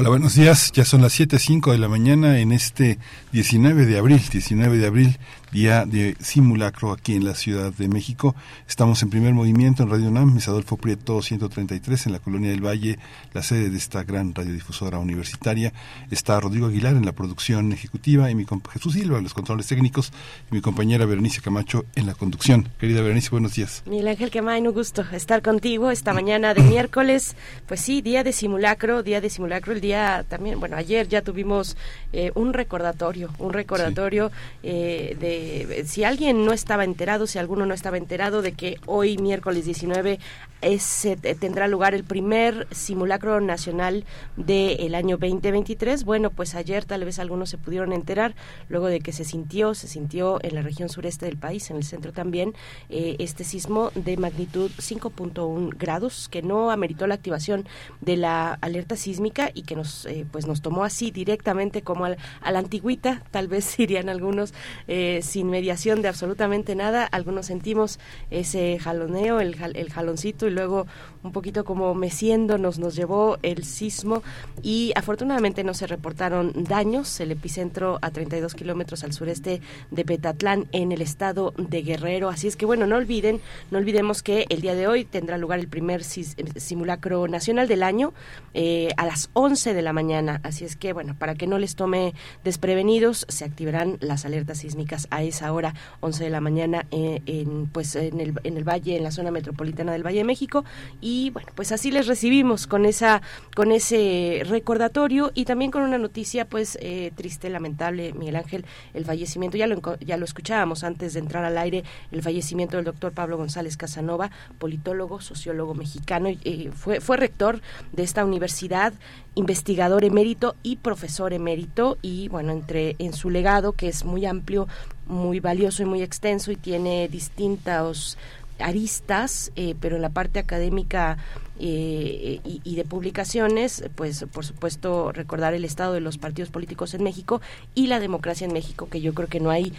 Hola, buenos días. Ya son las 7.05 de la mañana en este 19 de abril, 19 de abril día de simulacro aquí en la Ciudad de México. Estamos en primer movimiento en Radio UNAM, es Adolfo Prieto 133 en la Colonia del Valle, la sede de esta gran radiodifusora universitaria. Está Rodrigo Aguilar en la producción ejecutiva y mi Jesús Silva en los controles técnicos y mi compañera Berenice Camacho en la conducción. Querida Berenice, buenos días. Miguel Ángel Quemain, un gusto estar contigo esta mañana de miércoles. Pues sí, día de simulacro, día de simulacro, el día también, bueno, ayer ya tuvimos eh, un recordatorio, un recordatorio eh, de eh, si alguien no estaba enterado, si alguno no estaba enterado de que hoy, miércoles 19, es, tendrá lugar el primer simulacro nacional del año 2023. Bueno, pues ayer tal vez algunos se pudieron enterar, luego de que se sintió, se sintió en la región sureste del país, en el centro también, eh, este sismo de magnitud 5.1 grados, que no ameritó la activación de la alerta sísmica y que nos, eh, pues nos tomó así directamente como a la antigüita, tal vez dirían algunos, eh, sin mediación de absolutamente nada. Algunos sentimos ese jaloneo, el, el jaloncito y luego un poquito como meciéndonos nos llevó el sismo y afortunadamente no se reportaron daños. El epicentro a 32 kilómetros al sureste de Petatlán en el estado de Guerrero. Así es que bueno, no olviden, no olvidemos que el día de hoy tendrá lugar el primer simulacro nacional del año eh, a las 11 de la mañana. Así es que bueno, para que no les tome desprevenidos, se activarán las alertas sísmicas a esa hora, 11 de la mañana, eh, en, pues en el, en el valle, en la zona metropolitana del Valle de México. Y bueno, pues así les recibimos con esa con ese recordatorio. Y también con una noticia pues eh, triste, lamentable, Miguel Ángel, el fallecimiento, ya lo, ya lo escuchábamos antes de entrar al aire, el fallecimiento del doctor Pablo González Casanova, politólogo, sociólogo mexicano, y, fue, fue rector de esta universidad, investigador emérito y profesor emérito y bueno, entre en su legado que es muy amplio, muy valioso y muy extenso y tiene distintos aristas, eh, pero en la parte académica eh, y, de publicaciones, pues por supuesto recordar el estado de los partidos políticos en México y la democracia en México, que yo creo que no hay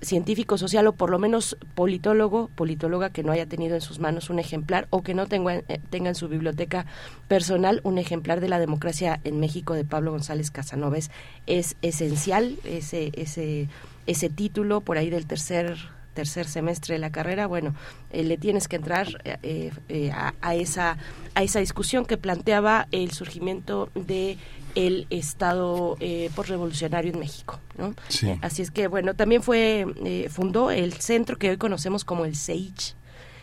científico social o por lo menos politólogo, politóloga que no haya tenido en sus manos un ejemplar o que no tenga, eh, tenga en su biblioteca personal un ejemplar de la democracia en México de Pablo González Casanova. Es, esencial ese, ese, ese título por ahí del tercer tercer semestre de la carrera, bueno, eh, le tienes que entrar eh, a, esa a esa discusión que planteaba el surgimiento de el Estado eh, postrevolucionario en México. ¿no? así es que, bueno, también fue fundó el centro que hoy conocemos como el CEICH,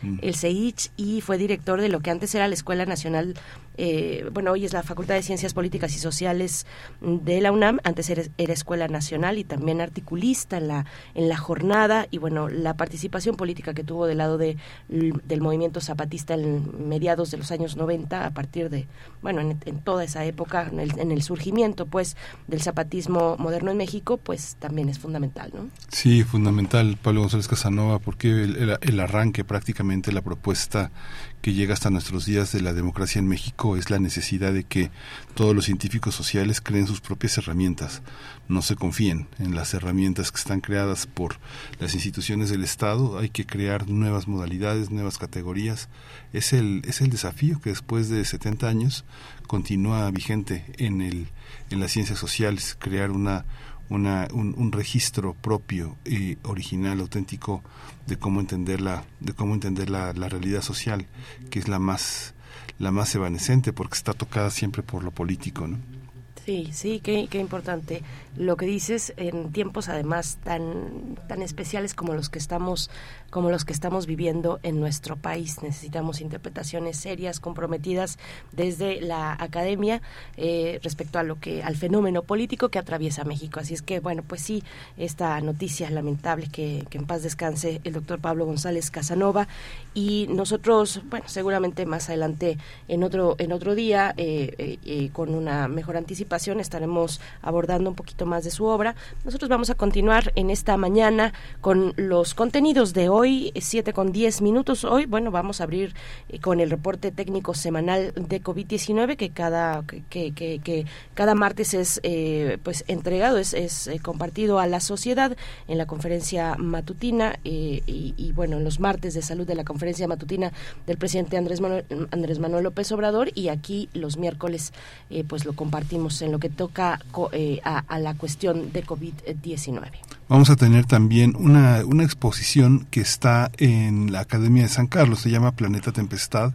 mm. el CEICH y fue director de lo que antes era la Escuela Nacional eh, bueno, hoy es la Facultad de Ciencias Políticas y Sociales de la UNAM, antes era, Escuela Nacional y también articulista en la, en la jornada y bueno, la participación política que tuvo del lado de, del movimiento zapatista en mediados de los años 90, a partir de, bueno, en, toda esa época, en el, en el, surgimiento pues del zapatismo moderno en México, pues también es fundamental, ¿no? Sí, fundamental, Pablo González Casanova, porque el, el arranque prácticamente, la propuesta que llega hasta nuestros días de la democracia en México es la necesidad de que todos los científicos sociales creen sus propias herramientas, no se confíen en las herramientas que están creadas por las instituciones del Estado, hay que crear nuevas modalidades, nuevas categorías. Es el, es el desafío que después de 70 años continúa vigente en, el, en las ciencias sociales, crear una, una, un, registro propio y original, auténtico de cómo entender la, de cómo entender la, la realidad social, que es la más, la más evanescente porque está tocada siempre por lo político, ¿no? Sí, sí, qué, qué importante lo que dices en tiempos además tan tan especiales como los que estamos como los que estamos viviendo en nuestro país. Necesitamos interpretaciones serias comprometidas desde la academia eh, respecto a lo que al fenómeno político que atraviesa México. Así es que bueno pues sí esta noticia lamentable que, que en paz descanse el doctor Pablo González Casanova. Y nosotros bueno seguramente más adelante en otro en otro día eh, eh, con una mejor anticipación estaremos abordando un poquito más de su obra. Nosotros vamos a continuar en esta mañana con los contenidos de hoy, 7 con 10 minutos. Hoy, bueno, vamos a abrir eh, con el reporte técnico semanal de COVID-19 que cada, que, cada martes es eh, pues entregado, es, es eh, compartido a la sociedad en la conferencia matutina y, bueno, en los martes de salud de la conferencia matutina del presidente Andrés Manuel, Andrés Manuel López Obrador y aquí los miércoles pues lo compartimos en lo que toca a la cuestión de COVID-19. Vamos a tener también una, una exposición que está en la Academia de San Carlos, se llama Planeta Tempestad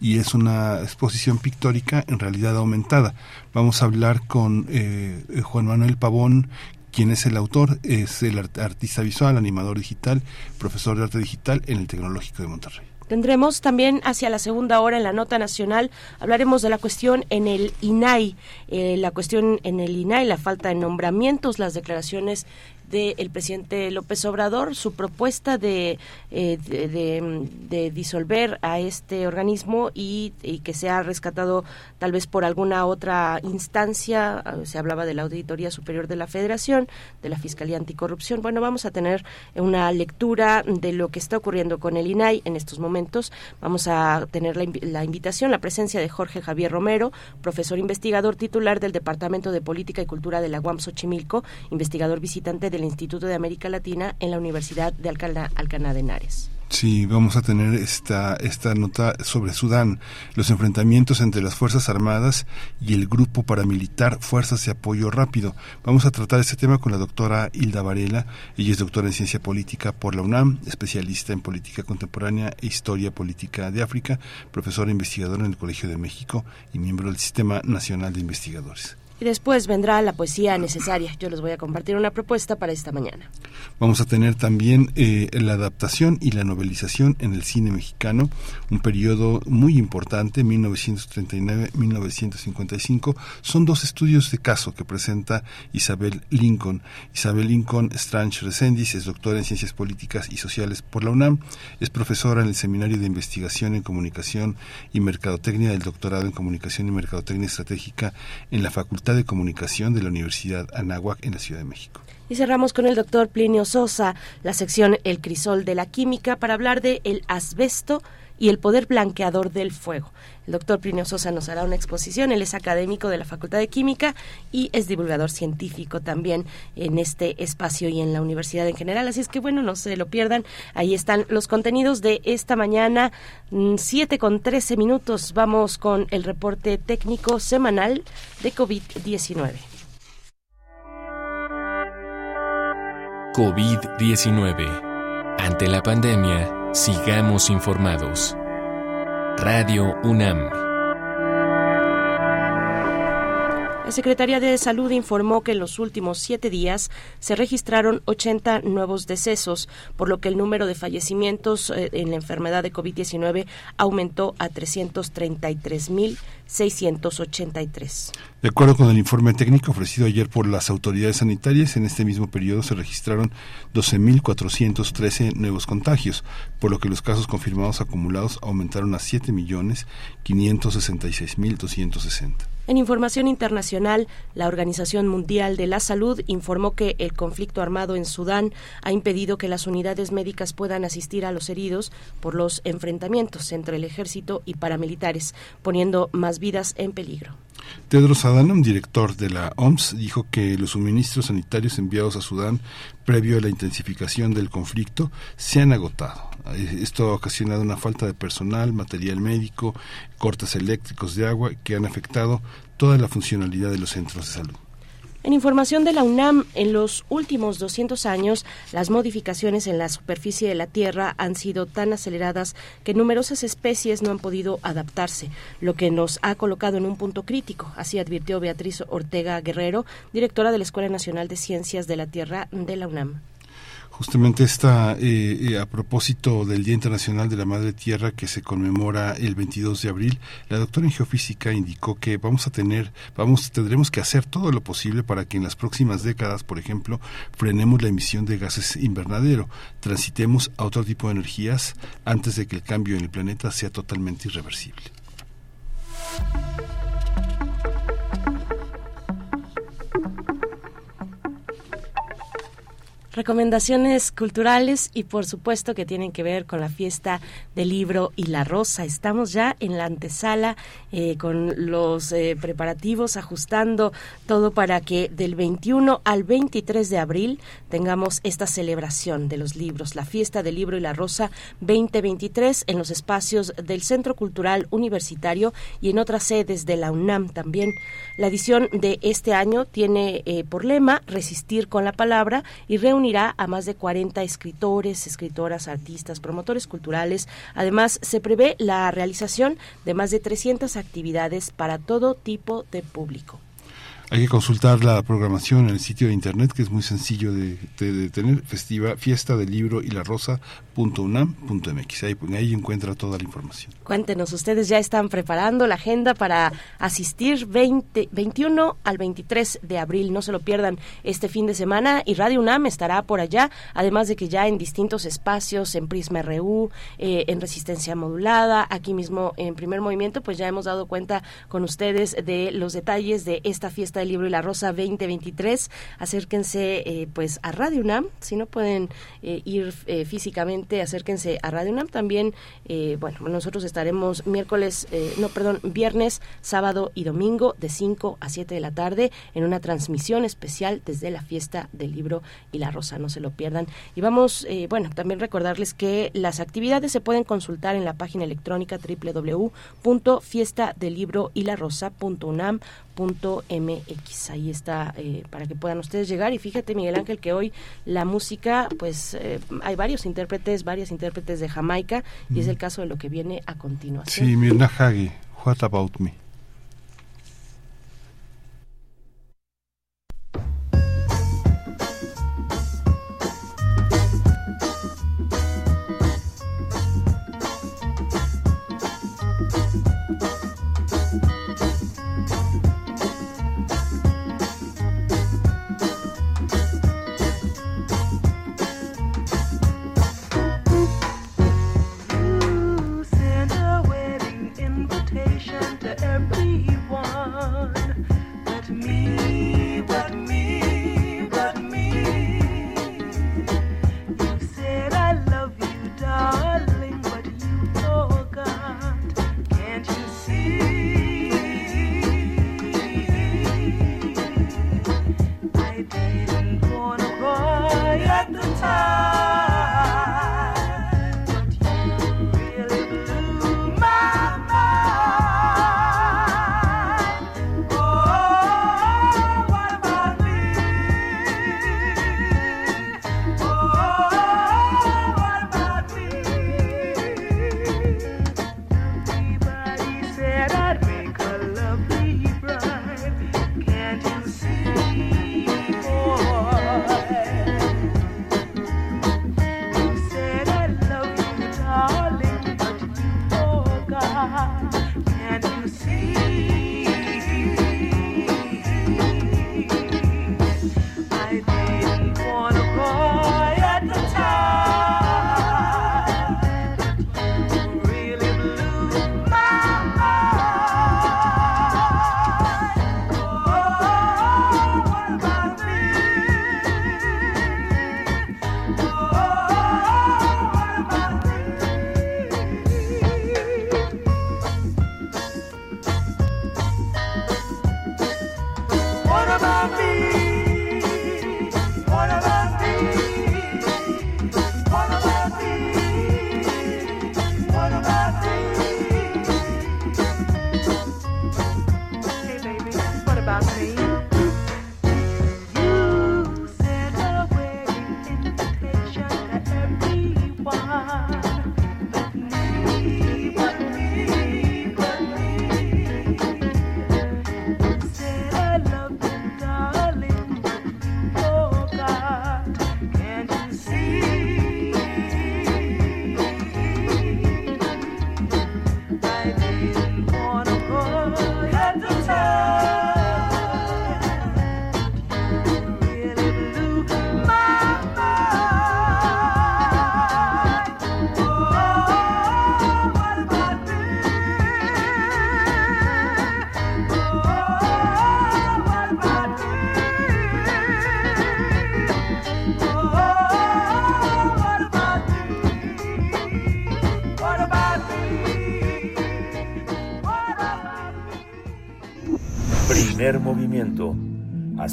y es una exposición pictórica en realidad aumentada. Vamos a hablar con eh, Juan Manuel Pavón, quien es el autor, es el artista visual, animador digital, profesor de arte digital en el Tecnológico de Monterrey. Tendremos también hacia la segunda hora en la nota nacional, hablaremos de la cuestión en el INAI, eh, la cuestión en el INAI, la falta de nombramientos, las declaraciones del presidente López Obrador, su propuesta de, eh, de, disolver a este organismo y, que sea rescatado tal vez por alguna otra instancia. Ah, se hablaba de la Auditoría Superior de la Federación, de la Fiscalía Anticorrupción. Bueno, vamos a tener una lectura de lo que está ocurriendo con el INAI en estos momentos. Vamos a tener la, la invitación, la presencia de Jorge Javier Romero, profesor investigador titular del Departamento de Política y Cultura de la UAM Xochimilco, investigador visitante de del Instituto de América Latina en la Universidad de Alcalá, de Henares. Sí, vamos a tener esta, esta nota sobre Sudán, los enfrentamientos entre las Fuerzas Armadas y el grupo paramilitar Fuerzas de Apoyo Rápido. Vamos a tratar este tema con la doctora Hilda Varela. Ella es doctora en Ciencia Política por la UNAM, especialista en Política Contemporánea e Historia Política de África, profesora investigadora en el Colegio de México y miembro del Sistema Nacional de Investigadores. Y después vendrá la poesía necesaria. Yo les voy a compartir una propuesta para esta mañana. Vamos a tener también eh, la adaptación y la novelización en el cine mexicano, un periodo muy importante, 1939-1955. Son dos estudios de caso que presenta Isabel Lincoln. Isabel Lincoln Strange Resendiz es doctora en Ciencias Políticas y Sociales por la UNAM, es profesora en el Seminario de Investigación en Comunicación y Mercadotecnia del Doctorado en Comunicación y Mercadotecnia Estratégica en la Facultad de Comunicación de la Universidad Anáhuac en la Ciudad de México. Y cerramos con el doctor Plinio Sosa, la sección El crisol de la química, para hablar de el asbesto y el poder blanqueador del fuego. El doctor Plinio Sosa nos hará una exposición. Él es académico de la Facultad de Química y es divulgador científico también en este espacio y en la universidad en general. Así es que, bueno, no se lo pierdan. Ahí están los contenidos de esta mañana, 7 mm, con 13 minutos. Vamos con el reporte técnico semanal de COVID-19. COVID-19. Ante la pandemia, Sigamos informados. Radio UNAM. La Secretaría de Salud informó que en los últimos siete días se registraron 80 nuevos decesos, por lo que el número de fallecimientos eh, en la enfermedad de COVID-19 aumentó a 333.683. De acuerdo con el informe técnico ofrecido ayer por las autoridades sanitarias, en este mismo periodo se registraron 12.413 nuevos contagios, por lo que los casos confirmados acumulados aumentaron a 7.566.260. En información internacional, la Organización Mundial de la Salud informó que el conflicto armado en Sudán ha impedido que las unidades médicas puedan asistir a los heridos por los enfrentamientos entre el ejército y paramilitares, poniendo más vidas en peligro. Tedros Adhanom, director de la OMS, dijo que los suministros sanitarios enviados a Sudán previo a la intensificación del conflicto se han agotado. Esto ha ocasionado una falta de personal, material médico, cortes eléctricos de agua que han afectado toda la funcionalidad de los centros de salud. En información de la UNAM, en los últimos 200 años, las modificaciones en la superficie de la Tierra han sido tan aceleradas que numerosas especies no han podido adaptarse, lo que nos ha colocado en un punto crítico, así advirtió Beatriz Ortega Guerrero, directora de la Escuela Nacional de Ciencias de la Tierra de la UNAM justamente esta eh, eh, a propósito del Día Internacional de la Madre Tierra que se conmemora el 22 de abril, la doctora en geofísica indicó que vamos a tener, vamos, tendremos que hacer todo lo posible para que en las próximas décadas, por ejemplo, frenemos la emisión de gases invernadero, transitemos a otro tipo de energías antes de que el cambio en el planeta sea totalmente irreversible. Recomendaciones culturales y por supuesto que tienen que ver con la fiesta del libro y la rosa. Estamos ya en la antesala eh, con los eh, preparativos, ajustando todo para que del 21 al 23 de abril tengamos esta celebración de los libros, la fiesta del libro y la rosa 2023 en los espacios del Centro Cultural Universitario y en otras sedes de la UNAM también. La edición de este año tiene eh, por lema resistir con la palabra y reunir irá a más de 40 escritores, escritoras, artistas, promotores culturales. Además, se prevé la realización de más de 300 actividades para todo tipo de público. Hay que consultar la programación en el sitio de internet, que es muy sencillo de, tener, festiva, fiesta del libro y la rosa .unam.mx. Ahí, ahí encuentra toda la información. Cuéntenos, ustedes ya están preparando la agenda para asistir 20, 21 al 23 de abril. No se lo pierdan este fin de semana y Radio UNAM estará por allá, además de que ya en distintos espacios, en Prisma RU, eh, en Resistencia Modulada, aquí mismo en Primer Movimiento, pues ya hemos dado cuenta con ustedes de los detalles de esta fiesta del libro y la rosa 2023. Acérquense eh, pues a Radio UNAM, si no pueden eh, ir físicamente acérquense a Radio UNAM. También, eh, bueno, nosotros estaremos miércoles, eh, no, perdón, viernes, sábado y domingo de 5 a 7 de la tarde en una transmisión especial desde la fiesta del libro y la rosa. No se lo pierdan. Y vamos, eh, bueno, también recordarles que las actividades se pueden consultar en la página electrónica www.fiestadelibroylarosa.unam mx Ahí está eh, para que puedan ustedes llegar. Y fíjate, Miguel Ángel, que hoy la música, pues eh, hay varios intérpretes, varias intérpretes de Jamaica, y es el caso de lo que viene a continuación. Sí, Mirna Hagi, What About Me.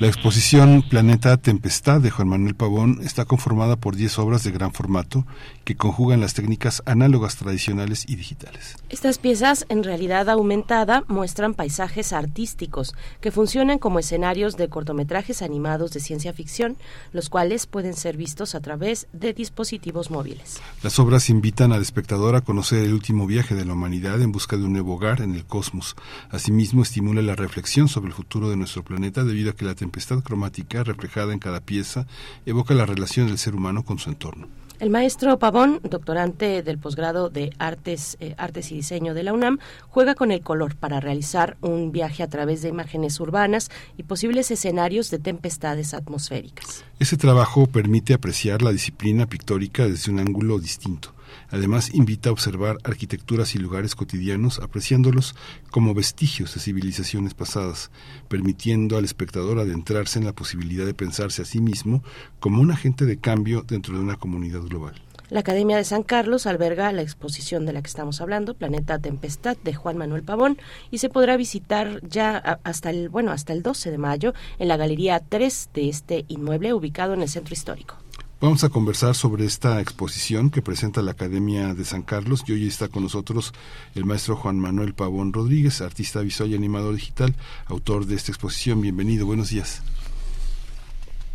La exposición Planeta Tempestad de Juan Manuel Pavón está conformada por 10 obras de gran formato que conjugan las técnicas análogas tradicionales y digitales. Estas piezas, en realidad aumentada, muestran paisajes artísticos que funcionan como escenarios de cortometrajes animados de ciencia ficción, los cuales pueden ser vistos a través de dispositivos móviles. Las obras invitan al espectador a conocer el último viaje de la humanidad en busca de un nuevo hogar en el cosmos. Asimismo, estimula la reflexión sobre el futuro de nuestro planeta debido a que la tempestad cromática reflejada en cada pieza evoca la relación del ser humano con su entorno. El maestro Pavón, doctorante del posgrado de Artes, eh, Artes y Diseño de la UNAM, juega con el color para realizar un viaje a través de imágenes urbanas y posibles escenarios de tempestades atmosféricas. Ese trabajo permite apreciar la disciplina pictórica desde un ángulo distinto Además, invita a observar arquitecturas y lugares cotidianos, apreciándolos como vestigios de civilizaciones pasadas, permitiendo al espectador adentrarse en la posibilidad de pensarse a sí mismo como un agente de cambio dentro de una comunidad global. La Academia de San Carlos alberga la exposición de la que estamos hablando, Planeta Tempestad, de Juan Manuel Pavón, y se podrá visitar ya hasta el, bueno, hasta el 12 de mayo en la Galería 3 de este inmueble ubicado en el centro histórico. Vamos a conversar sobre esta exposición que presenta la Academia de San Carlos y hoy está con nosotros el maestro Juan Manuel Pavón Rodríguez, artista visual y animador digital, autor de esta exposición. Bienvenido, buenos días.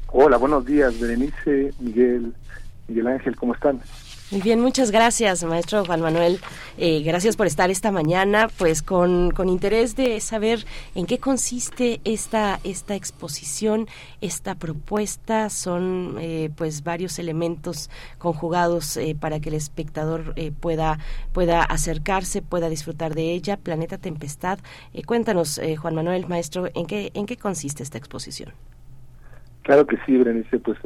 Hola, buenos días, Berenice, Miguel, Miguel Ángel, ¿cómo están? Muy bien, muchas gracias, maestro Juan Manuel. Eh, gracias por estar esta mañana, pues con, con, interés de saber en qué consiste esta, esta exposición, esta propuesta. Son eh, pues varios elementos conjugados eh, para que el espectador pueda, pueda acercarse, pueda disfrutar de ella. Planeta Tempestad. cuéntanos, Juan Manuel, maestro, ¿en qué, en qué consiste esta exposición. Claro que sí, Berenice, pues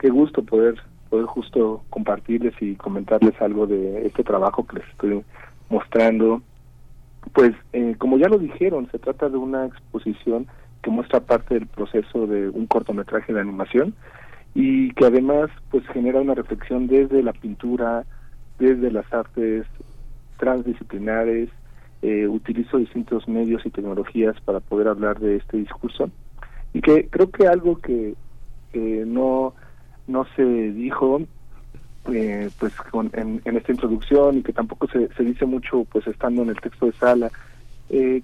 qué gusto poder poder justo compartirles y comentarles algo de este trabajo que les estoy mostrando. Pues eh, como ya lo dijeron, se trata de una exposición que muestra parte del proceso de un cortometraje de animación y que además pues genera una reflexión desde la pintura, desde las artes transdisciplinares, eh, utilizo distintos medios y tecnologías para poder hablar de este discurso y que creo que algo que, no no se dijo eh, pues en, esta introducción y que tampoco se, se dice mucho pues estando en el texto de sala eh,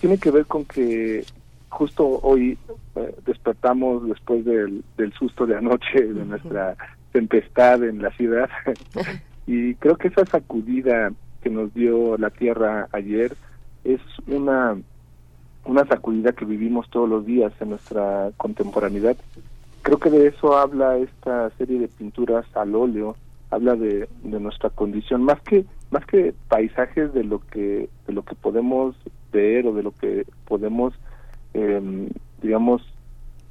tiene que ver con que justo hoy eh, despertamos después del, del susto de anoche de nuestra tempestad en la ciudad. Y creo que esa sacudida que nos dio la tierra ayer es una una sacudida que vivimos todos los días en nuestra contemporaneidad creo que de eso habla esta serie de pinturas al óleo habla de, de nuestra condición más que más que paisajes de lo que de lo que podemos ver o de lo que podemos eh, digamos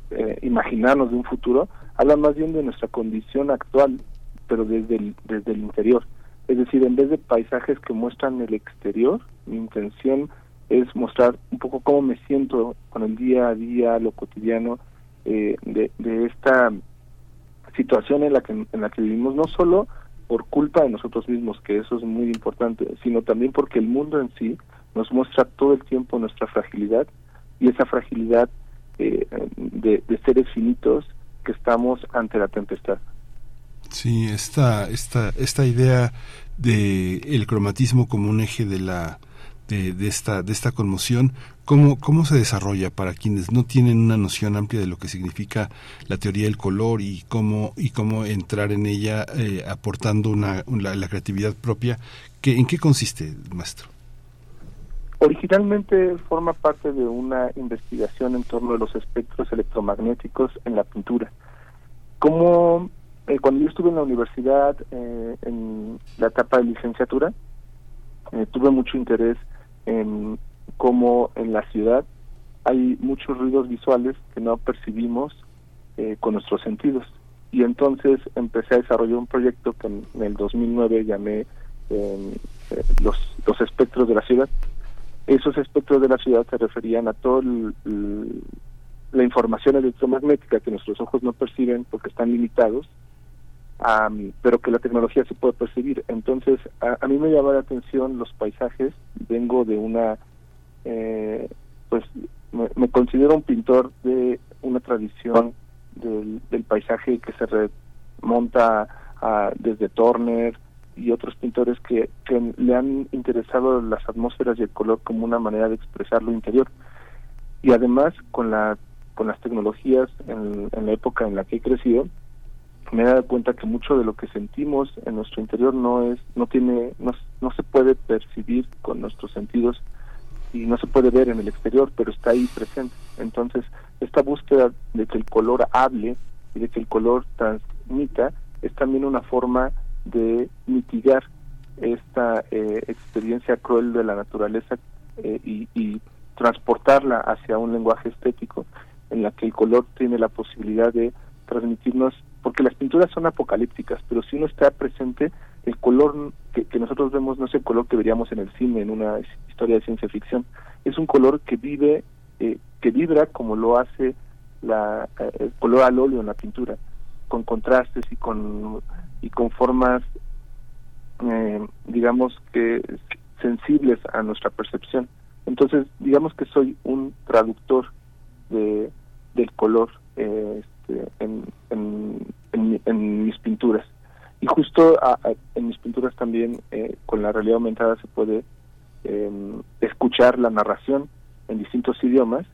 eh, imaginarnos de un futuro habla más bien de nuestra condición actual pero desde el, desde el interior. Es decir en vez de paisajes que muestran el exterior mi intención es mostrar un poco cómo me siento con el día a día lo cotidiano eh, de, de esta situación en la que en la que vivimos no solo por culpa de nosotros mismos que eso es muy importante sino también porque el mundo en sí nos muestra todo el tiempo nuestra fragilidad y esa fragilidad eh, de, de, seres finitos que estamos ante la tempestad. Sí esta esta esta idea de el cromatismo como un eje de la de, de esta de esta conmoción ¿Cómo, ¿Cómo se desarrolla para quienes no tienen una noción amplia de lo que significa la teoría del color y cómo, y cómo entrar en ella eh, aportando una, la, creatividad propia? ¿Qué, ¿En qué consiste, maestro? Originalmente forma parte de una investigación en torno a los espectros electromagnéticos en la pintura. Como eh, cuando yo estuve en la universidad, eh, en la etapa de licenciatura, tuve mucho interés en como en la ciudad hay muchos ruidos visuales que no percibimos eh, con nuestros sentidos. y entonces empecé a desarrollar un proyecto que en, el 2009 llamé eh, los, los espectros de la ciudad. Esos espectros de la ciudad se referían a toda la información electromagnética que nuestros ojos no perciben porque están limitados, pero que la tecnología se puede percibir. Entonces, a, mí me llama la atención los paisajes. Vengo de una, eh, pues, me, considero un pintor de una tradición del, del paisaje que se remonta a, desde Turner y otros pintores que, le han interesado las atmósferas y el color como una manera de expresar lo interior. Y además, con la con las tecnologías en, en la época en la que he crecido, me he dado cuenta que mucho de lo que sentimos en nuestro interior no es no tiene no, no se puede percibir con nuestros sentidos y no se puede ver en el exterior, pero está ahí presente. Entonces, esta búsqueda de que el color hable y de que el color transmita es también una forma de mitigar esta eh, experiencia cruel de la naturaleza eh, y, transportarla hacia un lenguaje estético en la que el color tiene la posibilidad de transmitirnos, porque las pinturas son apocalípticas, pero si uno está presente, el color que, nosotros vemos no es el color que veríamos en el cine, en una historia de ciencia ficción, es un color que vive, eh, que vibra como lo hace la, el color al óleo en la pintura, con contrastes y con y con formas, eh, digamos que sensibles a nuestra percepción. Entonces, digamos que soy un traductor de, del color eh, este, en, en, mis pinturas. Y justo en mis pinturas también, eh, con la realidad aumentada, se puede em, escuchar la narración en distintos idiomas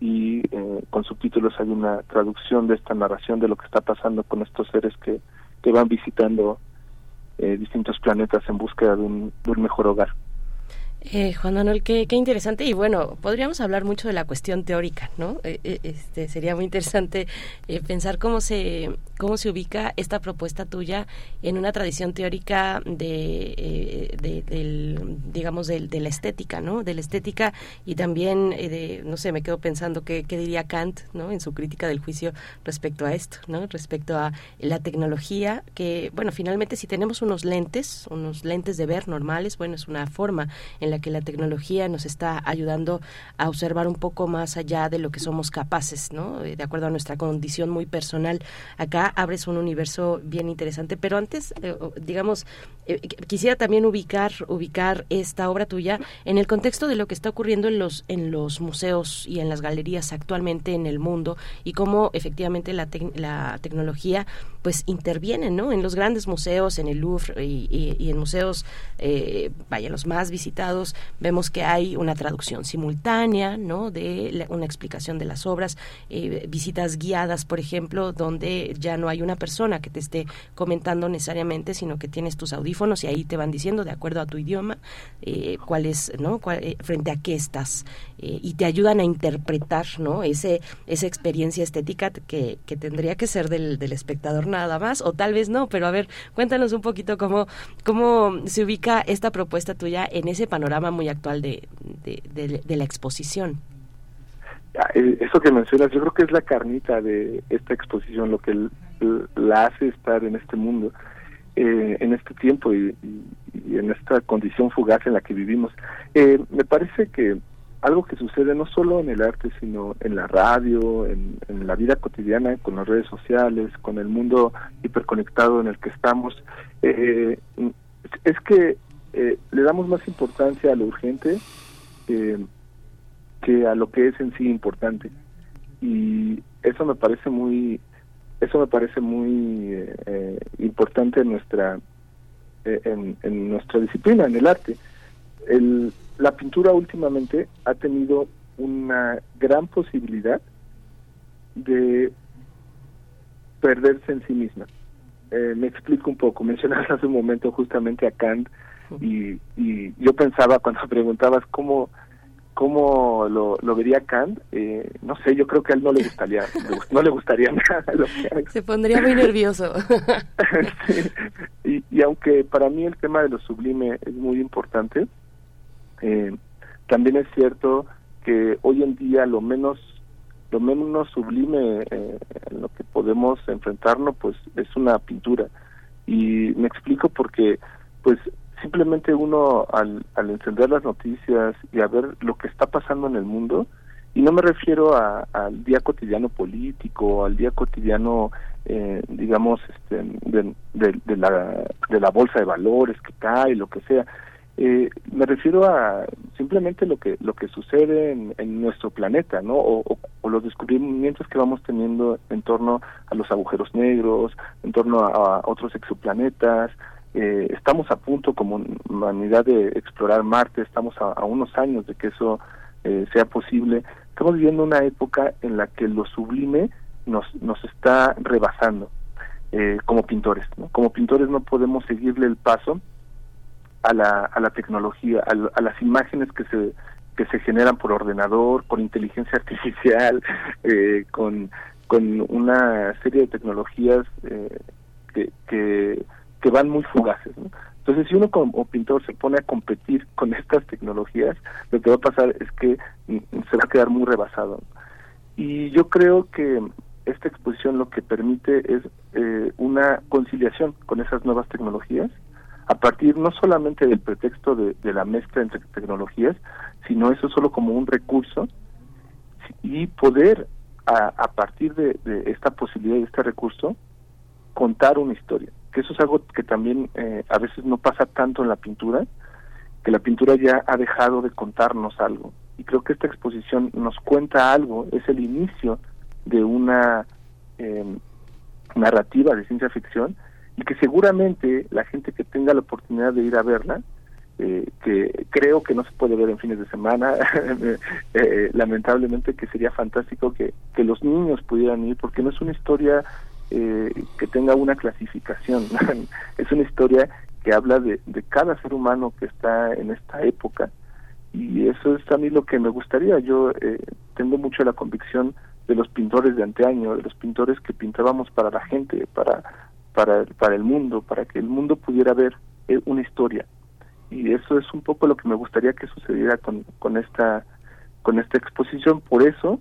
y eh, con subtítulos hay una traducción de esta narración de lo que está pasando con estos seres que que van visitando eh, distintos planetas en búsqueda de un, mejor hogar. Eh, Juan Manuel, qué, interesante y bueno, podríamos hablar mucho de la cuestión teórica, ¿no? Eh, este sería muy interesante pensar cómo se cómo se ubica esta propuesta tuya en una tradición teórica de, eh, digamos, de, la estética, ¿no? De la estética y también eh, de, no sé, me quedo pensando qué, qué diría Kant, ¿no? En su crítica del juicio respecto a esto, ¿no? Respecto a la tecnología, que, bueno, finalmente si tenemos unos lentes, unos lentes de ver normales, bueno, es una forma en la que la tecnología nos está ayudando a observar un poco más allá de lo que somos capaces, ¿no? De acuerdo a nuestra condición muy personal. Acá abres un universo bien interesante. Pero antes, eh, digamos, eh, quisiera también ubicar, ubicar esta obra tuya en el contexto de lo que está ocurriendo en los, en los museos y en las galerías actualmente en el mundo y cómo efectivamente la, la tecnología pues interviene ¿no? en los grandes museos, en el Louvre y, en museos, eh, vaya, los más visitados, vemos que hay una traducción simultánea ¿no? de una explicación de las obras, visitas guiadas, por ejemplo, donde ya no hay una persona que te esté comentando necesariamente, sino que tienes tus audífonos y ahí te van diciendo, de acuerdo a tu idioma, eh, cuál es, ¿no? Eh, frente a qué estás. Eh, y te ayudan a interpretar, ¿no? Ese, esa experiencia estética que, que tendría que ser del, del espectador nada más, o tal vez no, pero a ver, cuéntanos un poquito cómo, cómo se ubica esta propuesta tuya en ese panorama muy actual de, la exposición. Ah, eso que mencionas, yo creo que es la carnita de esta exposición, lo que la hace estar en este mundo, eh, en este tiempo y, en esta condición fugaz en la que vivimos. Eh, me parece que algo que sucede no solo en el arte, sino en la radio, en, la vida cotidiana, con las redes sociales, con el mundo hiperconectado en el que estamos, eh, es que le damos más importancia a lo urgente que a lo que es en sí importante. Y eso me parece muy eso me parece muy eh, importante en nuestra eh, en, nuestra disciplina en el arte. El, la pintura últimamente ha tenido una gran posibilidad de perderse en sí misma. Eh, me explico un poco. Mencionabas hace un momento justamente a Kant y, y yo pensaba cuando preguntabas cómo cómo lo, lo vería Kant, eh, no sé, yo creo que a él no le gustaría, no le gustaría nada lo que Se pondría muy nervioso. y, y, aunque para mí el tema de lo sublime es muy importante, eh, también es cierto que hoy en día lo menos lo menos sublime eh, en lo que podemos enfrentarnos pues es una pintura y me explico porque pues simplemente uno al, al encender las noticias y a ver lo que está pasando en el mundo y no me refiero al día cotidiano político al día cotidiano eh, digamos este de, de, la de la bolsa de valores que cae lo que sea eh, me refiero a simplemente lo que lo que sucede en, nuestro planeta, ¿no? O, los descubrimientos que vamos teniendo en torno a los agujeros negros, en torno a, otros exoplanetas. Eh, estamos a punto como humanidad de explorar Marte, estamos a, unos años de que eso eh, sea posible. Estamos viviendo una época en la que lo sublime nos nos está rebasando como pintores. Como pintores no podemos seguirle el paso a la, a la tecnología, a, las imágenes que se que se generan por ordenador, con inteligencia artificial, eh, con, con una serie de tecnologías eh, que, que, van muy fugaces. Entonces, si uno como pintor se pone a competir con estas tecnologías, lo que va a pasar es que mm, se va a quedar muy rebasado. Y yo creo que esta exposición lo que permite es eh, una conciliación con esas nuevas tecnologías a partir no solamente del pretexto de, la mezcla entre tecnologías, sino eso solo como un recurso y poder a, partir de, esta posibilidad de este recurso contar una historia, que eso es algo que también eh, a veces no pasa tanto en la pintura, que la pintura ya ha dejado de contarnos algo. Y creo que esta exposición nos cuenta algo, es el inicio de una eh, narrativa de ciencia ficción y que seguramente la gente que tenga la oportunidad de ir a verla, eh, que creo que no se puede ver en fines de semana, eh, lamentablemente que sería fantástico que, que los niños pudieran ir, porque no es una historia eh, que tenga una clasificación, es una historia que habla de, de cada ser humano que está en esta época, y eso es a mí lo que me gustaría. Yo tengo mucho la convicción de los pintores de anteaño, de los pintores que pintábamos para la gente, para para, para el mundo, para que el mundo pudiera ver eh, una historia. Y eso es un poco lo que me gustaría que sucediera con, con, esta, con esta exposición. Por eso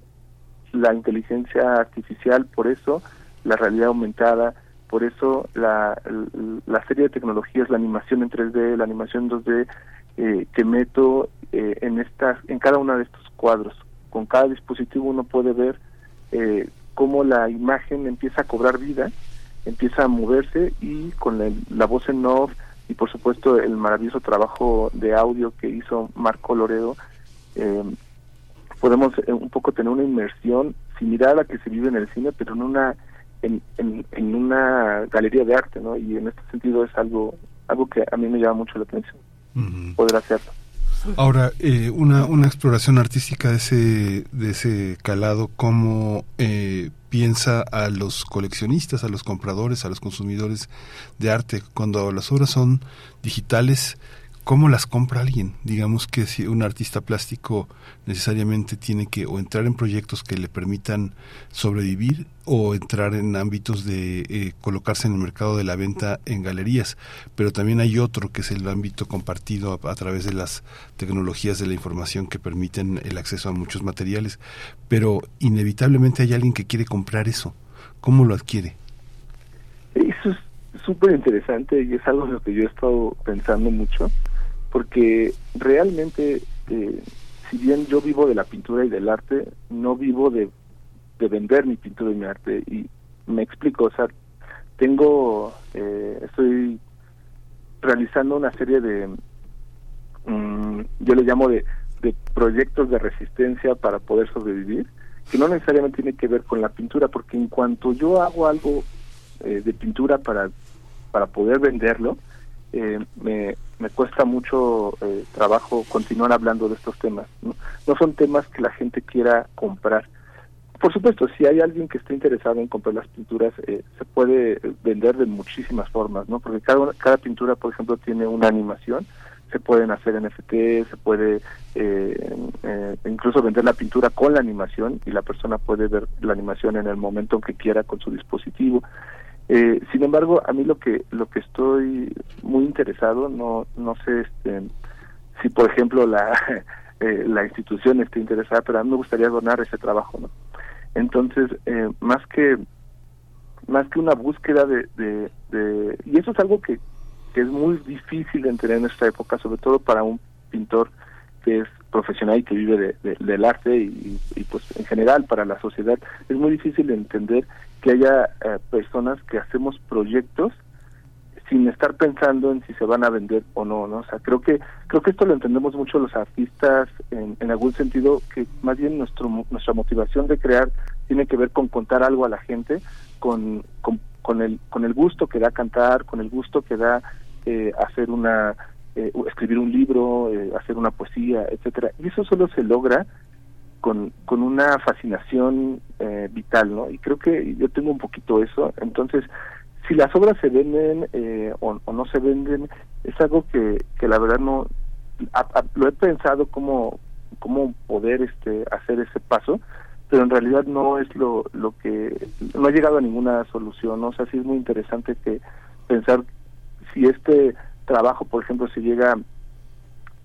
la inteligencia artificial, por eso la realidad aumentada, por eso la, la serie de tecnologías, la animación en 3D, la animación 2D, eh, que meto eh, en, estas, en cada uno de estos cuadros. Con cada dispositivo uno puede ver eh, cómo la imagen empieza a cobrar vida empieza a moverse y con la, voz en off y por supuesto el maravilloso trabajo de audio que hizo Marco Loredo, eh, podemos un poco tener una inmersión similar a la que se vive en el cine, pero en una en, en, una galería de arte, ¿no? Y en este sentido es algo algo que a mí me llama mucho la atención, poder hacerlo. Ahora, eh, una, una exploración artística de ese, de ese calado, ¿cómo eh, piensa a los coleccionistas, a los compradores, a los consumidores de arte? Cuando las obras son digitales, ¿Cómo las compra alguien? Digamos que si un artista plástico necesariamente tiene que o entrar en proyectos que le permitan sobrevivir o entrar en ámbitos de eh, colocarse en el mercado de la venta en galerías. Pero también hay otro que es el ámbito compartido a, través de las tecnologías de la información que permiten el acceso a muchos materiales. Pero inevitablemente hay alguien que quiere comprar eso. ¿Cómo lo adquiere? Eso es súper interesante y es algo en lo que yo he estado pensando mucho porque realmente, eh, si bien yo vivo de la pintura y del arte, no vivo de, vender mi pintura y mi arte. Y me explico, o sea, tengo, eh, estoy realizando una serie de, mm, yo le llamo de, de proyectos de resistencia para poder sobrevivir, que no necesariamente tiene que ver con la pintura, porque en cuanto yo hago algo eh, de pintura para, para poder venderlo, eh, me, me cuesta mucho eh, trabajo continuar hablando de estos temas. ¿no? son temas que la gente quiera comprar. Por supuesto, si hay alguien que esté interesado en comprar las pinturas, eh, se puede vender de muchísimas formas, ¿no? Porque cada, cada pintura, por ejemplo, tiene una animación, se pueden hacer NFT, se puede incluso vender la pintura con la animación y la persona puede ver la animación en el momento que quiera con su dispositivo. Eh, sin embargo, a mí lo que lo que estoy muy interesado, no no sé este, si por ejemplo la eh, la institución esté interesada, pero a mí me gustaría donar ese trabajo, ¿no? Entonces, eh, más que más que una búsqueda de, de, y eso es algo que, que es muy difícil de entender en esta época, sobre todo para un pintor que es profesional y que vive de, del arte y, pues en general para la sociedad es muy difícil entender que haya eh, personas que hacemos proyectos sin estar pensando en si se van a vender o no, ¿no? O sea, creo que creo que esto lo entendemos mucho los artistas en, en algún sentido que más bien nuestro nuestra motivación de crear tiene que ver con contar algo a la gente, con, con, con el con el gusto que da cantar, con el gusto que da eh, hacer una eh, escribir un libro, eh, hacer una poesía, etcétera. Y eso solo se logra con, con una fascinación eh, vital, ¿no? Y creo que yo tengo un poquito eso. Entonces, si las obras se venden o, no se venden, es algo que, que la verdad no lo he pensado como cómo poder este hacer ese paso pero en realidad no es lo lo que no ha llegado a ninguna solución ¿no? o sea sí es muy interesante que pensar si este trabajo, por ejemplo, se llega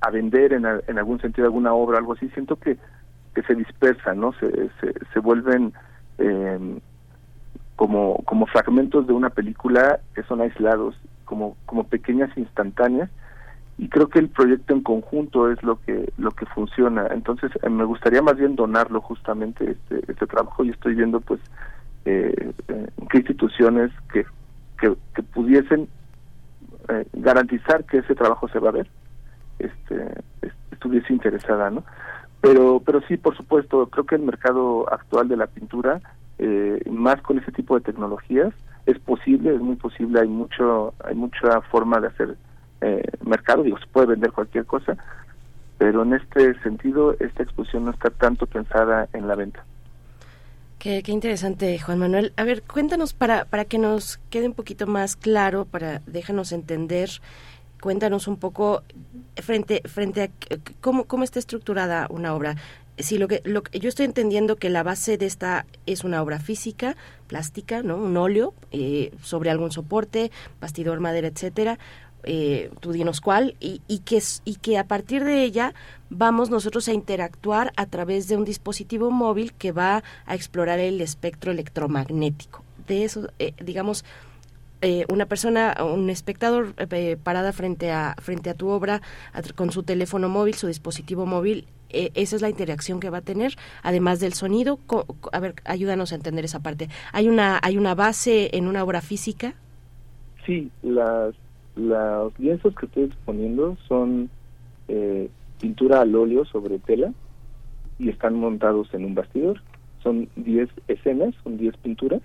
a vender en, en algún sentido alguna obra, algo así, siento que, que se dispersa, ¿no? Se, se, vuelven em, como, como fragmentos de una película que son aislados, como, como pequeñas instantáneas, y creo que el proyecto en conjunto es lo que lo que funciona entonces eh, me gustaría más bien donarlo justamente este, este trabajo y estoy viendo pues eh, eh qué instituciones que, que, que pudiesen eh, garantizar que ese trabajo se va a ver este estuviese interesada no pero pero sí por supuesto creo que el mercado actual de la pintura eh, más con ese tipo de tecnologías es posible es muy posible hay mucho hay mucha forma de hacer eh, mercado digo se puede vender cualquier cosa pero en este sentido esta exposición no está tanto pensada en la venta Qué, interesante, Juan Manuel. A ver, cuéntanos para, para que nos quede un poquito más claro, para déjanos entender, cuéntanos un poco frente, frente a cómo, cómo está estructurada una obra. Si lo que, lo, yo estoy entendiendo que la base de esta es una obra física, plástica, ¿no? Un óleo eh, sobre algún soporte, bastidor, madera, etcétera eh, tú dinos cuál, y, y, que, y que a partir de ella vamos nosotros a interactuar a través de un dispositivo móvil que va a explorar el espectro electromagnético. De eso, eh, digamos, eh, una persona, un espectador eh, parada frente a, frente a tu obra con su teléfono móvil, su dispositivo móvil, esa es la interacción que va a tener, además del sonido. a ver, ayúdanos a entender esa parte. ¿Hay una, hay una base en una obra física? Sí, las los lienzos que estoy exponiendo son eh, pintura al óleo sobre tela y están montados en un bastidor. Son 10 escenas, son 10 pinturas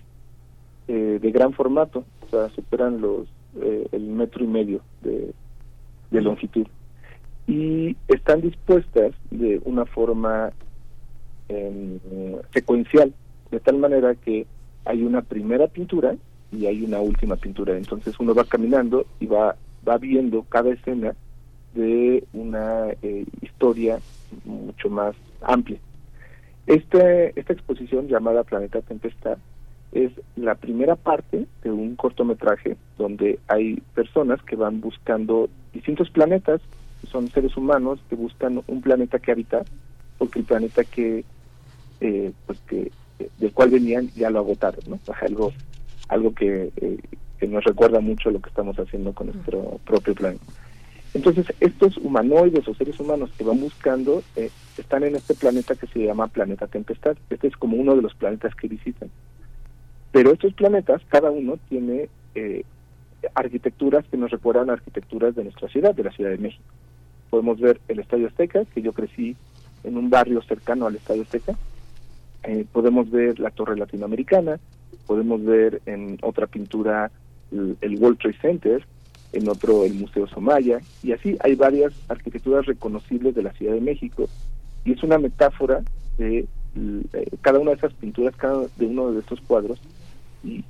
eh, de gran formato, o sea, superan los eh, el metro y medio de, de longitud. Y están dispuestas de una forma em, secuencial, de tal manera que hay una primera pintura y hay una última pintura. Entonces uno va caminando y va, va viendo cada escena de una eh, historia mucho más amplia. Este, esta exposición llamada Planeta Tempestad es la primera parte de un cortometraje donde hay personas que van buscando distintos planetas, son seres humanos que buscan un planeta que habitar, porque el planeta que, eh, pues que del cual venían ya lo agotaron, ¿no? algo algo que, eh, que nos recuerda mucho lo que estamos haciendo con nuestro propio plan. Entonces, estos humanoides o seres humanos que van buscando eh, están en este planeta que se llama Planeta Tempestad. Este es como uno de los planetas que visitan. Pero estos planetas, cada uno tiene eh, arquitecturas que nos recuerdan arquitecturas de nuestra ciudad, de la Ciudad de México. Podemos ver el Estadio Azteca, que yo crecí en un barrio cercano al Estadio Azteca. podemos ver la Torre Latinoamericana, podemos ver en otra pintura el, World Trade Center, en otro el Museo Somaya, y así hay varias arquitecturas reconocibles de la Ciudad de México, y es una metáfora de eh, cada una de esas pinturas, cada de uno de estos cuadros, y,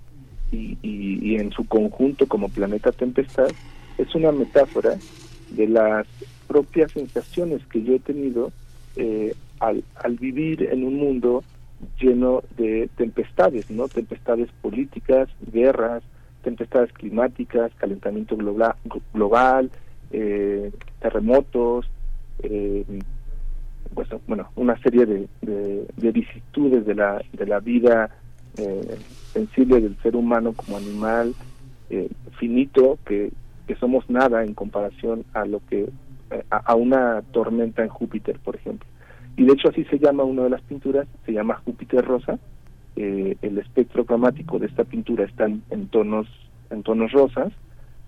y, en su conjunto como Planeta Tempestad, es una metáfora de las propias sensaciones que yo he tenido eh, al, al vivir en un mundo lleno de tempestades, ¿no? Tempestades políticas, guerras, tempestades climáticas, calentamiento global, global eh, terremotos, eh, pues, bueno, una serie de, de, vicisitudes de la, de la vida eh, sensible del ser humano como animal eh, finito, que, que somos nada en comparación a lo que a, una tormenta en Júpiter, por ejemplo. Y de hecho así se llama una de las pinturas, se llama Júpiter Rosa. el espectro cromático de esta pintura está en tonos en tonos rosas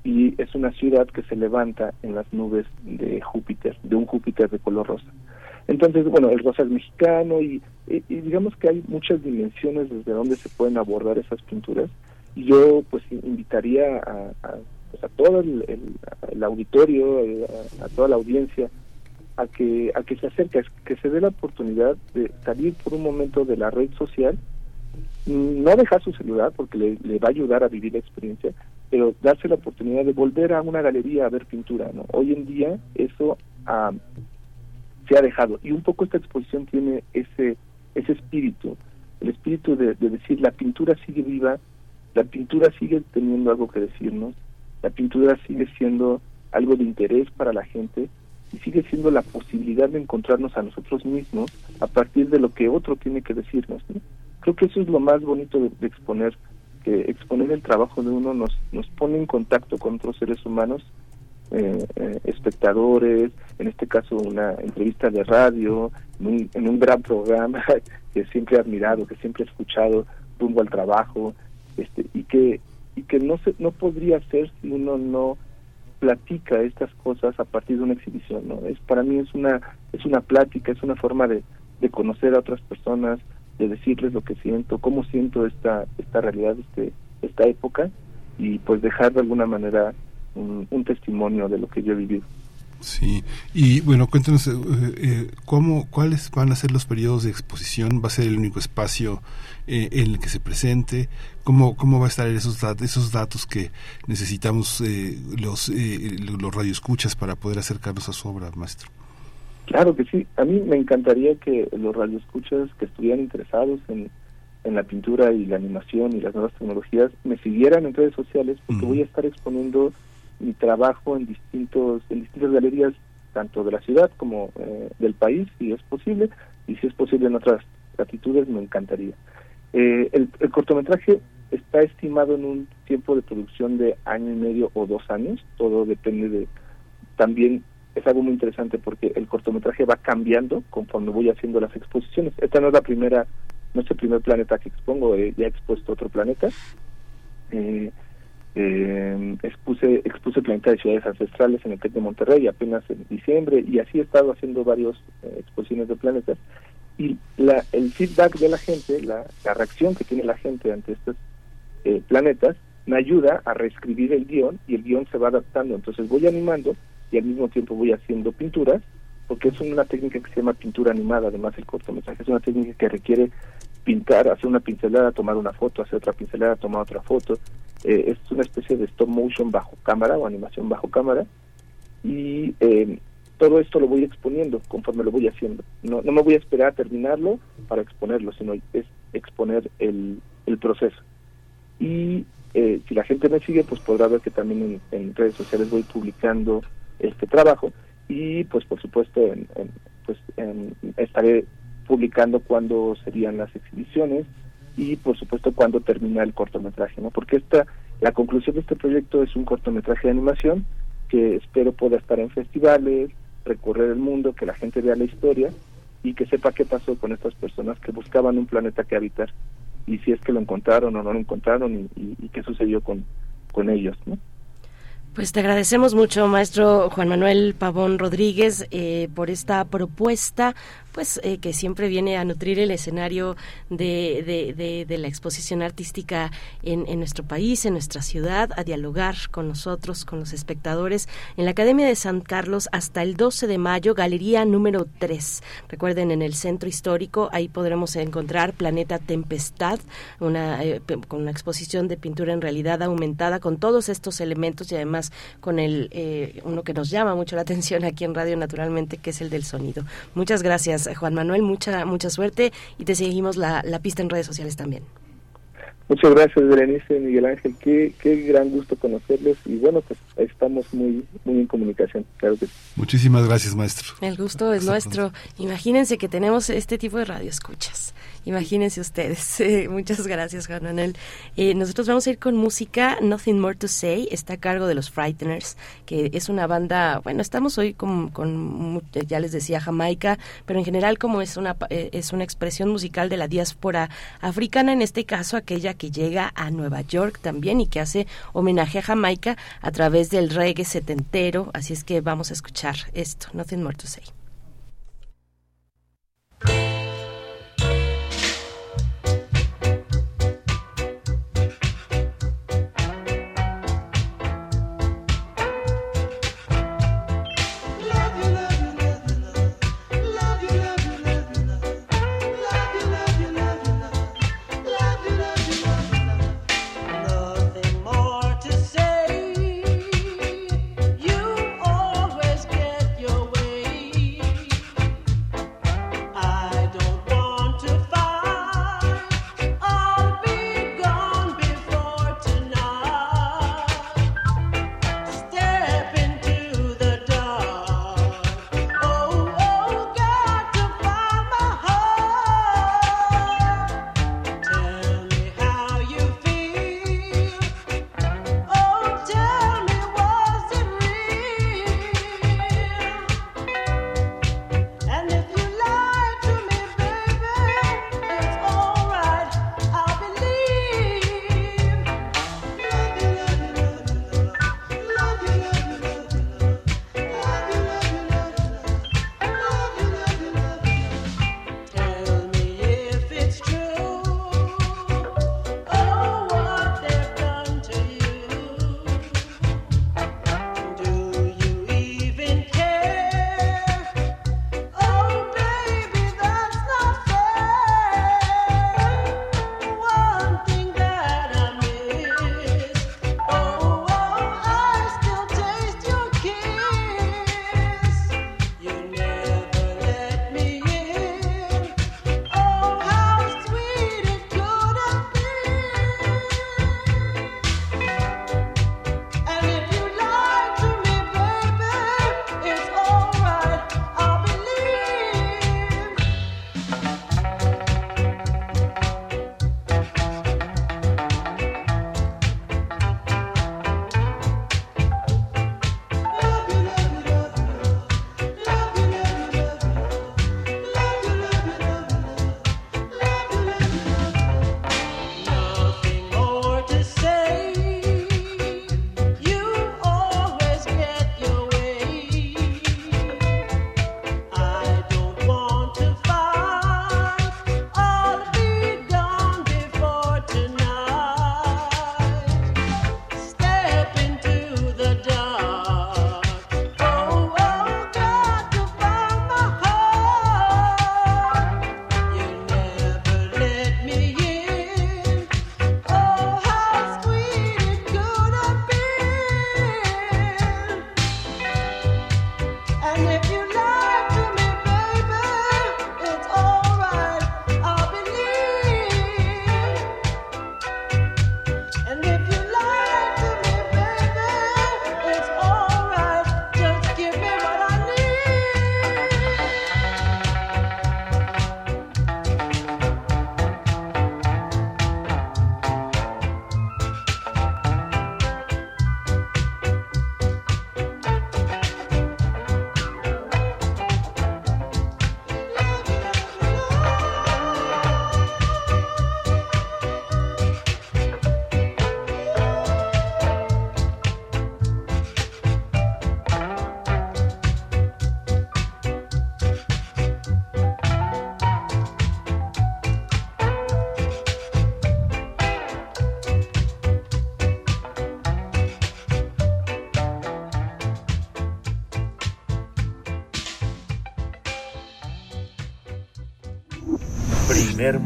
y es una ciudad que se levanta en las nubes de Júpiter, de un Júpiter de color rosa. Entonces, bueno, el rosa es mexicano y, digamos que hay muchas dimensiones desde donde se pueden abordar esas pinturas y yo pues invitaría a, pues, todo el, auditorio, a, toda la audiencia a que a que se acerque, que se dé la oportunidad de salir por un momento de la red social no dejar su celular porque le, va a ayudar a vivir la experiencia, pero darse la oportunidad de volver a una galería a ver pintura. ¿no? Hoy en día eso ah, se ha dejado y un poco esta exposición tiene ese, ese espíritu, el espíritu de, decir la pintura sigue viva, la pintura sigue teniendo algo que decirnos, la pintura sigue siendo algo de interés para la gente y sigue siendo la posibilidad de encontrarnos a nosotros mismos a partir de lo que otro tiene que decirnos. ¿no? creo que eso es lo más bonito de, exponer, que exponer el trabajo de uno nos, nos pone en contacto con otros seres humanos, eh, eh, espectadores, en este caso una entrevista de radio, en un, gran programa que siempre he admirado, que siempre he escuchado rumbo al trabajo, este, y que y que no se, no podría ser si uno no platica estas cosas a partir de una exhibición, ¿no? Es para mí es una es una plática, es una forma de, de conocer a otras personas, de decirles lo que siento, cómo siento esta, esta realidad, este, esta época, y pues dejar de alguna manera un, testimonio de lo que yo he vivido. Sí, y bueno, cuéntanos eh, eh, cómo, cuáles van a ser los periodos de exposición, va a ser el único espacio eh, en el que se presente, cómo, cómo va a estar esos, esos datos que necesitamos los, los radioescuchas para poder acercarnos a su obra, maestro. Claro que sí. A mí me encantaría que los radioescuchas que estuvieran interesados en, en la pintura y la animación y las nuevas tecnologías me siguieran en redes sociales porque voy a estar exponiendo mi trabajo en distintos en distintas galerías tanto de la ciudad como eh, del país si es posible y si es posible en otras latitudes me encantaría eh, el, cortometraje está estimado en un tiempo de producción de año y medio o dos años todo depende de también es algo muy interesante porque el cortometraje va cambiando conforme voy haciendo las exposiciones. Esta no es la primera, no es el primer planeta que expongo, eh, ya he expuesto otro planeta. Eh, eh, expuse expuse planeta de ciudades ancestrales en el TEC de Monterrey apenas en diciembre y así he estado haciendo varias exposiciones de planetas y la, el feedback de la gente, la, reacción que tiene la gente ante estos planetas me ayuda a reescribir el guion y el guion se va adaptando. Entonces voy animando y al mismo tiempo voy haciendo pinturas, porque es una técnica que se llama pintura animada, además el cortometraje. Es una técnica que requiere pintar, hacer una pincelada, tomar una foto, hacer otra pincelada, tomar otra foto. Eh, es una especie de stop motion bajo cámara o animación bajo cámara. Y eh, todo esto lo voy exponiendo conforme lo voy haciendo. No, no me voy a esperar a terminarlo para exponerlo, sino es exponer el, el proceso. Y eh, si la gente me sigue, pues podrá ver que también en, en redes sociales voy publicando este trabajo y pues por supuesto en, pues estaré publicando cuándo serían las exhibiciones y por supuesto cuándo termina el cortometraje, ¿no? Porque esta la conclusión de este proyecto es un cortometraje de animación que espero pueda estar en festivales, recorrer el mundo, que la gente vea la historia y que sepa qué pasó con estas personas que buscaban un planeta que habitar y si es que lo encontraron o no lo encontraron y, qué sucedió con, con ellos, ¿no? Pues te agradecemos mucho, maestro Juan Manuel Pavón Rodríguez, eh, por esta propuesta pues eh, que siempre viene a nutrir el escenario de, de, la exposición artística en, en, nuestro país, en nuestra ciudad, a dialogar con nosotros, con los espectadores, en la Academia de San Carlos hasta el 12 de mayo, Galería número 3. Recuerden, en el centro histórico, ahí podremos encontrar Planeta Tempestad, una, eh, con una exposición de pintura en realidad aumentada con todos estos elementos y además con el eh, uno que nos llama mucho la atención aquí en radio naturalmente, que es el del sonido. Muchas gracias Juan Manuel, mucha, mucha suerte y te seguimos la, la pista en redes sociales también. Muchas gracias, Berenice Miguel Ángel. Qué, qué gran gusto conocerles y bueno, pues estamos muy, muy en comunicación. Claro que Muchísimas gracias, maestro. El gusto es nuestro. Imagínense que tenemos este tipo de radioescuchas. Imagínense ustedes. muchas gracias, Juan Manuel. Eh, nosotros vamos a ir con música. Nothing More to Say está a cargo de los Frighteners, que es una banda. Bueno, estamos hoy con, con ya les decía, Jamaica, pero en general, como es una, eh, es una expresión musical de la diáspora africana, en este caso, aquella que llega a Nueva York también y que hace homenaje a Jamaica a través del reggae setentero. Así es que vamos a escuchar esto. Nothing More to Say.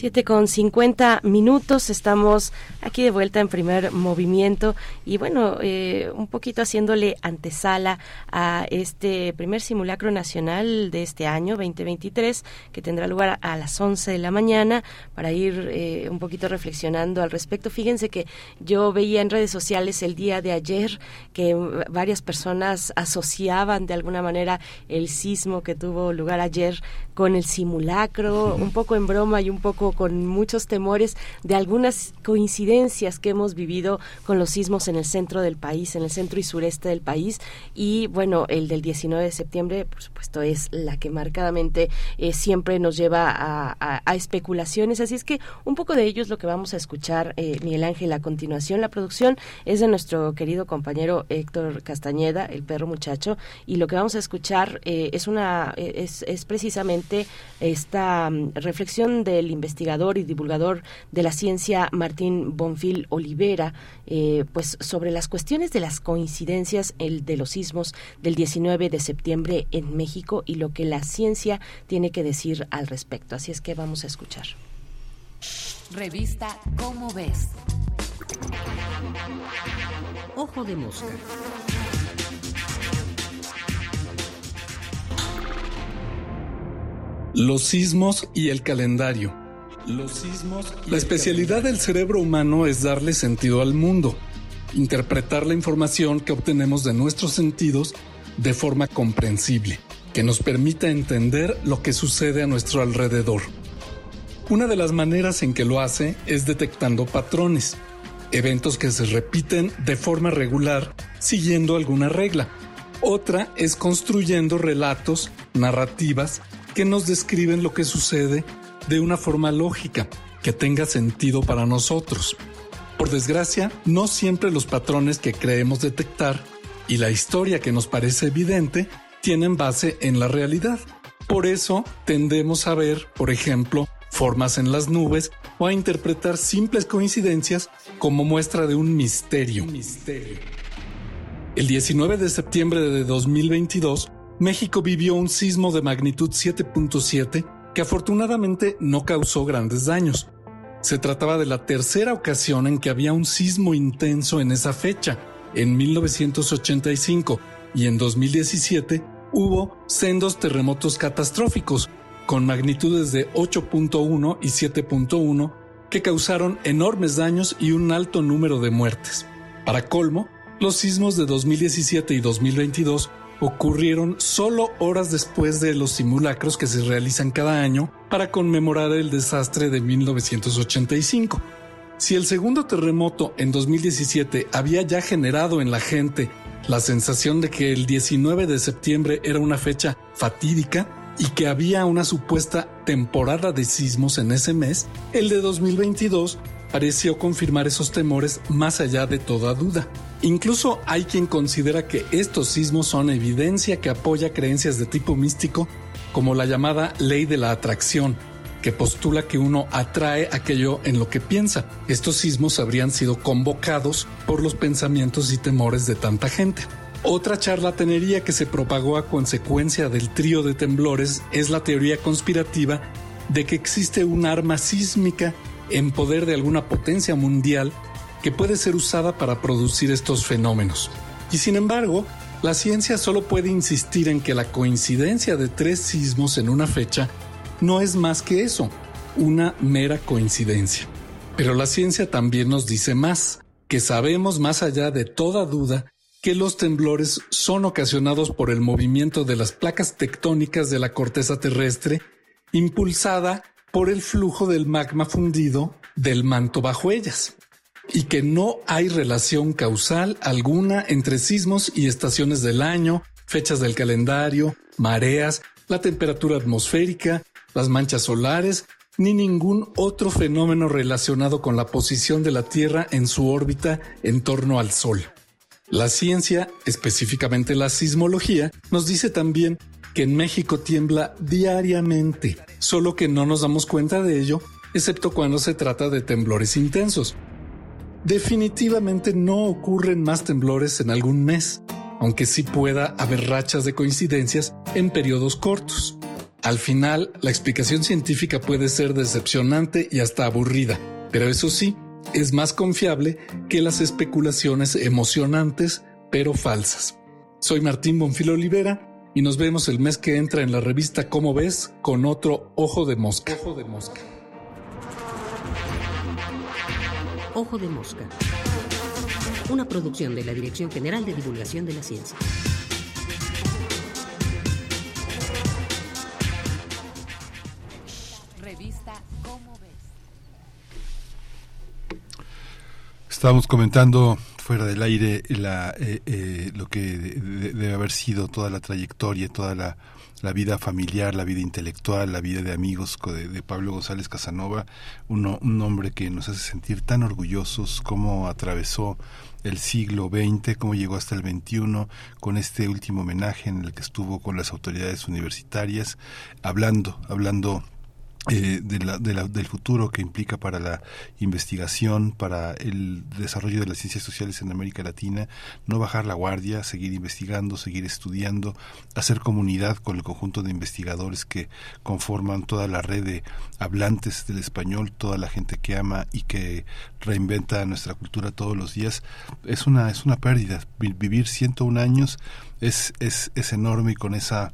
7 con 50 minutos, estamos aquí de vuelta en primer movimiento y bueno, eh, un poquito haciéndole antesala a este primer simulacro nacional de este año 2023 que tendrá lugar a las 11 de la mañana para ir eh, un poquito reflexionando al respecto. Fíjense que yo veía en redes sociales el día de ayer que varias personas asociaban de alguna manera el sismo que tuvo lugar ayer con el simulacro, un poco en broma y un poco con muchos temores de algunas coincidencias que hemos vivido con los sismos en el centro del país, en el centro y sureste del país. Y bueno, el del 19 de septiembre, por supuesto, es la que marcadamente eh, siempre nos lleva a, especulaciones. Así es que un poco de ello es lo que vamos a escuchar, eh, Miguel Ángel, a continuación. La producción es de nuestro querido compañero Héctor Castañeda, el perro muchacho, y lo que vamos a escuchar eh, es una es, es precisamente esta mm, reflexión del investigador investigador y divulgador de la ciencia Martín Bonfil Olivera, eh, pues sobre las cuestiones de las coincidencias el, de los sismos del 19 de septiembre en México y lo que la ciencia tiene que decir al respecto. Así es que vamos a escuchar. Revista Cómo ves. Ojo de mosca. Los sismos y el calendario. La especialidad del cerebro humano es darle sentido al mundo, interpretar la información que obtenemos de nuestros sentidos de forma comprensible, que nos permita entender lo que sucede a nuestro alrededor. Una de las maneras en que lo hace es detectando patrones, eventos que se repiten de forma regular siguiendo alguna regla. Otra es construyendo relatos, narrativas, que nos describen lo que sucede de una forma lógica, que tenga sentido para nosotros. Por desgracia, no siempre los patrones que creemos detectar y la historia que nos parece evidente tienen base en la realidad. Por eso tendemos a ver, por ejemplo, formas en las nubes o a interpretar simples coincidencias como muestra de un misterio. El 19 de septiembre de 2022, México vivió un sismo de magnitud 7.7 que afortunadamente no causó grandes daños. Se trataba de la tercera ocasión en que había un sismo intenso en esa fecha. En 1985 y en 2017 hubo sendos terremotos catastróficos con magnitudes de 8.1 y 7.1 que causaron enormes daños y un alto número de muertes. Para colmo, los sismos de 2017 y 2022 ocurrieron solo horas después de los simulacros que se realizan cada año para conmemorar el desastre de 1985. Si el segundo terremoto en 2017 había ya generado en la gente la sensación de que el 19 de septiembre era una fecha fatídica y que había una supuesta temporada de sismos en ese mes, el de 2022 pareció confirmar esos temores más allá de toda duda. Incluso hay quien considera que estos sismos son evidencia que apoya creencias de tipo místico como la llamada ley de la atracción, que postula que uno atrae aquello en lo que piensa. Estos sismos habrían sido convocados por los pensamientos y temores de tanta gente. Otra charlatanería que se propagó a consecuencia del trío de temblores es la teoría conspirativa de que existe un arma sísmica en poder de alguna potencia mundial que puede ser usada para producir estos fenómenos. Y sin embargo, la ciencia solo puede insistir en que la coincidencia de tres sismos en una fecha no es más que eso, una mera coincidencia. Pero la ciencia también nos dice más, que sabemos más allá de toda duda que los temblores son ocasionados por el movimiento de las placas tectónicas de la corteza terrestre, impulsada por el flujo del magma fundido del manto bajo ellas y que no hay relación causal alguna entre sismos y estaciones del año, fechas del calendario, mareas, la temperatura atmosférica, las manchas solares, ni ningún otro fenómeno relacionado con la posición de la Tierra en su órbita en torno al Sol. La ciencia, específicamente la sismología, nos dice también que en México tiembla diariamente, solo que no nos damos cuenta de ello, excepto cuando se trata de temblores intensos. Definitivamente no ocurren más temblores en algún mes, aunque sí pueda haber rachas de coincidencias en periodos cortos. Al final, la explicación científica puede ser decepcionante y hasta aburrida, pero eso sí, es más confiable que las especulaciones emocionantes pero falsas. Soy Martín Bonfilo Olivera y nos vemos el mes que entra en la revista Cómo ves con otro Ojo de Mosca. Ojo de Mosca. Ojo de Mosca. Una producción de la Dirección General de Divulgación de la Ciencia. Revista Cómo ves. Estábamos comentando fuera del aire la, eh, eh, lo que debe haber sido toda la trayectoria, toda la, la, vida familiar, la vida intelectual, la vida de amigos de, Pablo González Casanova, uno, un hombre que nos hace sentir tan orgullosos cómo atravesó el siglo XX, cómo llegó hasta el XXI, con este último homenaje en el que estuvo con las autoridades universitarias, hablando, hablando eh, de la, de la, del futuro que implica para la investigación, para el desarrollo de las ciencias sociales en América Latina, no bajar la guardia, seguir investigando, seguir estudiando, hacer comunidad con el conjunto de investigadores que conforman toda la red de hablantes del español, toda la gente que ama y que reinventa nuestra cultura todos los días, es una, es una pérdida. Vivir 101 años es, es, es enorme y con esa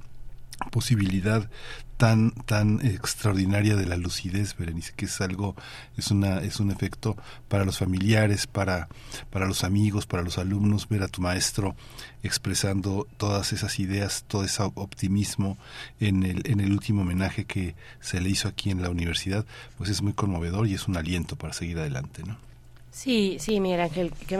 posibilidad tan tan extraordinaria de la lucidez Berenice que es algo es una es un efecto para los familiares para para los amigos para los alumnos ver a tu maestro expresando todas esas ideas todo ese optimismo en el en el último homenaje que se le hizo aquí en la universidad pues es muy conmovedor y es un aliento para seguir adelante no Sí, sí, Miguel Ángel, que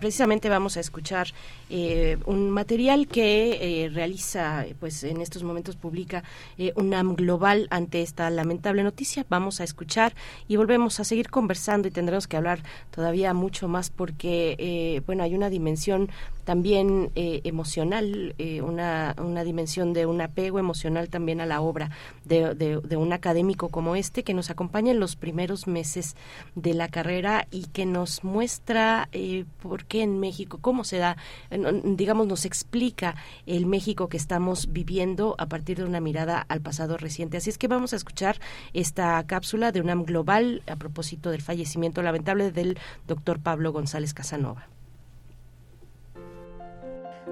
precisamente vamos a escuchar eh, un material que eh, realiza, pues en estos momentos publica eh, UNAM Global ante esta lamentable noticia. Vamos a escuchar y volvemos a seguir conversando y tendremos que hablar todavía mucho más porque, eh, bueno, hay una dimensión también eh, emocional, una, una dimensión de un apego emocional también a la obra de, de, un académico como este que nos acompaña en los primeros meses de la carrera y que nos muestra eh, por qué en México, cómo se da, digamos, nos explica el México que estamos viviendo a partir de una mirada al pasado reciente. Así es que vamos a escuchar esta cápsula de UNAM Global a propósito del fallecimiento lamentable del doctor Pablo González Casanova.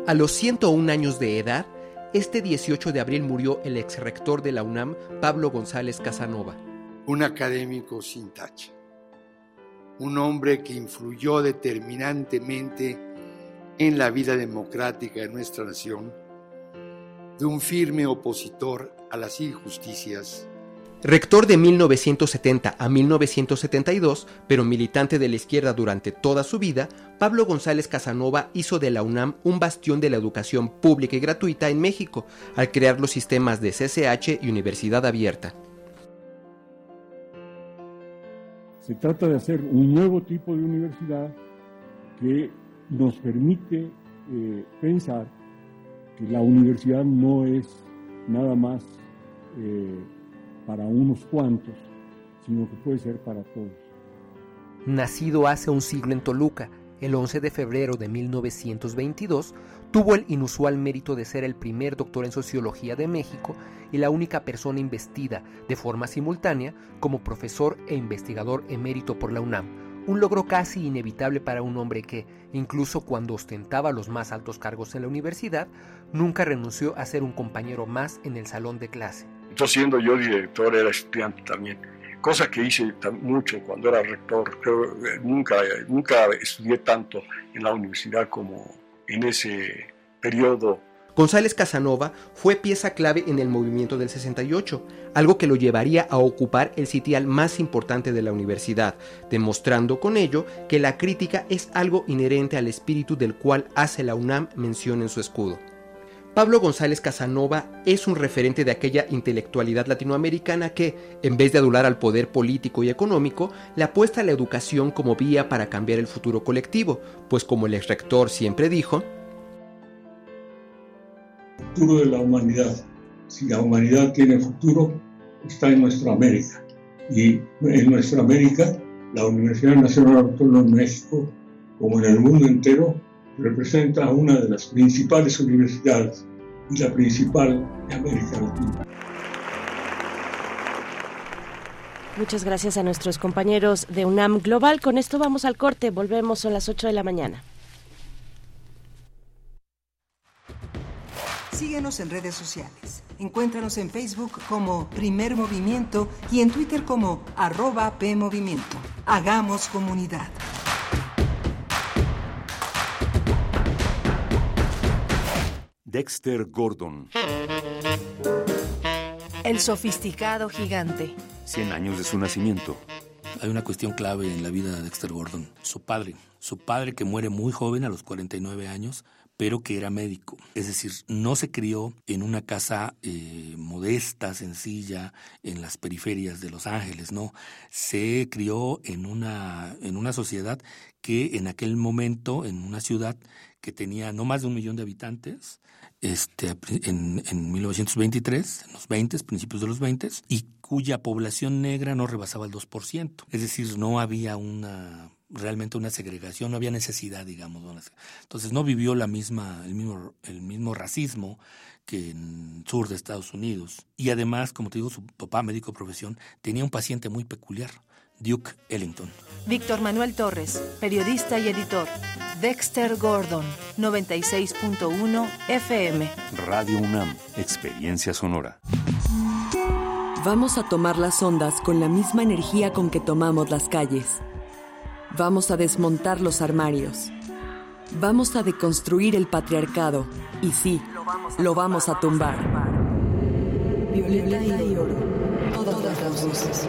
A los 101 años de edad, este 18 de abril murió el ex rector de la UNAM, Pablo González Casanova. Un académico sin tacha, un hombre que influyó determinantemente en la vida democrática de nuestra nación, de un firme opositor a las injusticias Rector de 1970 a 1972, pero militante de la izquierda durante toda su vida, Pablo González Casanova hizo de la UNAM un bastión de la educación pública y gratuita en México, al crear los sistemas de CCH y Universidad Abierta. Se trata de hacer un nuevo tipo de universidad que nos permite eh, pensar que la universidad no es nada más eh, para unos cuantos, sino que puede ser para todos. Nacido hace un siglo en Toluca, el 11 de febrero de 1922, tuvo el inusual mérito de ser el primer doctor en sociología de México y la única persona investida de forma simultánea como profesor e investigador emérito por la UNAM, un logro casi inevitable para un hombre que, incluso cuando ostentaba los más altos cargos en la universidad, nunca renunció a ser un compañero más en el salón de clase. Entonces, siendo yo director, era estudiante también, cosa que hice mucho cuando era rector. nunca, nunca estudié tanto en la universidad como en ese periodo González Casanova fue pieza clave en el movimiento del 68, algo que lo llevaría a ocupar el sitial más importante de la universidad, demostrando con ello que la crítica es algo inherente al espíritu del cual hace la UNAM mención en su escudo. Pablo González Casanova es un referente de aquella intelectualidad latinoamericana que, en vez de adular al poder político y económico, le apuesta a la educación como vía para cambiar el futuro colectivo, pues como el ex rector siempre dijo, futuro de la humanidad. Si la humanidad tiene futuro, está en nuestra América. Y en nuestra América, la Universidad Nacional Autónoma de México, como en el mundo entero, representa una de las principales universidades y la principal de América Latina. Muchas gracias a nuestros compañeros de UNAM Global. Con esto vamos al corte. Volvemos a las 8 de la mañana. Síguenos en redes sociales. Encuéntranos en Facebook como Primer Movimiento y en Twitter como arroba PMovimiento. Hagamos comunidad. Dexter Gordon. El sofisticado gigante. 100 años de su nacimiento. Hay una cuestión clave en la vida de Dexter Gordon, su padre. Su padre que muere muy joven, a los 49 años, pero que era médico. Es decir, no se crió en una casa eh, modesta, sencilla, en las periferias de Los Ángeles, no. Se crió en una, en una sociedad que en aquel momento, en una ciudad que tenía no más de un millón de habitantes, este, en, en 1923, en los 20, principios de los 20, y cuya población negra no rebasaba el 2%. Es decir, no había una realmente una segregación, no había necesidad, digamos. Entonces no vivió la misma, el mismo, el mismo racismo que en el sur de Estados Unidos. Y además, como te digo, su papá, médico de profesión, tenía un paciente muy peculiar, Duke Ellington. Víctor Manuel Torres, periodista y editor. Dexter Gordon, 96.1 FM. Radio UNAM, experiencia sonora. Vamos a tomar las ondas con la misma energía con que tomamos las calles. Vamos a desmontar los armarios. Vamos a deconstruir el patriarcado. Y sí, lo vamos a tumbar. Violeta y oro. Todas las voces.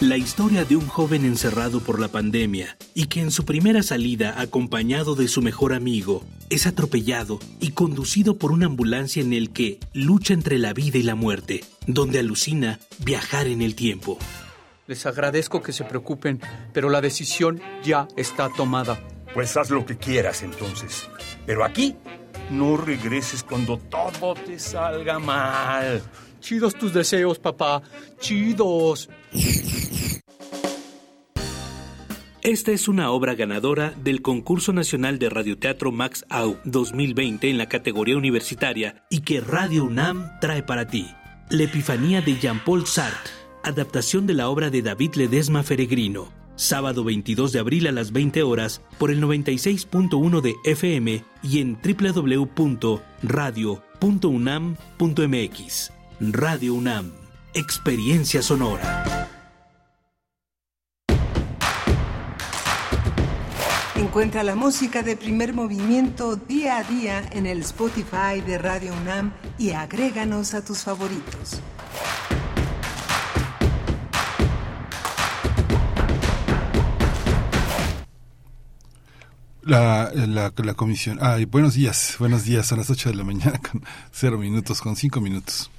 La historia de un joven encerrado por la pandemia y que en su primera salida, acompañado de su mejor amigo, es atropellado y conducido por una ambulancia en el que lucha entre la vida y la muerte, donde alucina viajar en el tiempo. Les agradezco que se preocupen, pero la decisión ya está tomada. Pues haz lo que quieras entonces. Pero aquí no regreses cuando todo te salga mal. Chidos tus deseos, papá. Chidos. Esta es una obra ganadora del Concurso Nacional de Radioteatro Max Au 2020 en la categoría universitaria y que Radio UNAM trae para ti. La Epifanía de Jean-Paul Sartre, adaptación de la obra de David Ledesma Feregrino. Sábado 22 de abril a las 20 horas por el 96.1 de FM y en www.radio.unam.mx. Radio UNAM, Experiencia Sonora. Encuentra la música de primer movimiento día a día en el Spotify de Radio UNAM y agréganos a tus favoritos. La, la, la comisión. Ay, buenos días, buenos días. Son las 8 de la mañana con cero minutos, con cinco minutos.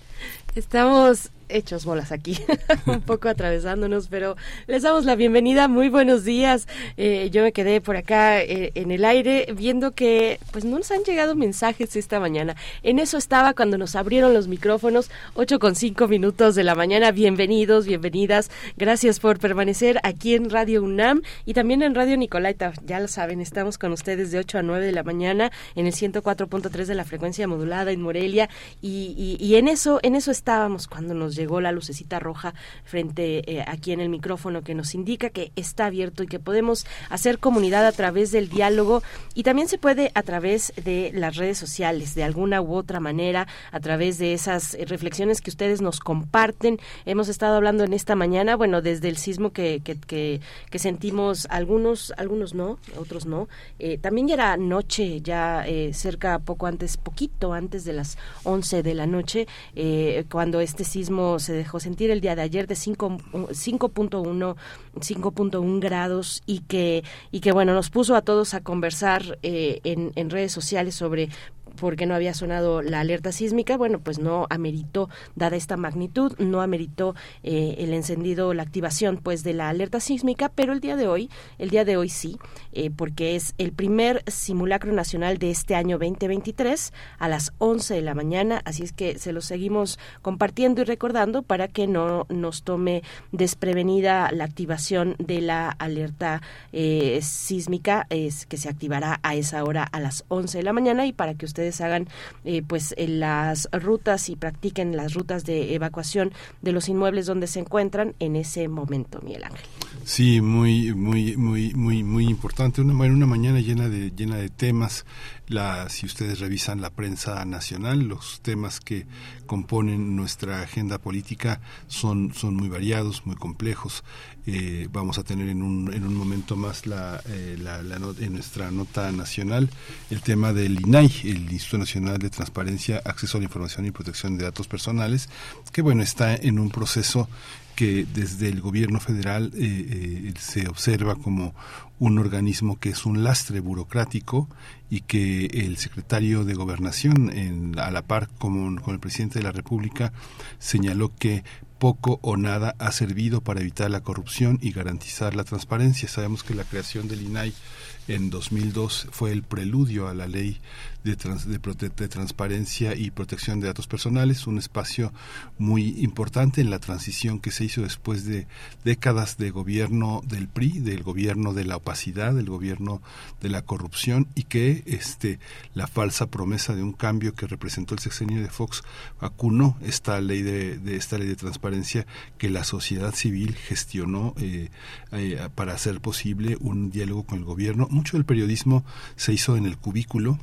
Estamos hechos bolas aquí, un poco atravesándonos, pero les damos la bienvenida. Muy buenos días. Eh, yo me quedé por acá eh, en el aire viendo que pues no nos han llegado mensajes esta mañana. En eso estaba cuando nos abrieron los micrófonos, 8 con 5 minutos de la mañana. Bienvenidos, bienvenidas. Gracias por permanecer aquí en Radio UNAM y también en Radio Nicolaita. Ya lo saben, estamos con ustedes de 8 a 9 de la mañana en el 104.3 de la frecuencia modulada en Morelia y, y en eso en eso estábamos cuando nos llegó la lucecita roja frente eh, aquí en el micrófono que nos indica que está abierto y que podemos hacer comunidad a través del diálogo y también se puede a través de las redes sociales, de alguna u otra manera, a través de esas eh, reflexiones que ustedes nos comparten. Hemos estado hablando en esta mañana, bueno, desde el sismo que, que, sentimos algunos, algunos no, otros no. Eh, también ya era noche, ya cerca, poco antes, poquito antes de las 11 de la noche, cuando este sismo se dejó sentir el día de ayer de 5.1 5.1 grados y que y que bueno nos puso a todos a conversar eh, en, en redes sociales sobre porque no había sonado la alerta sísmica, bueno, pues no ameritó, dada esta magnitud, no ameritó eh, el encendido, la activación pues de la alerta sísmica, pero el día de hoy, el día de hoy sí, eh, porque es el primer simulacro nacional de este año 2023 a las 11 de la mañana, así es que se lo seguimos compartiendo y recordando para que no nos tome desprevenida la activación de la alerta eh, sísmica, es que se activará a esa hora a las 11 de la mañana y para que ustedes hagan eh, pues las rutas y practiquen las rutas de evacuación de los inmuebles donde se encuentran en ese momento, Miguel Ángel. Sí, muy, muy, muy, muy, muy importante. Una, una mañana llena de, llena de temas. La, si ustedes revisan la prensa nacional, los temas que componen nuestra agenda política son, son muy variados, muy complejos. Eh, vamos a tener en un, en un momento más la, eh, la, en nuestra nota nacional el tema del INAI, el Instituto Nacional de Transparencia, Acceso a la Información y Protección de Datos Personales, que bueno, está en un proceso que desde el gobierno federal eh, se observa como un organismo que es un lastre burocrático y que el secretario de Gobernación, en, a la par con, con el presidente de la República, señaló que poco o nada ha servido para evitar la corrupción y garantizar la transparencia. Sabemos que la creación del INAI en 2002 fue el preludio a la ley de, de, transparencia y protección de datos personales, un espacio muy importante en la transición que se hizo después de décadas de gobierno del PRI, del gobierno de la opacidad, del gobierno de la corrupción y que este la falsa promesa de un cambio que representó el sexenio de Fox vacunó esta ley de, esta ley de transparencia que la sociedad civil gestionó eh, eh, para hacer posible un diálogo con el gobierno. Mucho del periodismo se hizo en el cubículo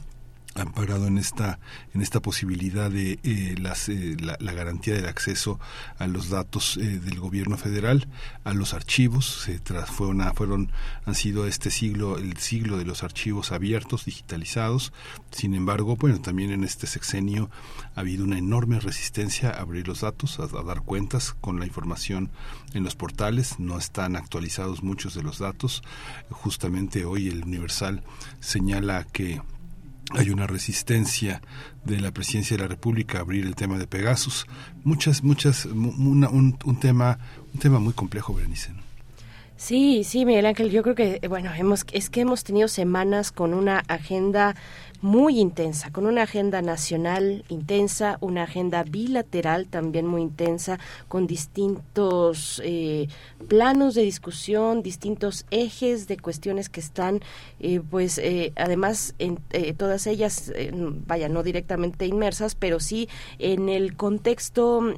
amparado en esta en esta posibilidad de eh, las, eh, la, garantía del acceso a los datos eh, del gobierno federal a los archivos se fue una, fueron han sido este siglo el siglo de los archivos abiertos digitalizados. Sin embargo bueno también en este sexenio ha habido una enorme resistencia a abrir los datos a dar cuentas con la información en los portales. No están actualizados muchos de los datos. Justamente hoy el universal señala que hay una resistencia de la presidencia de la República a abrir el tema de Pegasus. Muchas, muchas, un, tema, un tema muy complejo, Berenice. Sí, sí, Miguel Ángel, yo creo que, bueno, hemos, es que hemos tenido semanas con una agenda muy intensa, con una agenda nacional intensa, una agenda bilateral también muy intensa, con distintos eh, planos de discusión, distintos ejes de cuestiones que están, eh, pues, eh, además, en todas ellas, vaya, no directamente inmersas, pero sí en el contexto,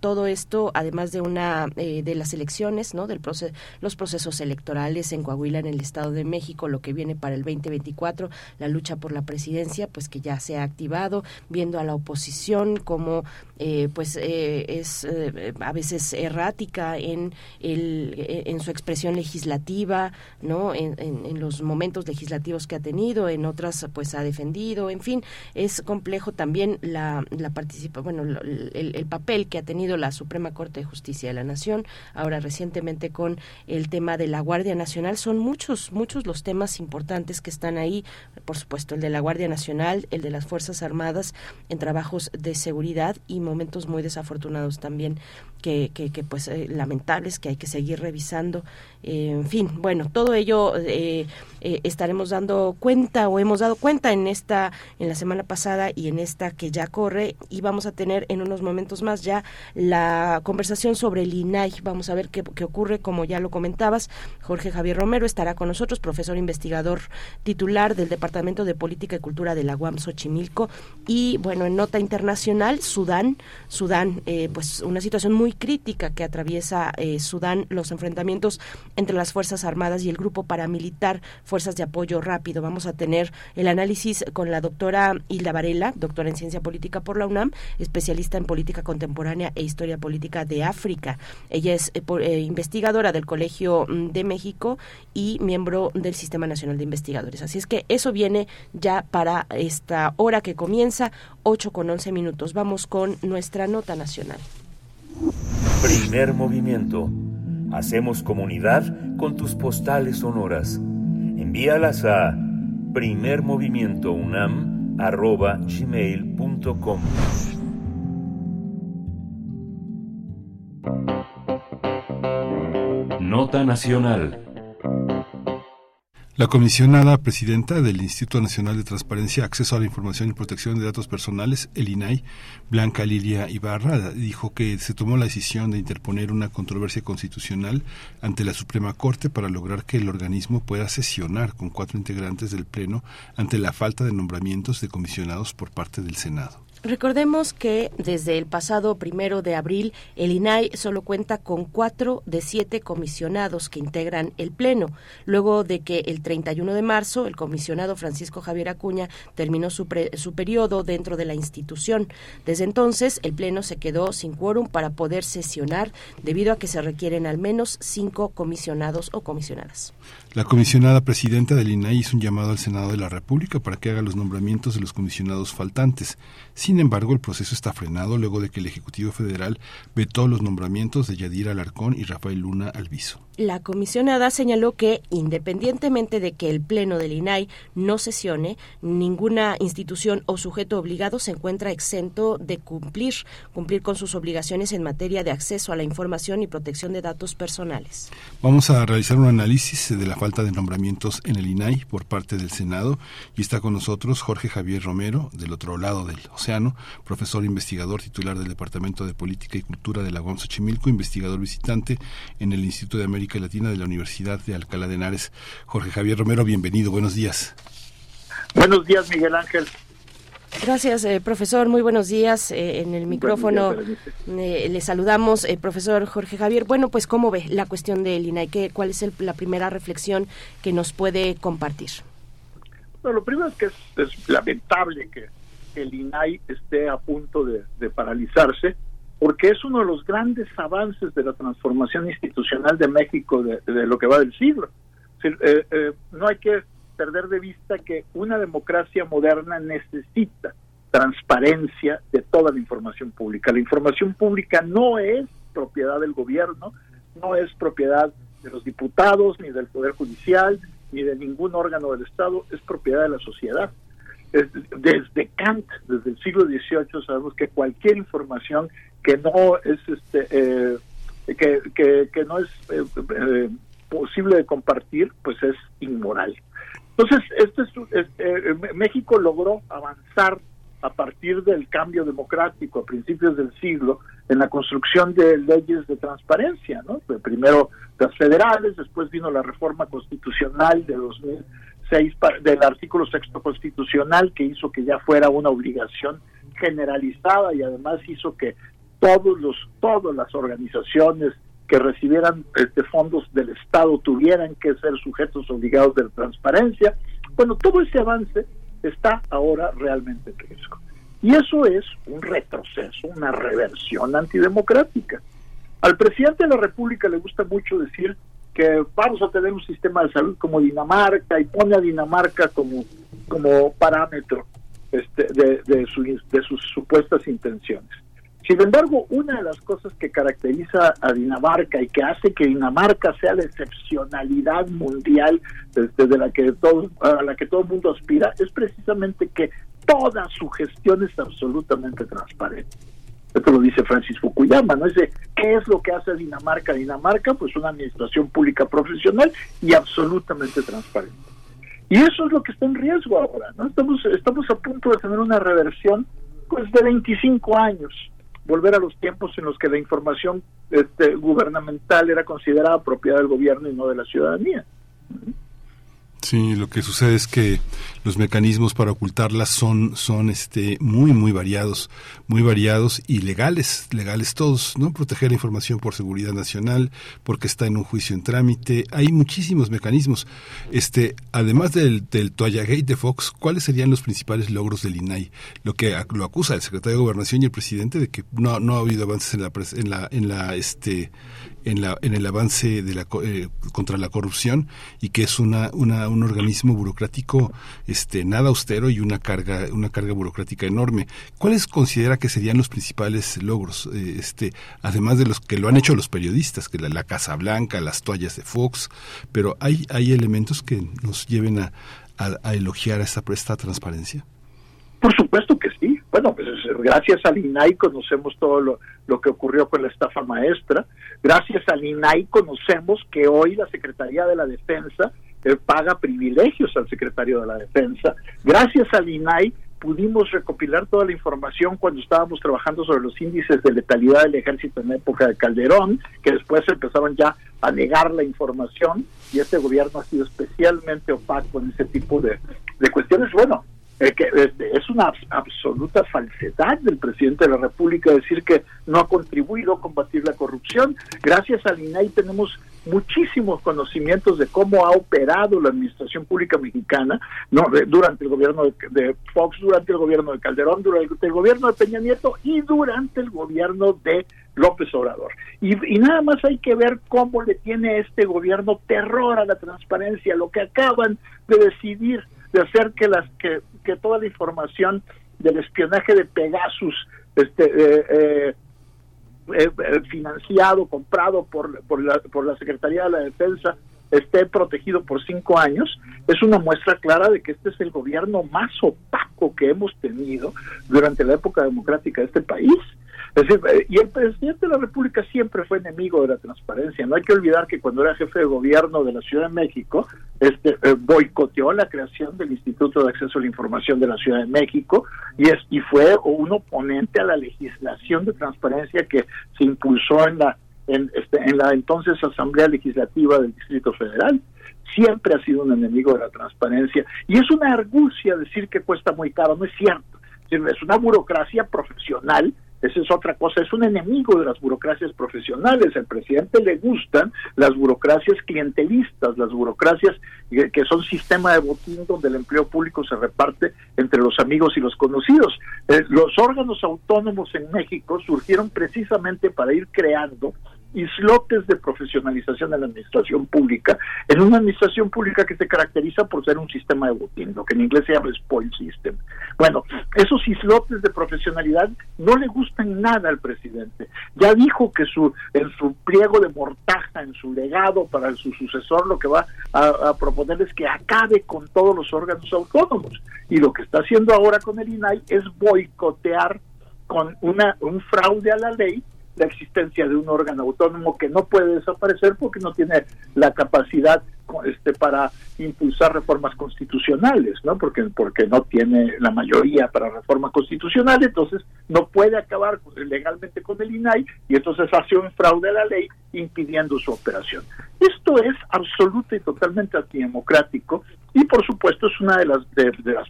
todo esto, además de una, de las elecciones, ¿no? Del proceso, los procesos electorales en Coahuila, en el Estado de México, lo que viene para el 2024, la lucha por la presidencia, pues que ya se ha activado, viendo a la oposición como eh, pues eh, es eh, a veces errática en el en su expresión legislativa, no, en, los momentos legislativos que ha tenido, en otras pues ha defendido, en fin, es complejo también la la participa, bueno, el, el papel que ha tenido la Suprema Corte de Justicia de la Nación, ahora recientemente con el tema de la Guardia Nacional, son muchos muchos los temas importantes que están ahí, por supuesto el de la Guardia Nacional, el de las Fuerzas Armadas en trabajos de seguridad y momentos muy desafortunados también que, pues eh, lamentables que hay que seguir revisando. Eh, en fin, bueno, todo ello eh, estaremos dando cuenta o hemos dado cuenta en esta, en la semana pasada y en esta que ya corre y vamos a tener en unos momentos más ya la conversación sobre el INAI. Vamos a ver qué, qué ocurre, como ya lo comentabas. Jorge Javier Romero estará con nosotros, profesor investigador titular del Departamento de Política y Cultura de la UAM Xochimilco y bueno, en nota internacional, Sudán, Sudán, pues una situación muy crítica que atraviesa eh, Sudán, los enfrentamientos entre las Fuerzas Armadas y el grupo paramilitar Fuerzas de Apoyo Rápido. Vamos a tener el análisis con la doctora Hilda Varela, doctora en Ciencia Política por la UNAM, especialista en Política Contemporánea e Historia Política de África. Ella es eh, eh, investigadora del Colegio mm, de México y miembro del Sistema Nacional de Investigadores. Así es que eso viene ya para esta hora que comienza, 8 con 11 minutos. Vamos con nuestra nota nacional. Primer movimiento. Hacemos comunidad con tus postales sonoras. Envíalas a primermovimientounam.gmail.com Nota Nacional la comisionada presidenta del Instituto Nacional de Transparencia, Acceso a la Información y Protección de Datos Personales, el INAI, Blanca Lilia Ibarra, dijo que se tomó la decisión de interponer una controversia constitucional ante la Suprema Corte para lograr que el organismo pueda sesionar con cuatro integrantes del Pleno ante la falta de nombramientos de comisionados por parte del Senado. Recordemos que desde el pasado primero de abril el INAI solo cuenta con cuatro de siete comisionados que integran el Pleno, luego de que el 31 de marzo el comisionado Francisco Javier Acuña terminó su, su periodo dentro de la institución. Desde entonces el Pleno se quedó sin quórum para poder sesionar debido a que se requieren al menos cinco comisionados o comisionadas. La comisionada presidenta del INAI hizo un llamado al Senado de la República para que haga los nombramientos de los comisionados faltantes. Sin embargo, el proceso está frenado luego de que el Ejecutivo Federal vetó los nombramientos de Yadira Alarcón y Rafael Luna Alviso. La comisionada señaló que, independientemente de que el Pleno del INAI no sesione, ninguna institución o sujeto obligado se encuentra exento de cumplir, cumplir con sus obligaciones en materia de acceso a la información y protección de datos personales. Vamos a realizar un análisis de la falta de nombramientos en el INAI por parte del Senado y está con nosotros Jorge Javier Romero, del otro lado del océano, profesor investigador titular del Departamento de Política y Cultura de la UAM Xochimilco, investigador visitante en el Instituto de América Latina de la Universidad de Alcalá de Henares. Jorge Javier Romero, bienvenido, buenos días. Buenos días, Miguel Ángel. Gracias, eh, profesor. Muy buenos días. Eh, en el micrófono eh, le saludamos, profesor Jorge Javier. Bueno, pues, ¿cómo ve la cuestión del INAI? ¿Qué, ¿Cuál es la primera reflexión que nos puede compartir? Bueno, lo primero es que es, lamentable que el INAI esté a punto de, de paralizarse porque es uno de los grandes avances de la transformación institucional de México de, lo que va del siglo. Eh, eh, no hay que perder de vista que una democracia moderna necesita transparencia de toda la información pública. La información pública no es propiedad del gobierno, no es propiedad de los diputados, ni del Poder Judicial, ni de ningún órgano del Estado, es propiedad de la sociedad. Desde Kant, desde el siglo XVIII, sabemos que cualquier información que no es este eh, que, que, no es eh, eh, posible de compartir pues es inmoral. Entonces este es, México logró avanzar a partir del cambio democrático a principios del siglo en la construcción de leyes de transparencia no primero las federales después vino la reforma constitucional de 2006 del artículo sexto constitucional que hizo que ya fuera una obligación generalizada y además hizo que todos los todas las organizaciones que recibieran este, fondos del Estado tuvieran que ser sujetos obligados de transparencia. Bueno, todo ese avance está ahora realmente en riesgo. Y eso es un retroceso, una reversión antidemocrática. Al presidente de la República le gusta mucho decir que vamos a tener un sistema de salud como Dinamarca y pone a Dinamarca como, como parámetro este, de, de sus supuestas intenciones. Sin embargo, una de las cosas que caracteriza a Dinamarca y que hace que Dinamarca sea la excepcionalidad mundial desde la que todo, a la que todo el mundo aspira es precisamente que toda su gestión es absolutamente transparente. Esto lo dice Francis Fukuyama, ¿no? Dice, ¿qué es lo que hace Dinamarca? Dinamarca, pues una administración pública profesional y absolutamente transparente. Y eso es lo que está en riesgo ahora, ¿no? Estamos, estamos a punto de tener una reversión pues de 25 años, volver a los tiempos en los que la información este, gubernamental era considerada propiedad del gobierno y no de la ciudadanía. Sí, lo que sucede es que los mecanismos para ocultarlas son son este muy muy variados, muy variados y legales, legales todos, ¿no? Proteger la información por seguridad nacional, porque está en un juicio en trámite, hay muchísimos mecanismos. Este, además del del Toallagate de Fox, ¿cuáles serían los principales logros del INAI? Lo que lo acusa el secretario de Gobernación y el presidente de que no no ha habido avances en la en la en la este en, la, en el avance de la, eh, contra la corrupción y que es una, una, un organismo burocrático este, nada austero y una carga, una carga burocrática enorme. ¿Cuáles considera que serían los principales logros, eh, este, además de los que lo han hecho los periodistas, que la, Casa Blanca, las toallas de Fox, pero hay, hay elementos que nos lleven a, a, elogiar esta, esta transparencia? Por supuesto que sí. Bueno, pues gracias al INAI conocemos todo lo, lo que ocurrió con la estafa maestra. Gracias al INAI conocemos que hoy la Secretaría de la Defensa eh, paga privilegios al secretario de la Defensa. Gracias al INAI pudimos recopilar toda la información cuando estábamos trabajando sobre los índices de letalidad del ejército en la época de Calderón, que después empezaron ya a negar la información y este gobierno ha sido especialmente opaco en ese tipo de, de cuestiones. Bueno, que es una absoluta falsedad del presidente de la República decir que no ha contribuido a combatir la corrupción. Gracias al INAI tenemos muchísimos conocimientos de cómo ha operado la administración pública mexicana no durante el gobierno de, Fox, durante el gobierno de Calderón, durante el gobierno de Peña Nieto y durante el gobierno de López Obrador. Y, y, nada más hay que ver cómo le tiene este gobierno terror a la transparencia, lo que acaban de decidir de hacer que las que, que toda la información del espionaje de Pegasus este eh, eh, eh, financiado comprado por, por, la, por la Secretaría de la Defensa esté protegido por cinco años, es una muestra clara de que este es el gobierno más opaco que hemos tenido durante la época democrática de este país. Es decir, eh, y el presidente de la República siempre fue enemigo de la transparencia. No hay que olvidar que cuando era jefe de gobierno de la Ciudad de México, este, eh, boicoteó la creación del Instituto de Acceso a la Información de la Ciudad de México y, es, y fue un oponente a la legislación de transparencia que se impulsó en la, en, este, en la entonces Asamblea Legislativa del Distrito Federal siempre ha sido un enemigo de la transparencia y es una argucia decir que cuesta muy caro, no es cierto. Es una burocracia profesional esa es otra cosa, es un enemigo de las burocracias profesionales. Al presidente le gustan las burocracias clientelistas, las burocracias que son sistema de botín donde el empleo público se reparte entre los amigos y los conocidos. Eh, los órganos autónomos en México surgieron precisamente para ir creando islotes de profesionalización de la administración pública, en una administración pública que se caracteriza por ser un sistema de botín, lo que en inglés se llama spoil system. Bueno, esos islotes de profesionalidad no le gustan nada al presidente. Ya dijo que su en su pliego de mortaja, en su legado para su sucesor, lo que va a, a proponer es que acabe con todos los órganos autónomos. Y lo que está haciendo ahora con el INAI es boicotear con una, un fraude a la ley la existencia de un órgano autónomo que no puede desaparecer porque no tiene la capacidad este para impulsar reformas constitucionales, ¿no? Porque porque no tiene la mayoría para reforma constitucional, entonces no puede acabar legalmente con el INAI y entonces hace un fraude a la ley impidiendo su operación. Esto es absoluto y totalmente antidemocrático y por supuesto es una de las de, las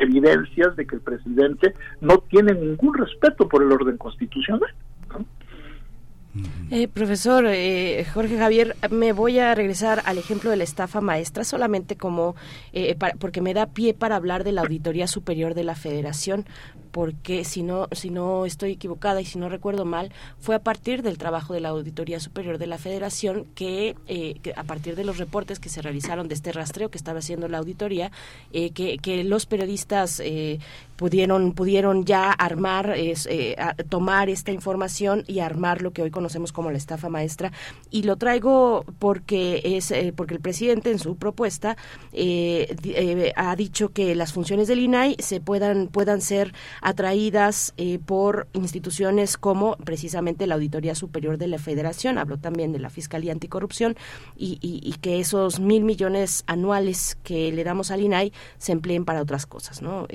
evidencias de que el presidente no tiene ningún respeto por el orden constitucional. Eh, profesor eh, Jorge Javier, me voy a regresar al ejemplo de la estafa maestra solamente como eh, porque me da pie para hablar de la Auditoría Superior de la Federación, porque si no si no estoy equivocada y si no recuerdo mal fue a partir del trabajo de la auditoría superior de la Federación que, a partir de los reportes que se realizaron de este rastreo que estaba haciendo la auditoría que, que, los periodistas pudieron pudieron ya armar tomar esta información y armar lo que hoy conocemos como la estafa maestra. Y lo traigo porque es eh, porque el presidente en su propuesta eh, eh, ha dicho que las funciones del INAI se puedan puedan ser atraídas por instituciones como precisamente la Auditoría Superior de la Federación habló también de la Fiscalía Anticorrupción y, y, que esos mil millones anuales que le damos al INAI se empleen para otras cosas no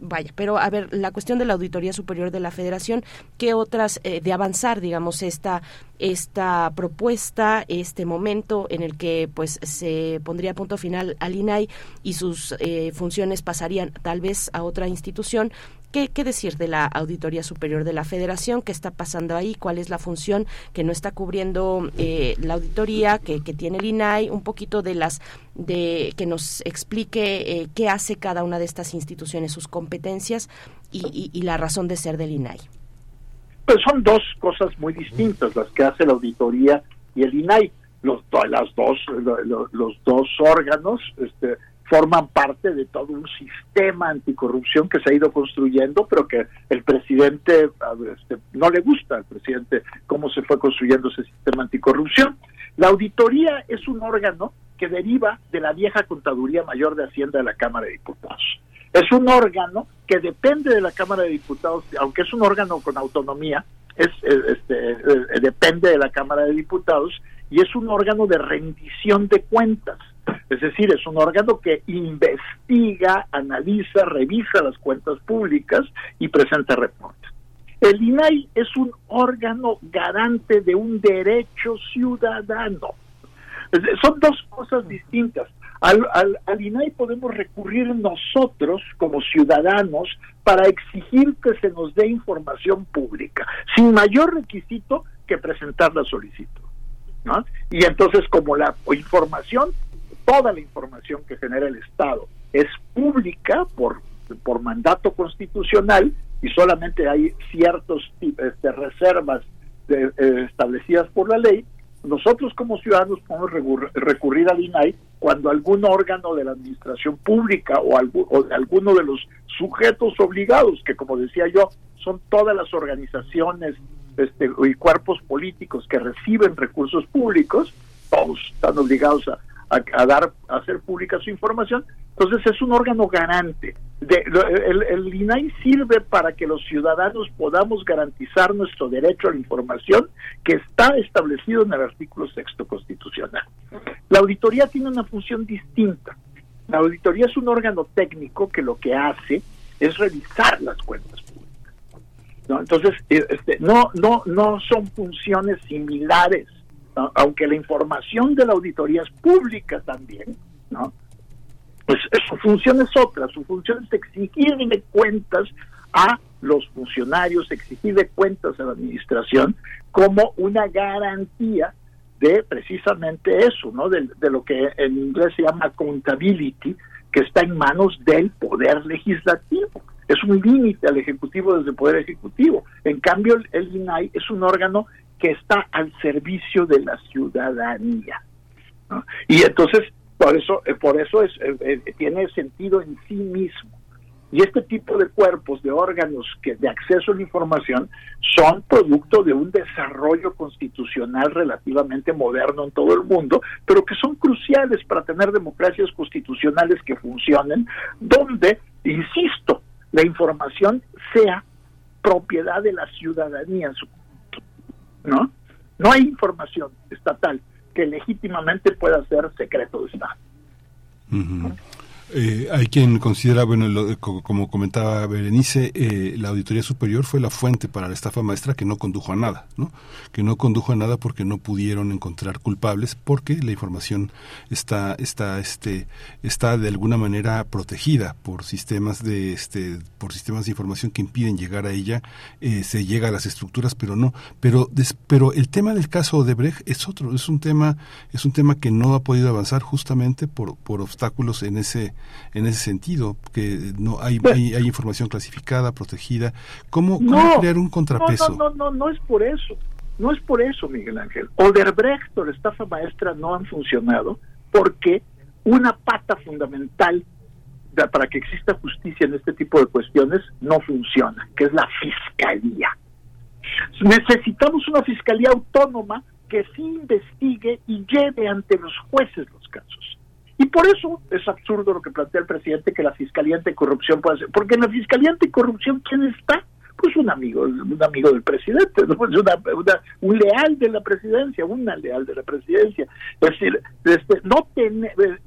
vaya pero a ver la cuestión de la Auditoría Superior de la Federación qué otras de avanzar digamos esta esta propuesta, este momento en el que pues se pondría punto final al INAI y sus eh, funciones pasarían tal vez a otra institución. ¿Qué, ¿Qué, decir de la Auditoría Superior de la Federación? ¿Qué está pasando ahí? ¿Cuál es la función que no está cubriendo eh, la auditoría que, que, tiene el INAI? Un poquito de las de que nos explique eh, qué hace cada una de estas instituciones, sus competencias y, y la razón de ser del INAI. Pues son dos cosas muy distintas las que hace la auditoría y el INAI. Los, las dos, los, dos órganos este, forman parte de todo un sistema anticorrupción que se ha ido construyendo, pero que el presidente este, no le gusta al presidente cómo se fue construyendo ese sistema anticorrupción. La auditoría es un órgano que deriva de la vieja Contaduría Mayor de Hacienda de la Cámara de Diputados. Es un órgano que depende de la Cámara de Diputados, aunque es un órgano con autonomía, es, este, eh, depende de la Cámara de Diputados y es un órgano de rendición de cuentas. Es decir, es un órgano que investiga, analiza, revisa las cuentas públicas y presenta reportes. El INAI es un órgano garante de un derecho ciudadano. Son dos cosas distintas. Al, al, INAI podemos recurrir nosotros como ciudadanos para exigir que se nos dé información pública, sin mayor requisito que presentar la solicitud. ¿no? Y entonces como la información, toda la información que genera el Estado es pública por, por mandato constitucional y solamente hay ciertos este, reservas de, eh, establecidas por la ley, nosotros como ciudadanos podemos recurrir al INAI cuando algún órgano de la administración pública o, o de alguno de los sujetos obligados, que como decía yo, son todas las organizaciones este, y cuerpos políticos que reciben recursos públicos, todos están obligados a, a, dar, hacer pública su información. Entonces es un órgano garante. El, el, INAI sirve para que los ciudadanos podamos garantizar nuestro derecho a la información que está establecido en el artículo sexto constitucional. La auditoría tiene una función distinta. La auditoría es un órgano técnico que lo que hace es revisar las cuentas públicas. ¿no? Entonces, eh, este, no, no, no son funciones similares aunque la información de la auditoría es pública también, ¿no? Pues su función es otra, su función es exigirle cuentas a los funcionarios, exigirle cuentas a la administración como una garantía de precisamente eso, ¿no? De, de, lo que en inglés se llama accountability, que está en manos del poder legislativo. Es un límite al ejecutivo desde el poder ejecutivo. En cambio, el INAI es un órgano que está al servicio de la ciudadanía. Y entonces, por eso, eh, por eso es, eh, eh, tiene sentido en sí mismo. Y este tipo de cuerpos, de órganos que de acceso a la información, son producto de un desarrollo constitucional relativamente moderno en todo el mundo, pero que son cruciales para tener democracias constitucionales que funcionen, donde, insisto, la información sea propiedad de la ciudadanía en su ¿no? No hay información estatal que legítimamente pueda ser secreto de Estado. Eh, hay quien considera, bueno, como comentaba Berenice, eh, la Auditoría Superior fue la fuente para la estafa maestra que no condujo a nada, ¿no? Que no condujo a nada porque no pudieron encontrar culpables, porque la información está, está, este, está de alguna manera protegida por sistemas de, este, por sistemas de información que impiden llegar a ella. Eh, se llega a las estructuras, pero no. Pero, pero el tema del caso de Brecht es otro, es un tema, es un tema que no ha podido avanzar justamente por, por obstáculos en ese en ese sentido, que no hay, hay, información clasificada, protegida. ¿Cómo, crear un contrapeso? No, no, no, no, es por eso. No es por eso, Miguel Ángel. Oderbrecht o la estafa maestra no han funcionado porque una pata fundamental para que exista justicia en este tipo de cuestiones no funciona, que es la fiscalía. Necesitamos una fiscalía autónoma que sí investigue y lleve ante los jueces los casos. Y por eso es absurdo lo que plantea el presidente que la Fiscalía Anticorrupción puede hacer. Porque en la Fiscalía Anticorrupción, ¿quién está? Pues un amigo, un amigo del presidente, pues un leal de la presidencia, una leal de la presidencia. Es decir, este, no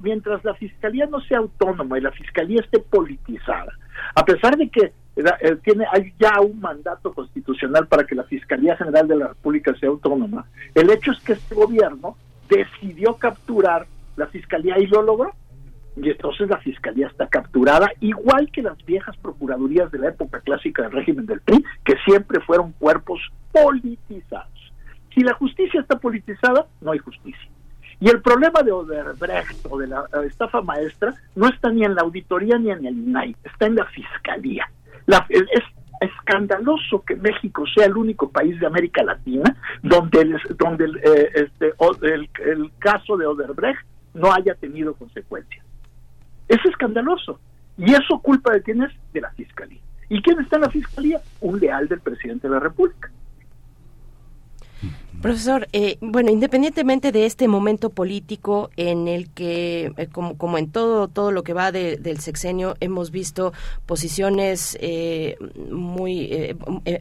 mientras la Fiscalía no sea autónoma y la Fiscalía esté politizada, a pesar de que eh, tiene hay ya un mandato constitucional para que la Fiscalía General de la República sea autónoma, el hecho es que este gobierno decidió capturar la fiscalía y lo logró. Y entonces la fiscalía está capturada, igual que las viejas procuradurías de la época clásica del régimen del PRI, que siempre fueron cuerpos politizados. Si la justicia está politizada, no hay justicia. Y el problema de Odebrecht o de la estafa maestra no está ni en la auditoría ni en el INAI, está en la fiscalía. La, es escandaloso que México sea el único país de América Latina donde el, donde el, eh, este, el, el caso de Odebrecht no haya tenido consecuencias. Es escandaloso. ¿Y eso culpa de quién es? De la Fiscalía. ¿Y quién está en la Fiscalía? Un leal del presidente de la República. Profesor, eh, bueno, independientemente de este momento político en el que, eh, como, como en todo todo lo que va del sexenio, hemos visto posiciones eh, muy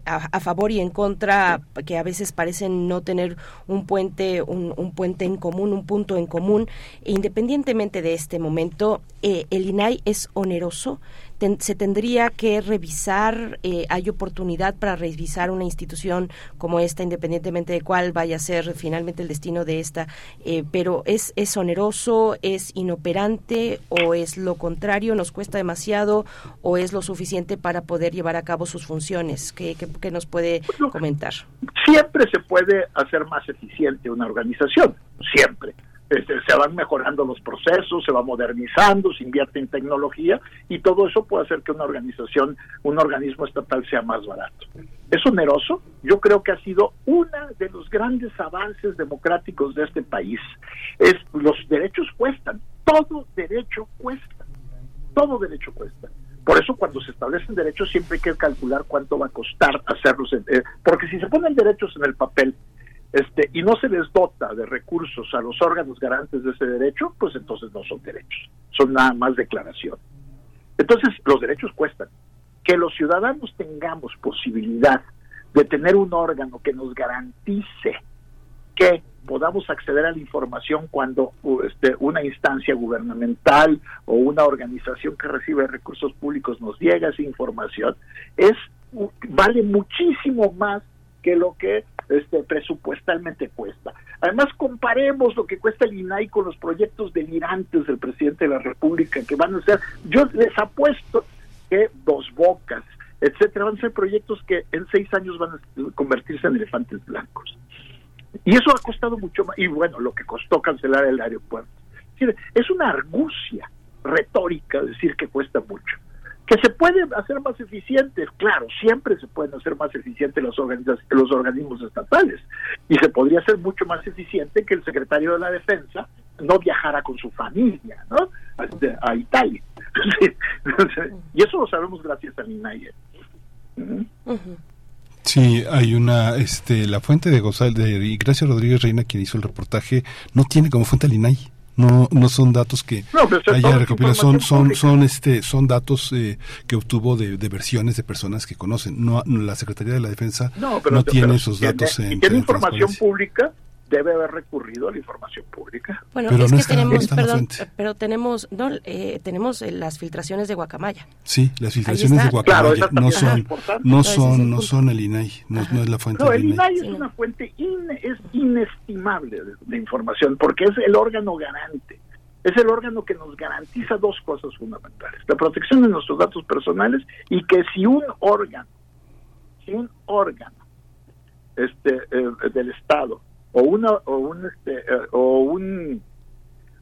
a, favor y en contra que a veces parecen no tener un puente un, un puente en común, un punto en común. independientemente de este momento, el INAI es oneroso se tendría que revisar, eh, hay oportunidad para revisar una institución como esta, independientemente de cuál vaya a ser finalmente el destino de esta, eh, pero es, es oneroso, es inoperante o es lo contrario, nos cuesta demasiado o es lo suficiente para poder llevar a cabo sus funciones. ¿Qué, qué nos puede comentar? Siempre se puede hacer más eficiente una organización, siempre este, se van mejorando los procesos, se va modernizando, se invierte en tecnología y todo eso puede hacer que una organización, un organismo estatal sea más barato. ¿Es oneroso? Yo creo que ha sido uno de los grandes avances democráticos de este país. Es los derechos cuestan, todo derecho cuesta, todo derecho cuesta. Por eso cuando se establecen derechos siempre hay que calcular cuánto va a costar hacerlos, eh, porque si se ponen derechos en el papel este, y no se les dota de recursos a los órganos garantes de ese derecho, pues entonces no son derechos, son nada más declaración. Entonces, los derechos cuestan. Que los ciudadanos tengamos posibilidad de tener un órgano que nos garantice que podamos acceder a la información cuando este, una instancia gubernamental o una organización que recibe recursos públicos nos llega esa información, es vale muchísimo más que lo que este, presupuestalmente cuesta. Además, comparemos lo que cuesta el INAI con los proyectos delirantes del presidente de la República, que van a ser, yo les apuesto que dos bocas, etcétera, van a ser proyectos que en seis años van a convertirse en elefantes blancos. Y eso ha costado mucho más, y bueno, lo que costó cancelar el aeropuerto. Es una argucia retórica decir que cuesta mucho que se puede hacer más eficientes, claro, siempre se pueden hacer más eficientes los, los organismos estatales y se podría hacer mucho más eficiente que el secretario de la Defensa no viajara con su familia ¿no? a, Italia. y eso lo sabemos gracias a INAIE. Sí, hay una, este, la fuente de González, de Ignacio Rodríguez Reina, quien hizo el reportaje, no tiene como fuente al INAI no no son datos que haya recopilado son son son este son datos eh, que obtuvo de, versiones de personas que conocen. No la secretaría de la defensa no, tiene esos datos en, tiene información pública debe haber recurrido a la información pública. Bueno, es que tenemos, perdón, pero tenemos, no, eh, tenemos eh, las filtraciones de Guacamaya. Sí, las filtraciones de Guacamaya no son, no son, no son el INAI, no, es la fuente. No, el INAI es una fuente es inestimable de, información porque es el órgano garante. Es el órgano que nos garantiza dos cosas fundamentales: la protección de nuestros datos personales y que si un órgano, si un órgano este eh, del Estado o una o un este, eh, o un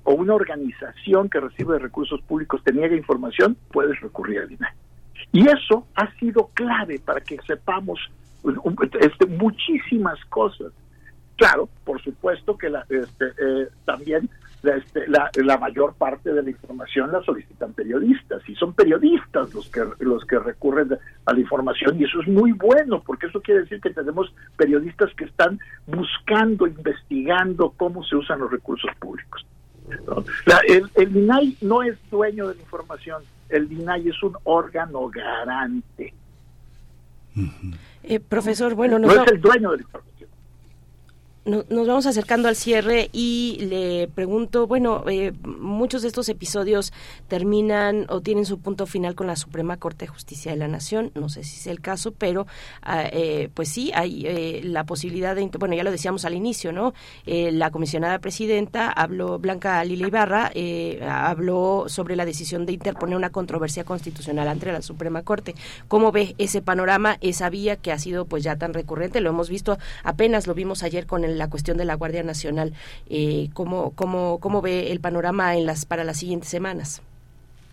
o una organización que recibe recursos públicos te niega información, puedes recurrir al INAI. Y eso ha sido clave para que sepamos este, muchísimas cosas. Claro, por supuesto que la, este, eh, también este, la, la, mayor parte de la información la solicitan periodistas y son periodistas los que los que recurren a la información y eso es muy bueno porque eso quiere decir que tenemos periodistas que están buscando, investigando cómo se usan los recursos públicos. el, el INAI no es dueño de la información, el INAI es un órgano garante. Eh, profesor, bueno, no es el dueño de la información nos vamos acercando al cierre y le pregunto, bueno, eh, muchos de estos episodios terminan o tienen su punto final con la Suprema Corte de Justicia de la Nación, no sé si es el caso, pero ah, eh, pues sí, hay eh, la posibilidad de, bueno, ya lo decíamos al inicio, ¿no? la comisionada presidenta habló, Blanca Lila Ibarra, habló sobre la decisión de interponer una controversia constitucional ante la Suprema Corte. ¿Cómo ve ese panorama, esa vía que ha sido pues ya tan recurrente? Lo hemos visto, apenas lo vimos ayer con el la cuestión de la Guardia Nacional. Eh, ¿cómo, cómo, ¿Cómo ve el panorama en las para las siguientes semanas?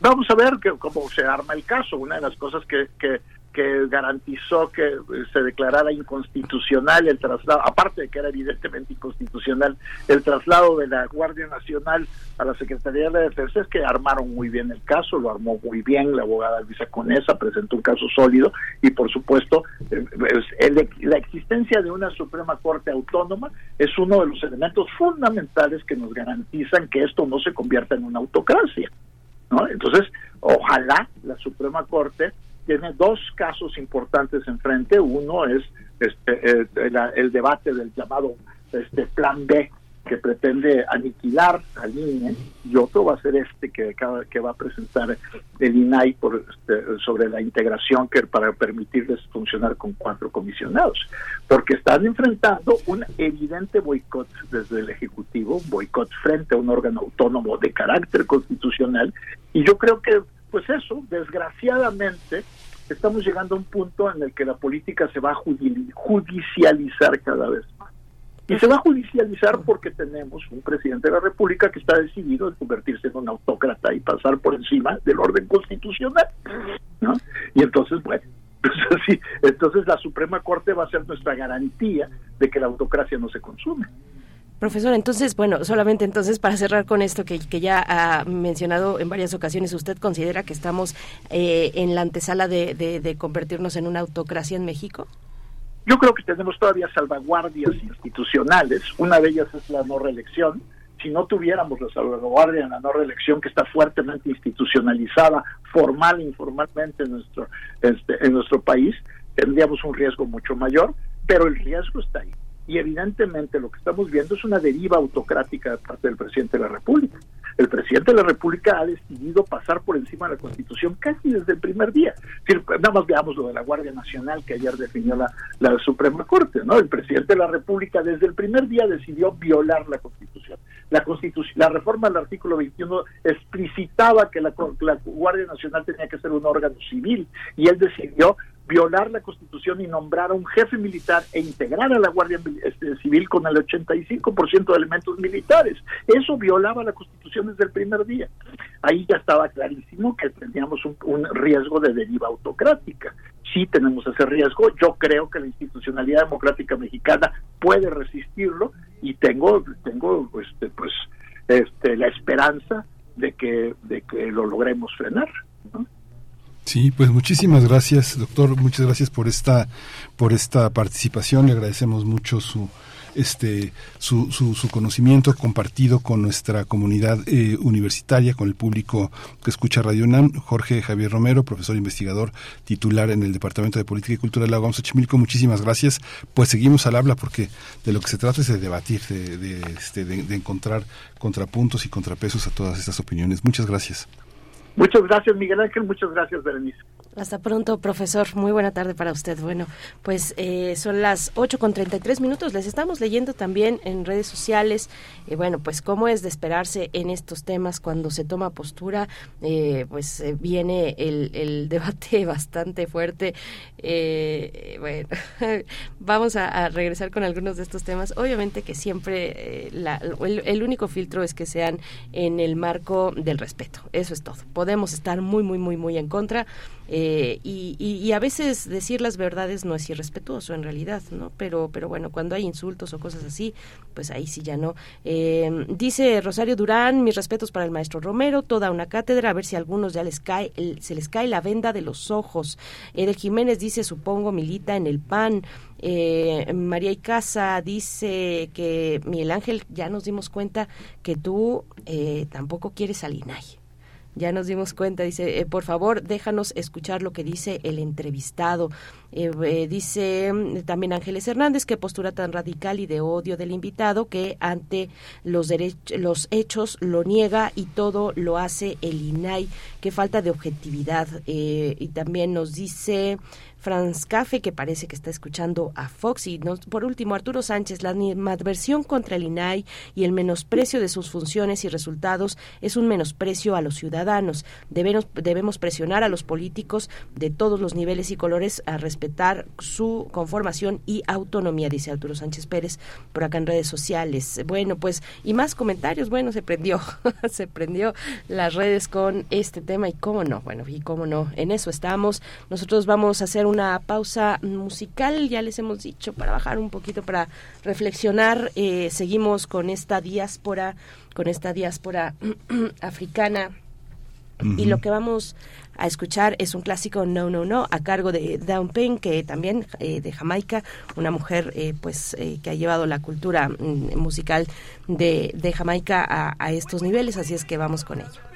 Vamos a ver que, cómo se arma el caso. Una de las cosas que, que que garantizó que eh, se declarara inconstitucional el traslado, aparte de que era evidentemente inconstitucional el traslado de la Guardia Nacional a la Secretaría de la Defensa, es que armaron muy bien el caso, lo armó muy bien la abogada Luisa Conesa, presentó un caso sólido y por supuesto eh, la existencia de una Suprema Corte Autónoma es uno de los elementos fundamentales que nos garantizan que esto no se convierta en una autocracia. ¿no? Entonces, ojalá la Suprema Corte tiene dos casos importantes enfrente. Uno es este, eh, el, debate del llamado este plan B que pretende aniquilar al INE y otro va a ser este que, que va a presentar el INAI por, este, sobre la integración que para permitirles funcionar con cuatro comisionados porque están enfrentando un evidente boicot desde el ejecutivo boicot frente a un órgano autónomo de carácter constitucional y yo creo que pues eso, desgraciadamente, estamos llegando a un punto en el que la política se va a judicializar cada vez más. Y se va a judicializar porque tenemos un presidente de la República que está decidido en convertirse en un autócrata y pasar por encima del orden constitucional. ¿no? Y entonces, bueno, pues entonces la Suprema Corte va a ser nuestra garantía de que la autocracia no se consume. Profesor, entonces, bueno, solamente entonces para cerrar con esto que, ya ha mencionado en varias ocasiones, ¿usted considera que estamos eh, en la antesala de, de, convertirnos en una autocracia en México? Yo creo que tenemos todavía salvaguardias institucionales. Una de ellas es la no reelección. Si no tuviéramos la salvaguardia en la no reelección, que está fuertemente institucionalizada, formal e informalmente en nuestro, este, en nuestro país, tendríamos un riesgo mucho mayor, pero el riesgo está ahí. Y evidentemente lo que estamos viendo es una deriva autocrática de parte del presidente de la República. El presidente de la República ha decidido pasar por encima de la Constitución casi desde el primer día. nada más veamos lo de la Guardia Nacional que ayer definió la, la Suprema Corte. ¿no? El presidente de la República desde el primer día decidió violar la Constitución. La, Constitución, la reforma del artículo 21 explicitaba que la, la Guardia Nacional tenía que ser un órgano civil y él decidió violar la Constitución y nombrar a un jefe militar e integrar a la Guardia este, Civil con el 85% de elementos militares. Eso violaba la Constitución desde el primer día. Ahí ya estaba clarísimo que teníamos un, riesgo de deriva autocrática. Sí tenemos ese riesgo. Yo creo que la institucionalidad democrática mexicana puede resistirlo y tengo, tengo este, pues, este, la esperanza de que, de que lo logremos frenar. Sí, pues muchísimas gracias, doctor. Muchas gracias por esta, por esta participación. Le agradecemos mucho su este su, su, su conocimiento compartido con nuestra comunidad eh, universitaria, con el público que escucha Radio UNAM. Jorge Javier Romero, profesor investigador titular en el Departamento de Política y Cultura de la UAM Xochimilco, muchísimas gracias. Pues seguimos al habla porque de lo que se trata es de debatir, de, de, este, de, de encontrar contrapuntos y contrapesos a todas estas opiniones. Muchas gracias. Muchas gracias, Miguel Ángel. Muchas gracias, Berenice. Hasta pronto, profesor. Muy buena tarde para usted. Bueno, pues eh, son las 8 con 33 minutos. Les estamos leyendo también en redes sociales. Eh, bueno, pues cómo es de esperarse en estos temas cuando se toma postura. Eh, pues eh, viene el, debate bastante fuerte. Bueno, vamos a, regresar con algunos de estos temas. Obviamente que siempre el único filtro es que sean en el marco del respeto. Eso es todo. Podemos estar muy, muy, muy, muy en contra eh, y, y, y, a veces decir las verdades no es irrespetuoso en realidad, ¿no? Pero, pero bueno, cuando hay insultos o cosas así, pues ahí sí ya no. Eh, dice Rosario Durán, mis respetos para el maestro Romero, toda una cátedra, a ver si a algunos ya les cae, el, se les cae la venda de los ojos. Edel Jiménez dice, supongo, milita en el PAN. Eh, María Icaza dice que Miguel Ángel, ya nos dimos cuenta que tú eh, tampoco quieres al INAI. Ya nos dimos cuenta, dice, eh, por favor, déjanos escuchar lo que dice el entrevistado. Eh, eh, dice mm, también Ángeles Hernández que postura tan radical y de odio del invitado que ante los, los hechos lo niega y todo lo hace el INAI. Qué falta de objetividad. Eh, y también nos dice Franz Cafe, que parece que está escuchando a Fox. Y nos, por último, Arturo Sánchez, la adversión contra el INAI y el menosprecio de sus funciones y resultados es un menosprecio a los ciudadanos. Debemos, debemos presionar a los políticos de todos los niveles y colores a respetar su conformación y autonomía, dice Arturo Sánchez Pérez por acá en redes sociales. Bueno, pues, y más comentarios. Bueno, se prendió, se prendió las redes con este tema y cómo no, bueno, y cómo no, en eso estamos. Nosotros vamos a hacer un una pausa musical, ya les hemos dicho, para bajar un poquito, para reflexionar. Eh, seguimos con esta diáspora, con esta diáspora africana. Uh -huh. Y lo que vamos a escuchar es un clásico No No No a cargo de Dawn Payne que también eh, de Jamaica una mujer eh, pues eh, que ha llevado la cultura mm, musical de, de Jamaica a, a, estos niveles así es que vamos con ello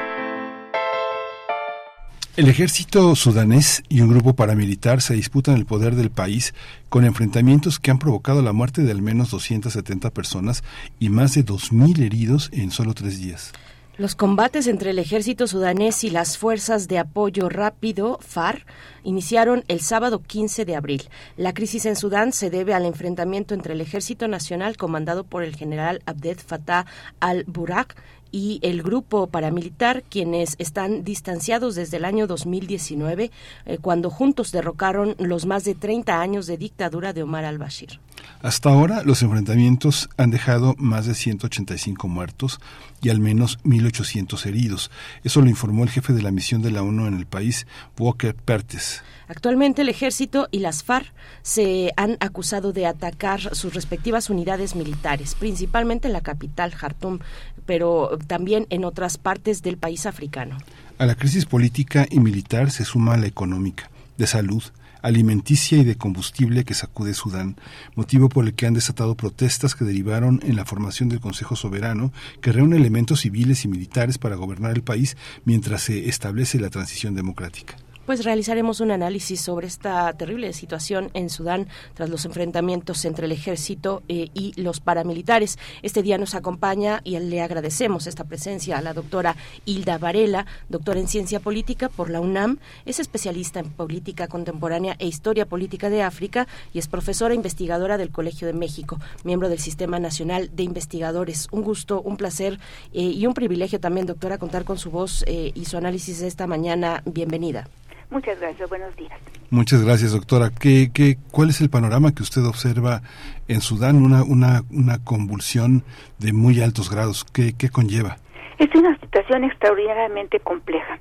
el ejército sudanés y un grupo paramilitar se disputan el poder del país con enfrentamientos que han provocado la muerte de al menos 270 personas y más de 2.000 heridos en solo tres días. Los combates entre el ejército sudanés y las fuerzas de apoyo rápido, FAR, iniciaron el sábado 15 de abril. La crisis en Sudán se debe al enfrentamiento entre el ejército nacional comandado por el general Abdel Fattah al-Buraq y el grupo paramilitar, quienes están distanciados desde el año 2019, eh, cuando juntos derrocaron los más de 30 años de dictadura de Omar al-Bashir. Hasta ahora, los enfrentamientos han dejado más de 185 muertos y al menos 1.800 heridos. Eso lo informó el jefe de la misión de la ONU en el país, Walker Pertes. Actualmente el ejército y las FARC se han acusado de atacar sus respectivas unidades militares, principalmente en la capital, Jartum, pero también en otras partes del país africano. A la crisis política y militar se suma la económica, de salud, alimenticia y de combustible que sacude Sudán, motivo por el que han desatado protestas que derivaron en la formación del Consejo Soberano, que reúne elementos civiles y militares para gobernar el país mientras se establece la transición democrática pues realizaremos un análisis sobre esta terrible situación en Sudán tras los enfrentamientos entre el ejército eh, y los paramilitares. Este día nos acompaña y le agradecemos esta presencia a la doctora Hilda Varela, doctora en ciencia política por la UNAM, es especialista en política contemporánea e historia política de África y es profesora investigadora del Colegio de México, miembro del Sistema Nacional de Investigadores. Un gusto, un placer eh, y un privilegio también, doctora, contar con su voz eh, y su análisis esta mañana. Bienvenida. Muchas gracias, buenos días. Muchas gracias, doctora. ¿Qué, qué, cuál es el panorama que usted observa en Sudán? Una, una, una convulsión de muy altos grados. ¿Qué, qué conlleva? Es una situación extraordinariamente compleja.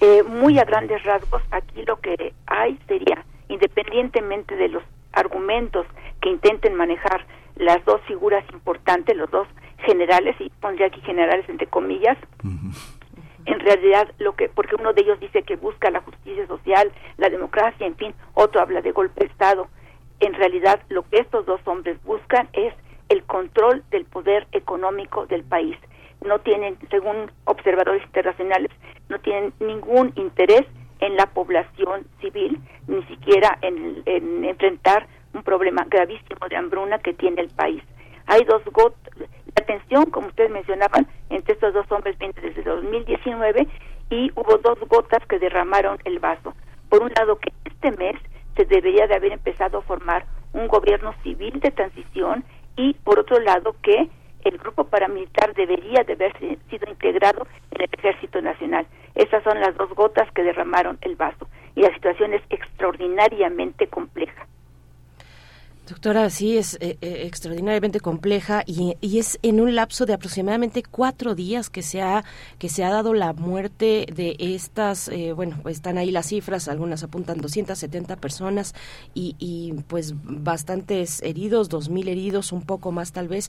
Eh, muy a grandes rasgos, aquí lo que hay sería, independientemente de los argumentos que intenten manejar las dos figuras importantes, los dos generales, y pondría aquí generales entre comillas, en realidad lo que porque uno de ellos dice que busca la justicia social, la democracia, en fin, otro habla de golpe de estado. En realidad lo que estos dos hombres buscan es el control del poder económico del país. No tienen, según observadores internacionales, no tienen ningún interés en la población civil, ni siquiera en, en enfrentar un problema gravísimo de hambruna que tiene el país. Hay dos tensión, como ustedes mencionaban, entre estos dos hombres viene desde 2019 y hubo dos gotas que derramaron el vaso. Por un lado, que este mes se debería de haber empezado a formar un gobierno civil de transición y por otro lado que el grupo paramilitar debería de haber sido integrado en el ejército nacional. Esas son las dos gotas que derramaron el vaso y la situación es extraordinariamente compleja. Doctora, sí, es eh, eh, extraordinariamente compleja y, es en un lapso de aproximadamente cuatro días que se ha, que se ha dado la muerte de estas, eh, bueno, pues están ahí las cifras, algunas apuntan 270 personas y, y pues bastantes heridos, 2.000 heridos, un poco más tal vez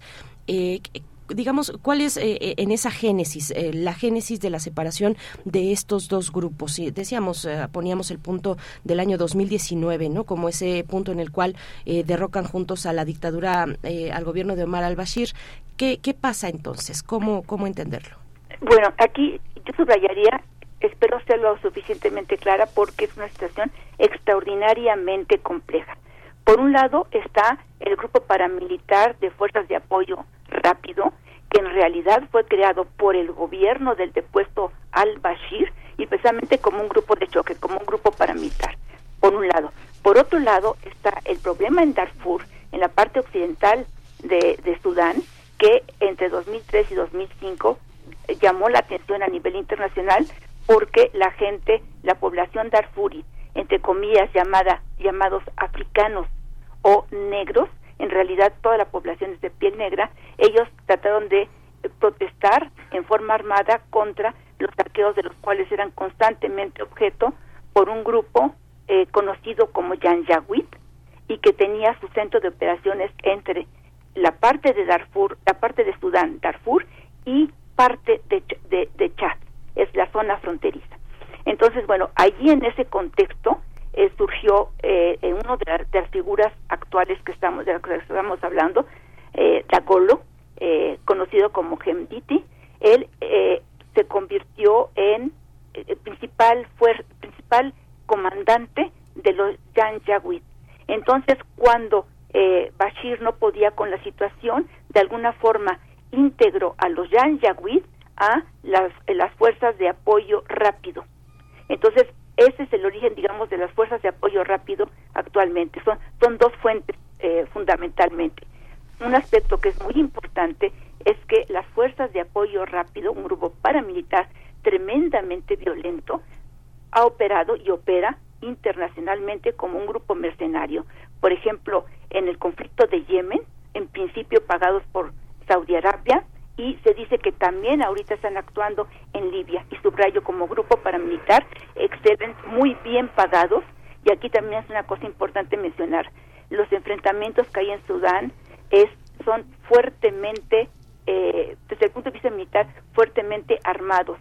digamos, ¿cuál es eh, eh, en esa génesis, eh, la génesis de la separación de estos dos grupos? Y decíamos, poníamos el punto del año 2019, ¿no? Como ese punto en el cual derrocan juntos a la dictadura, al gobierno de Omar al-Bashir. ¿Qué, ¿Qué pasa entonces? ¿Cómo, ¿Cómo entenderlo? Bueno, aquí yo subrayaría, espero ser lo suficientemente clara porque es una situación extraordinariamente compleja. Por un lado está el grupo paramilitar de fuerzas de apoyo rápido, que en realidad fue creado por el gobierno del depuesto al-Bashir y precisamente como un grupo de choque, como un grupo paramilitar, por un lado. Por otro lado está el problema en Darfur, en la parte occidental de, Sudán, que entre 2003 y 2005 llamó la atención a nivel internacional porque la gente, la población darfuri, entre comillas llamada, llamados africanos o negros, en realidad toda la población es de piel negra, ellos trataron de protestar en forma contra los saqueos de los cuales eran constantemente objeto por un grupo eh, conocido como Janjaweed y que tenía su centro de operaciones entre la parte de Darfur, la parte de Sudán, Darfur y parte de, de, de Chad, es la zona fronteriza. Entonces, bueno, allí en ese contexto eh, surgió eh, en una de, las figuras actuales que estamos, de las que estamos hablando, eh, Dagolo, eh, conocido como Gemditi, él eh, se convirtió en principal, fue, principal comandante de los Janjaweed. Entonces, cuando Bashir no podía con la situación, de alguna forma integró a los Janjaweed a las, las fuerzas de apoyo rápido. Entonces, ese es el origen, digamos, de las fuerzas de apoyo rápido actualmente. Son, son dos fuentes eh, fundamentalmente. Un aspecto que es muy importante es que las fuerzas de apoyo rápido, un grupo paramilitar tremendamente violento, ha operado y opera internacionalmente como un grupo mercenario. Por ejemplo, en el conflicto de Yemen, en principio pagados por Saudi Arabia, y se dice que también ahorita están actuando en Libia. Y subrayo como grupo paramilitar exceden muy bien pagados. Y aquí también es una cosa importante mencionar. Los enfrentamientos que hay en Sudán es son fuertemente eh, desde el punto de vista militar fuertemente armados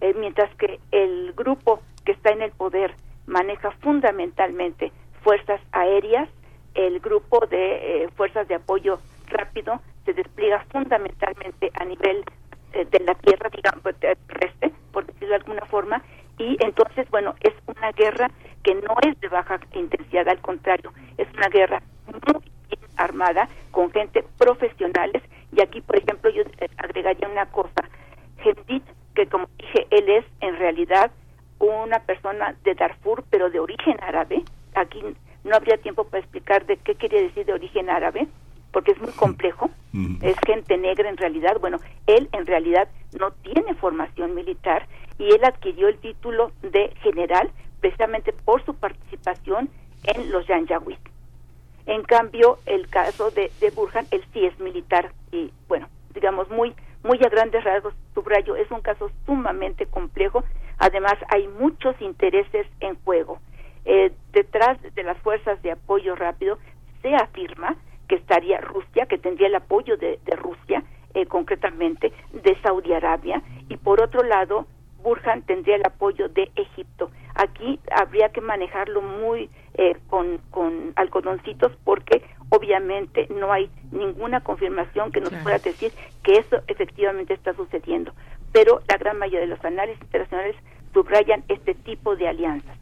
eh, mientras que el grupo que está en el poder maneja fundamentalmente fuerzas aéreas el grupo de eh, fuerzas de apoyo rápido se despliega fundamentalmente a nivel eh, de la tierra, digamos, terrestre, por decirlo de alguna forma, y entonces, bueno, es una guerra que no es de baja intensidad, al contrario, es una guerra muy bien armada, con gente profesionales, y aquí, por ejemplo, yo agregaría una cosa, Gendit, que como dije, él es en realidad una persona de Darfur, pero de origen árabe, aquí no habría tiempo para explicar de qué quería decir de origen árabe, porque es muy complejo, es gente negra en realidad, bueno, él en realidad no tiene formación militar y él adquirió el título de general precisamente por su participación en los Janjaweed. En cambio, el caso de, de Burhan, él sí es militar y, bueno, digamos, muy, muy a grandes rasgos, subrayo, es un caso sumamente complejo. Además, hay muchos intereses en juego. Eh, detrás de las fuerzas de apoyo rápido se afirma que estaría Rusia, que tendría el apoyo de, Rusia, eh, concretamente de Saudi Arabia, y por otro lado, Burhan tendría el apoyo de Egipto. Aquí habría que manejarlo muy eh, con, con algodoncitos porque obviamente no hay ninguna confirmación que nos pueda decir que eso efectivamente está sucediendo. Pero la gran mayoría de los análisis internacionales subrayan este tipo de alianzas.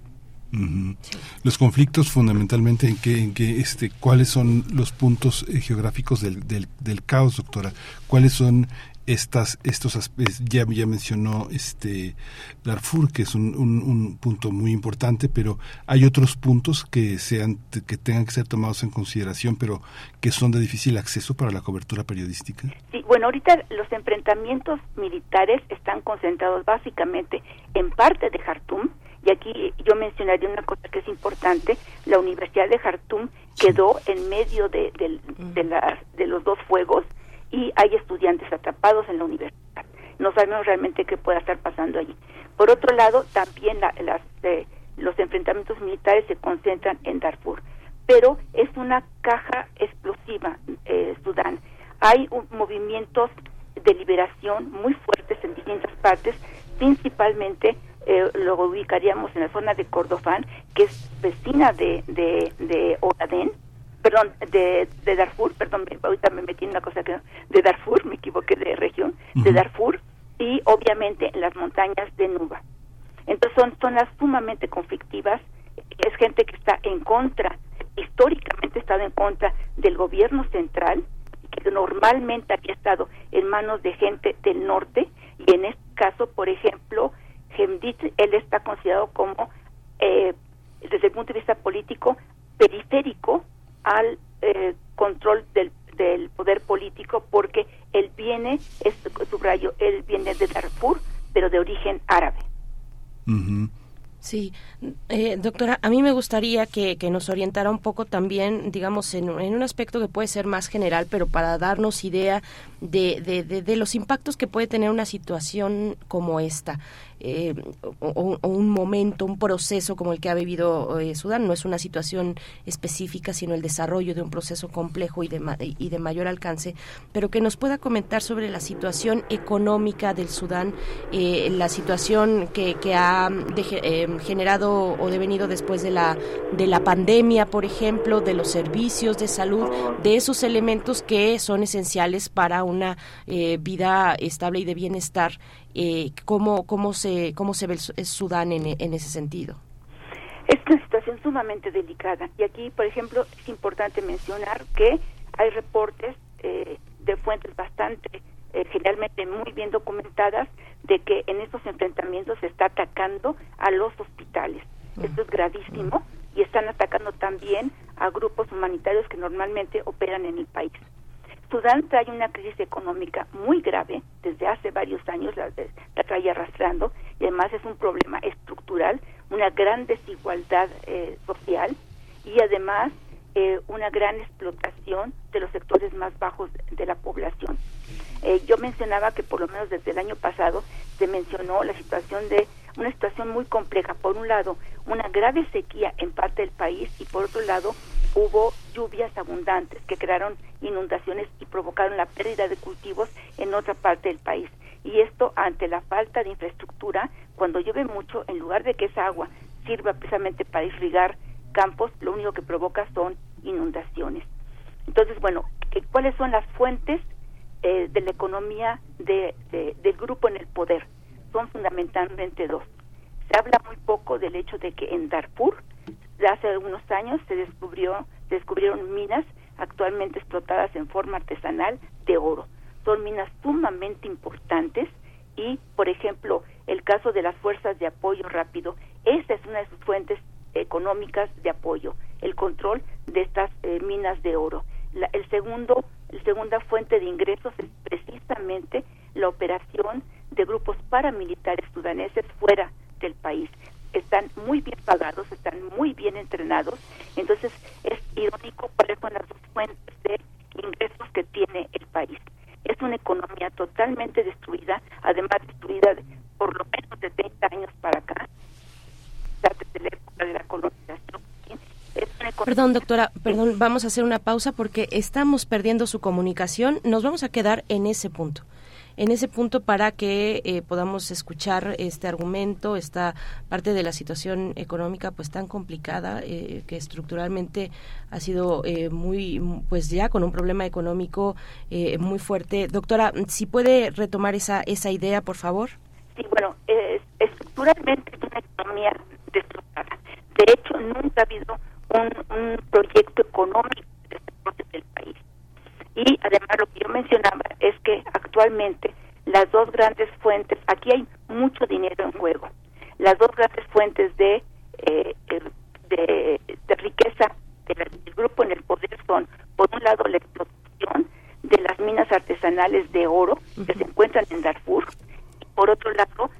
Los conflictos fundamentalmente en que, en que este, cuáles son los puntos eh, geográficos del, del, del, caos, doctora, cuáles son estas, estos ya, ya mencionó este Darfur, que es un, un, punto muy importante, pero hay otros puntos que sean, que tengan que ser tomados en consideración, pero que son de difícil acceso para la cobertura periodística. Sí, bueno, ahorita los enfrentamientos militares están concentrados básicamente en parte de Jartum, y aquí yo mencionaría una cosa que es importante, la Universidad de Jartum quedó en medio de, de, los dos fuegos y hay estudiantes atrapados en la universidad. No sabemos realmente qué pueda estar pasando allí. Por otro lado, también las, eh, los enfrentamientos militares se concentran en Darfur, pero es una caja explosiva, eh, Sudán. Hay movimientos de liberación muy fuertes en distintas partes, principalmente eh, lo ubicaríamos en la zona de Cordofán, que es vecina de, de, de Ogaden, perdón, de, de Darfur, perdón, ahorita me metí en una cosa que de Darfur, me equivoqué de región, de Darfur, y obviamente en las montañas de Nuba. Entonces son zonas sumamente conflictivas, es gente que está en contra, históricamente ha estado en contra del gobierno central, que normalmente había estado en manos de gente del norte, y en este caso, por ejemplo, Hemdit, él está considerado como, eh, desde el punto de vista político, periférico al eh, control del, del, poder político porque él viene, es, subrayo, él viene de Darfur, pero de origen árabe. Sí, eh, doctora, a mí me gustaría que, nos orientara un poco también, digamos, en, un aspecto que puede ser más general, pero para darnos idea de, de, los impactos que puede tener una situación como esta. O, un momento, un proceso como el que ha vivido Sudán. No es una situación específica, sino el desarrollo de un proceso complejo y de, y de mayor alcance, pero que nos pueda comentar sobre la situación económica del Sudán, la situación que, que ha generado o devenido después de la, de la pandemia, por ejemplo, de los servicios de salud, de esos elementos que son esenciales para una eh, vida estable y de bienestar. Eh, ¿cómo, cómo, se, ¿Cómo se ve el, Sudán en, en ese sentido? Es una situación sumamente delicada y aquí, por ejemplo, es importante mencionar que hay reportes eh, de fuentes bastante, eh, generalmente muy bien documentadas, de que en estos enfrentamientos se está atacando a los hospitales. Esto es gravísimo y están atacando también a grupos humanitarios que normalmente operan en el país. Sudán trae una crisis económica muy grave desde hace varios años, la, la trae arrastrando, y además es un problema estructural, una gran desigualdad eh, social y además eh, una gran explotación de los sectores más bajos de la población. Eh, yo mencionaba que por lo menos desde el año pasado se mencionó la situación de una situación muy compleja. Por un lado, una grave sequía en parte del país y por otro lado, hubo lluvias abundantes que crearon inundaciones y provocaron la pérdida de cultivos en otra parte del país. Y esto ante la falta de infraestructura, cuando llueve mucho, en lugar de que esa agua sirva precisamente para irrigar campos, lo único que provoca son inundaciones. Entonces, bueno, ¿cuáles son las fuentes eh, de la economía de, del grupo en el poder? Son fundamentalmente dos. Se habla muy poco del hecho de que en Darfur, hace algunos años, se descubrió, descubrieron minas actualmente explotadas en forma artesanal de oro. Son minas sumamente importantes y, por ejemplo, el caso de las fuerzas de apoyo rápido, esa es una de sus fuentes económicas de apoyo, el control de estas eh, minas de oro. La, el segundo, la segunda fuente de ingresos es precisamente la operación de grupos paramilitares sudaneses fuera del país. Están muy bien pagados, están muy bien entrenados, entonces es irónico cuáles son las dos fuentes de ingresos que tiene el país. Es una economía totalmente destruida, además destruida por lo menos de 30 años para acá, desde la época de la colonización. Perdón, doctora, perdón, vamos a hacer una pausa porque estamos perdiendo su comunicación. Nos vamos a quedar en ese punto en ese punto para que eh, podamos escuchar este argumento, esta parte de la situación económica pues tan complicada eh, que estructuralmente ha sido eh, muy pues ya con un problema económico muy fuerte. Doctora, si puede retomar esa esa idea, por favor. Sí, bueno, estructuralmente es una economía destructurada. De hecho, nunca ha habido un, proyecto económico de desarrollo del país. Y además lo que yo mencionaba es que actualmente las dos grandes fuentes, aquí hay mucho dinero en juego, las dos grandes fuentes de, eh, de, riqueza del grupo en el poder son, por un lado, la explotación de las minas artesanales de oro que se encuentran en Darfur, y por otro lado,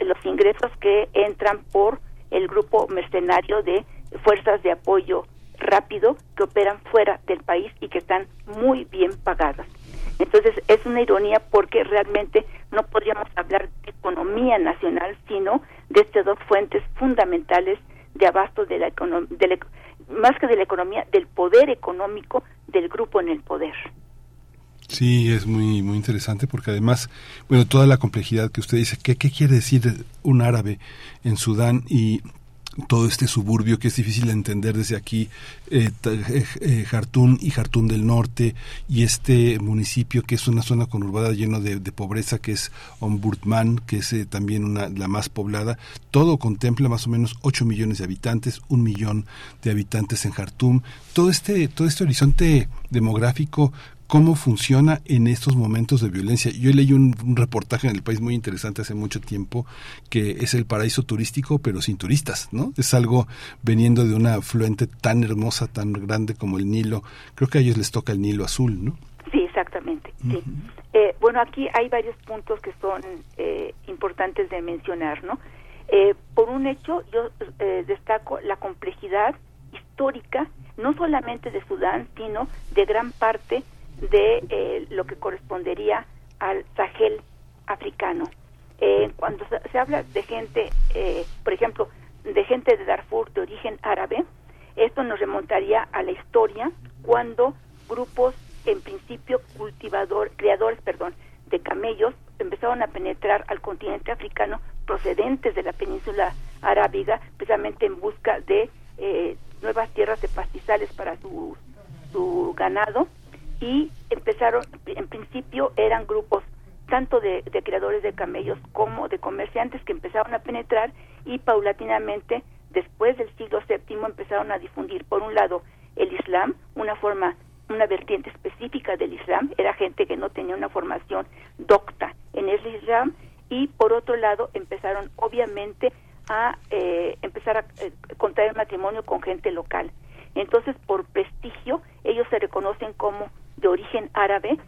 los ingresos que entran por el grupo mercenario de fuerzas de apoyo rápido que operan fuera del país y que están muy bien pagadas. Entonces es una ironía porque realmente no podríamos hablar de economía nacional, sino de estas dos fuentes fundamentales de abasto de la, de más que de la economía, del poder económico del grupo en el poder. Sí, es muy muy interesante porque además, bueno, toda la complejidad que usted dice, ¿qué, qué quiere decir un árabe en Sudán? Y todo este suburbio que es difícil de entender desde aquí, eh, eh, eh, y Jartún del Norte, y este municipio que es una zona conurbada lleno de, pobreza, que es Omburtman, que es también una, la más poblada, todo contempla más o menos 8 millones de habitantes, un millón de habitantes en Jartum. Todo este, todo este horizonte demográfico cómo funciona en estos momentos de violencia. Yo leí un, reportaje en el país muy interesante hace mucho tiempo que es el paraíso turístico pero sin turistas, ¿no? Es algo veniendo de una afluente tan hermosa, tan grande como el Nilo. Creo que a ellos les toca el Nilo azul, ¿no? Sí, exactamente. sí. Eh, bueno, aquí hay varios puntos que son eh, importantes de mencionar, ¿no? Eh, por un hecho, yo destaco la complejidad histórica, no solamente de Sudán, sino de gran parte de eh, lo que correspondería al Sahel africano. eh, cuando se, habla de gente, eh, por ejemplo, de gente de Darfur de origen árabe, esto nos remontaría a la historia cuando grupos, en principio cultivador, criadores, perdón, de camellos empezaron a penetrar al continente africano procedentes de la península arábiga, precisamente en busca de eh, nuevas tierras de pastizales para su, su ganado y empezaron, en principio eran grupos tanto de, de, creadores de camellos como de comerciantes que empezaron a penetrar y paulatinamente después del siglo VII empezaron a difundir por un lado el Islam, una forma, una vertiente específica del Islam, era gente que no tenía una formación docta en el Islam y por otro lado empezaron obviamente a eh, empezar a eh, contraer matrimonio con gente local. Entonces, por prestigio, ellos se reconocen como de origen árabe,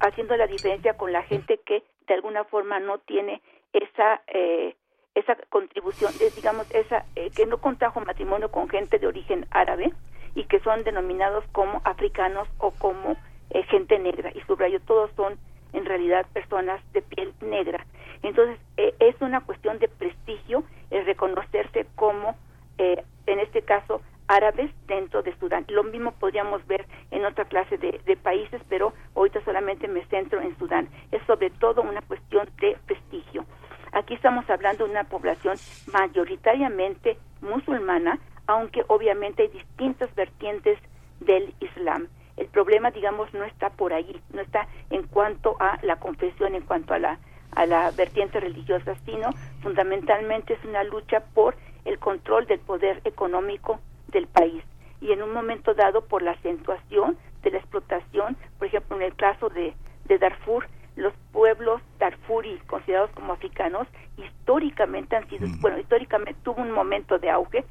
haciendo la diferencia con la gente que de alguna forma no tiene esa eh, esa contribución, digamos, esa eh, que no contrajo matrimonio con gente de origen árabe y que son denominados como africanos o como eh, gente negra. Y subrayo, todos son en realidad personas de piel negra. Entonces, eh, es una cuestión de prestigio el reconocerse como, en este caso, árabes dentro de Sudán. Lo mismo podríamos ver en otra clase de, de, países, pero ahorita solamente me centro en Sudán. Es sobre todo una cuestión de prestigio. Aquí estamos hablando de una población mayoritariamente musulmana, aunque obviamente hay distintas vertientes del Islam. El problema, digamos, no está por allí, no está en cuanto a la confesión, en cuanto a la, a la vertiente religiosa, sino fundamentalmente es una lucha por el control del poder económico del país y en un momento dado por la acentuación de la explotación, por ejemplo, en el caso de, de Darfur, los pueblos darfuri considerados como africanos históricamente han sido, bueno, históricamente tuvo un momento de auge,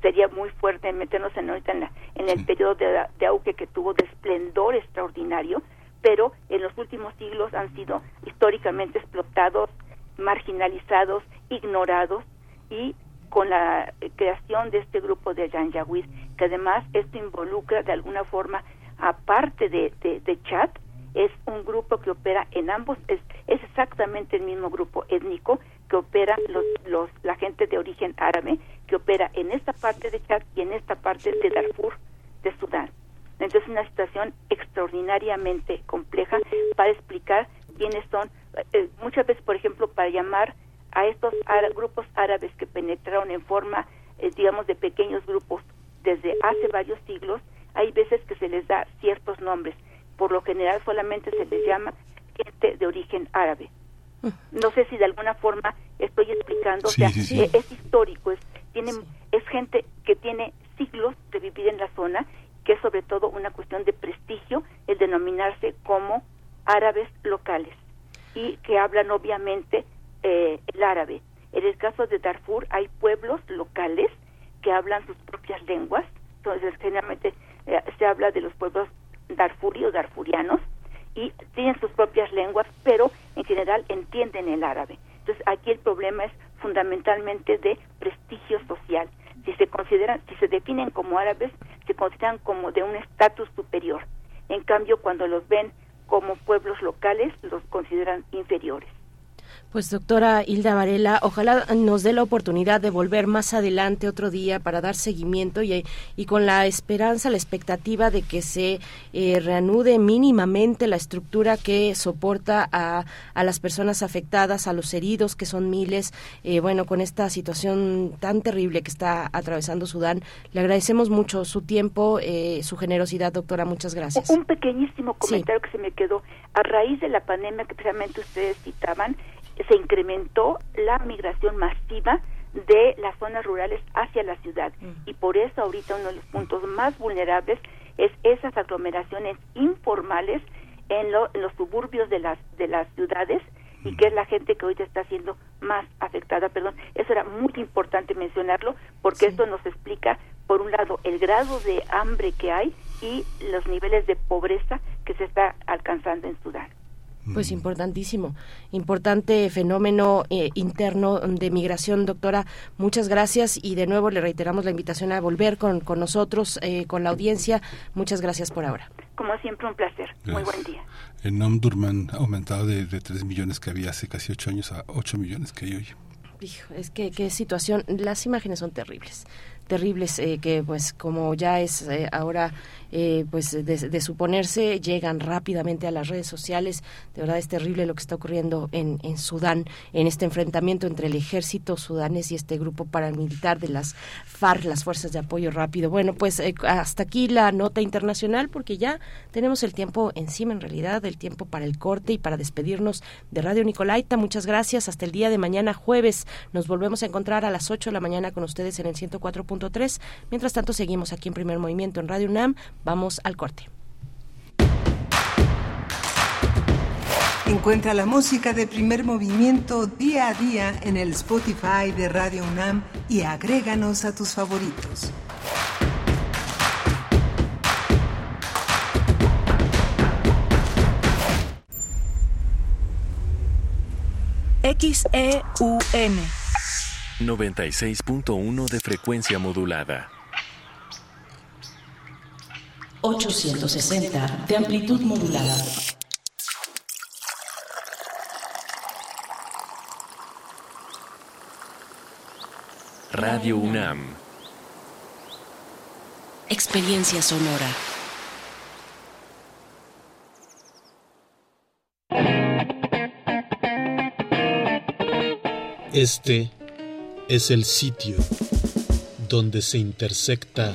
sería muy fuerte meternos en ahorita en, en el periodo de, de, auge que tuvo de esplendor extraordinario, pero en los últimos siglos han sido históricamente explotados, marginalizados, ignorados y con la creación de este grupo de Janjaweed, que además esto involucra de alguna forma, aparte de, de, de es un grupo que opera en ambos, es, es exactamente el mismo grupo étnico que opera los, los, la gente de origen árabe, que opera en esta parte de Chad y en esta parte de Darfur, de Sudán. Entonces, es una situación extraordinariamente compleja para explicar quiénes son, eh, muchas veces, por ejemplo, para llamar a estos grupos árabes que penetraron en forma, eh, digamos, de pequeños grupos desde hace varios siglos, hay veces que se les da ciertos nombres por lo general solamente se les llama gente de origen árabe. No sé si de alguna forma estoy explicando, o sea, eh, es histórico, es, tiene, es gente que tiene siglos de vivir en la zona, que es sobre todo una cuestión de prestigio el denominarse como árabes locales y que hablan obviamente eh, el árabe. En el caso de Darfur hay pueblos locales que hablan sus propias lenguas, entonces generalmente eh, se habla de los pueblos darfurí o darfurianos y tienen sus propias lenguas, pero en general entienden el árabe. Entonces aquí el problema es fundamentalmente de prestigio social. Si se consideran, si se definen como árabes, se consideran como de un estatus superior. En cambio, cuando los ven como pueblos locales, los consideran inferiores. Pues doctora Hilda Varela, ojalá nos dé la oportunidad de volver más adelante otro día para dar seguimiento y, y con la esperanza, la expectativa de que se eh, reanude mínimamente la estructura que soporta a, a, las personas afectadas, a los heridos, que son miles, eh, bueno, con esta situación tan terrible que está atravesando Sudán. Le agradecemos mucho su tiempo, eh, su generosidad, doctora, muchas gracias. Un pequeñísimo comentario que se me quedó. A raíz de la pandemia que precisamente ustedes citaban, se incrementó la migración masiva de las zonas rurales hacia la ciudad. Y por eso ahorita uno de los puntos más vulnerables es esas aglomeraciones informales en, los suburbios de las de las ciudades y que es la gente que ahorita está siendo más afectada, perdón, eso era muy importante mencionarlo porque esto nos explica por un lado el grado de hambre que hay y los niveles de pobreza que se está alcanzando en Sudán. Pues importantísimo, importante fenómeno eh, interno de migración, doctora. Muchas gracias y de nuevo le reiteramos la invitación a volver con, con nosotros, eh, con la audiencia. Muchas gracias por ahora. Como siempre, un placer. Muy buen día. El nom Durman ha aumentado de, de 3 millones que había hace casi 8 años a 8 millones que hay hoy. es que qué situación, las imágenes son terribles terribles eh, que pues como ya es ahora eh, pues de, suponerse llegan rápidamente a las redes sociales. De verdad es terrible lo que está ocurriendo en, en Sudán, en este enfrentamiento entre el ejército sudanés y este grupo paramilitar de las FARC, las Fuerzas de Apoyo Rápido. Bueno, pues eh, hasta aquí la nota internacional porque ya tenemos el tiempo encima en realidad, el tiempo para el corte y para despedirnos de Radio Nicolaita. Muchas gracias. Hasta el día de mañana jueves nos volvemos a encontrar a las 8 de la mañana con ustedes en el 104.3. Mientras tanto seguimos aquí en Primer Movimiento en Radio UNAM. Vamos al corte. Encuentra la música de primer movimiento día a día en el Spotify de Radio UNAM y agréganos a tus favoritos. XEUN 96.1 de frecuencia modulada. 860 de amplitud modulada. Radio UNAM. Experiencia sonora. Este es el sitio donde se intersecta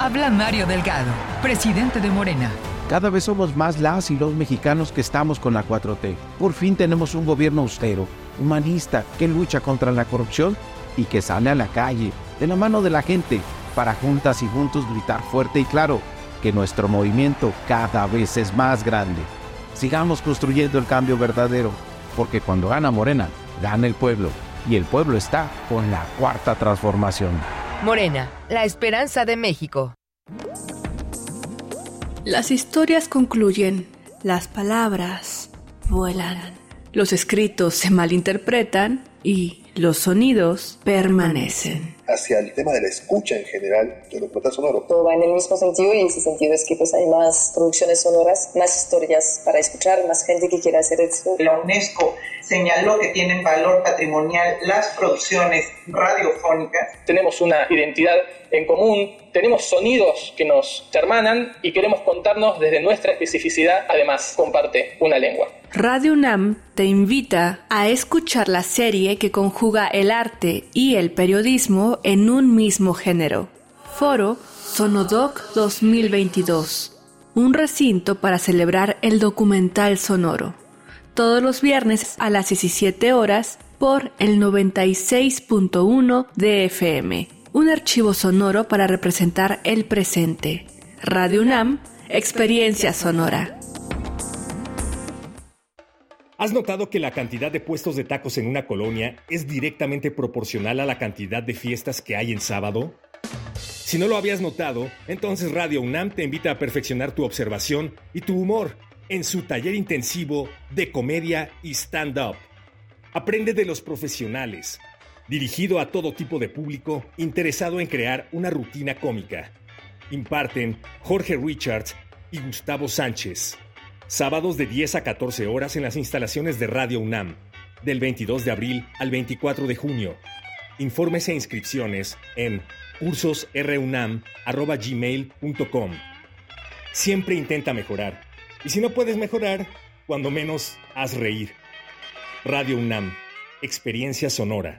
Habla Mario Delgado, presidente de Morena. Cada vez somos más las y los mexicanos que estamos con la 4T. Por fin tenemos un gobierno austero, humanista, que lucha contra la corrupción y que sale a la calle, de la mano de la gente, para juntas y juntos gritar fuerte y claro que nuestro movimiento cada vez es más grande. Sigamos construyendo el cambio verdadero, porque cuando gana Morena, gana el pueblo, y el pueblo está con la cuarta transformación. Morena, la esperanza de México. Las historias concluyen, las palabras vuelan, los escritos se malinterpretan y los sonidos permanecen. Hacia el tema de la escucha en general de los sonoro. Todo va en el mismo sentido y ese sentido es que pues hay más producciones sonoras, más historias para escuchar, más gente que quiera hacer eso. La UNESCO señaló que tienen valor patrimonial las producciones radiofónicas. Tenemos una identidad en común, tenemos sonidos que nos hermanan y queremos contarnos desde nuestra especificidad, además comparte una lengua. Radio UNAM te invita a escuchar la serie que conjuga el arte y el periodismo en un mismo género. Foro Sonodoc 2022. Un recinto para celebrar el documental sonoro. Todos los viernes a las 17 horas por el 96.1 de FM. Un archivo sonoro para representar el presente. Radio UNAM, Experiencia Sonora. ¿Has notado que la cantidad de puestos de tacos en una colonia es directamente proporcional a la cantidad de fiestas que hay en sábado? Si no lo habías notado, entonces Radio UNAM te invita a perfeccionar tu observación y tu humor en su taller intensivo de comedia y stand-up. Aprende de los profesionales, dirigido a todo tipo de público interesado en crear una rutina cómica. Imparten Jorge Richards y Gustavo Sánchez. Sábados de 10 a 14 horas en las instalaciones de Radio UNAM, del 22 de abril al 24 de junio. Informes e inscripciones en cursosrunam.gmail.com. Siempre intenta mejorar. Y si no puedes mejorar, cuando menos haz reír. Radio UNAM, experiencia sonora.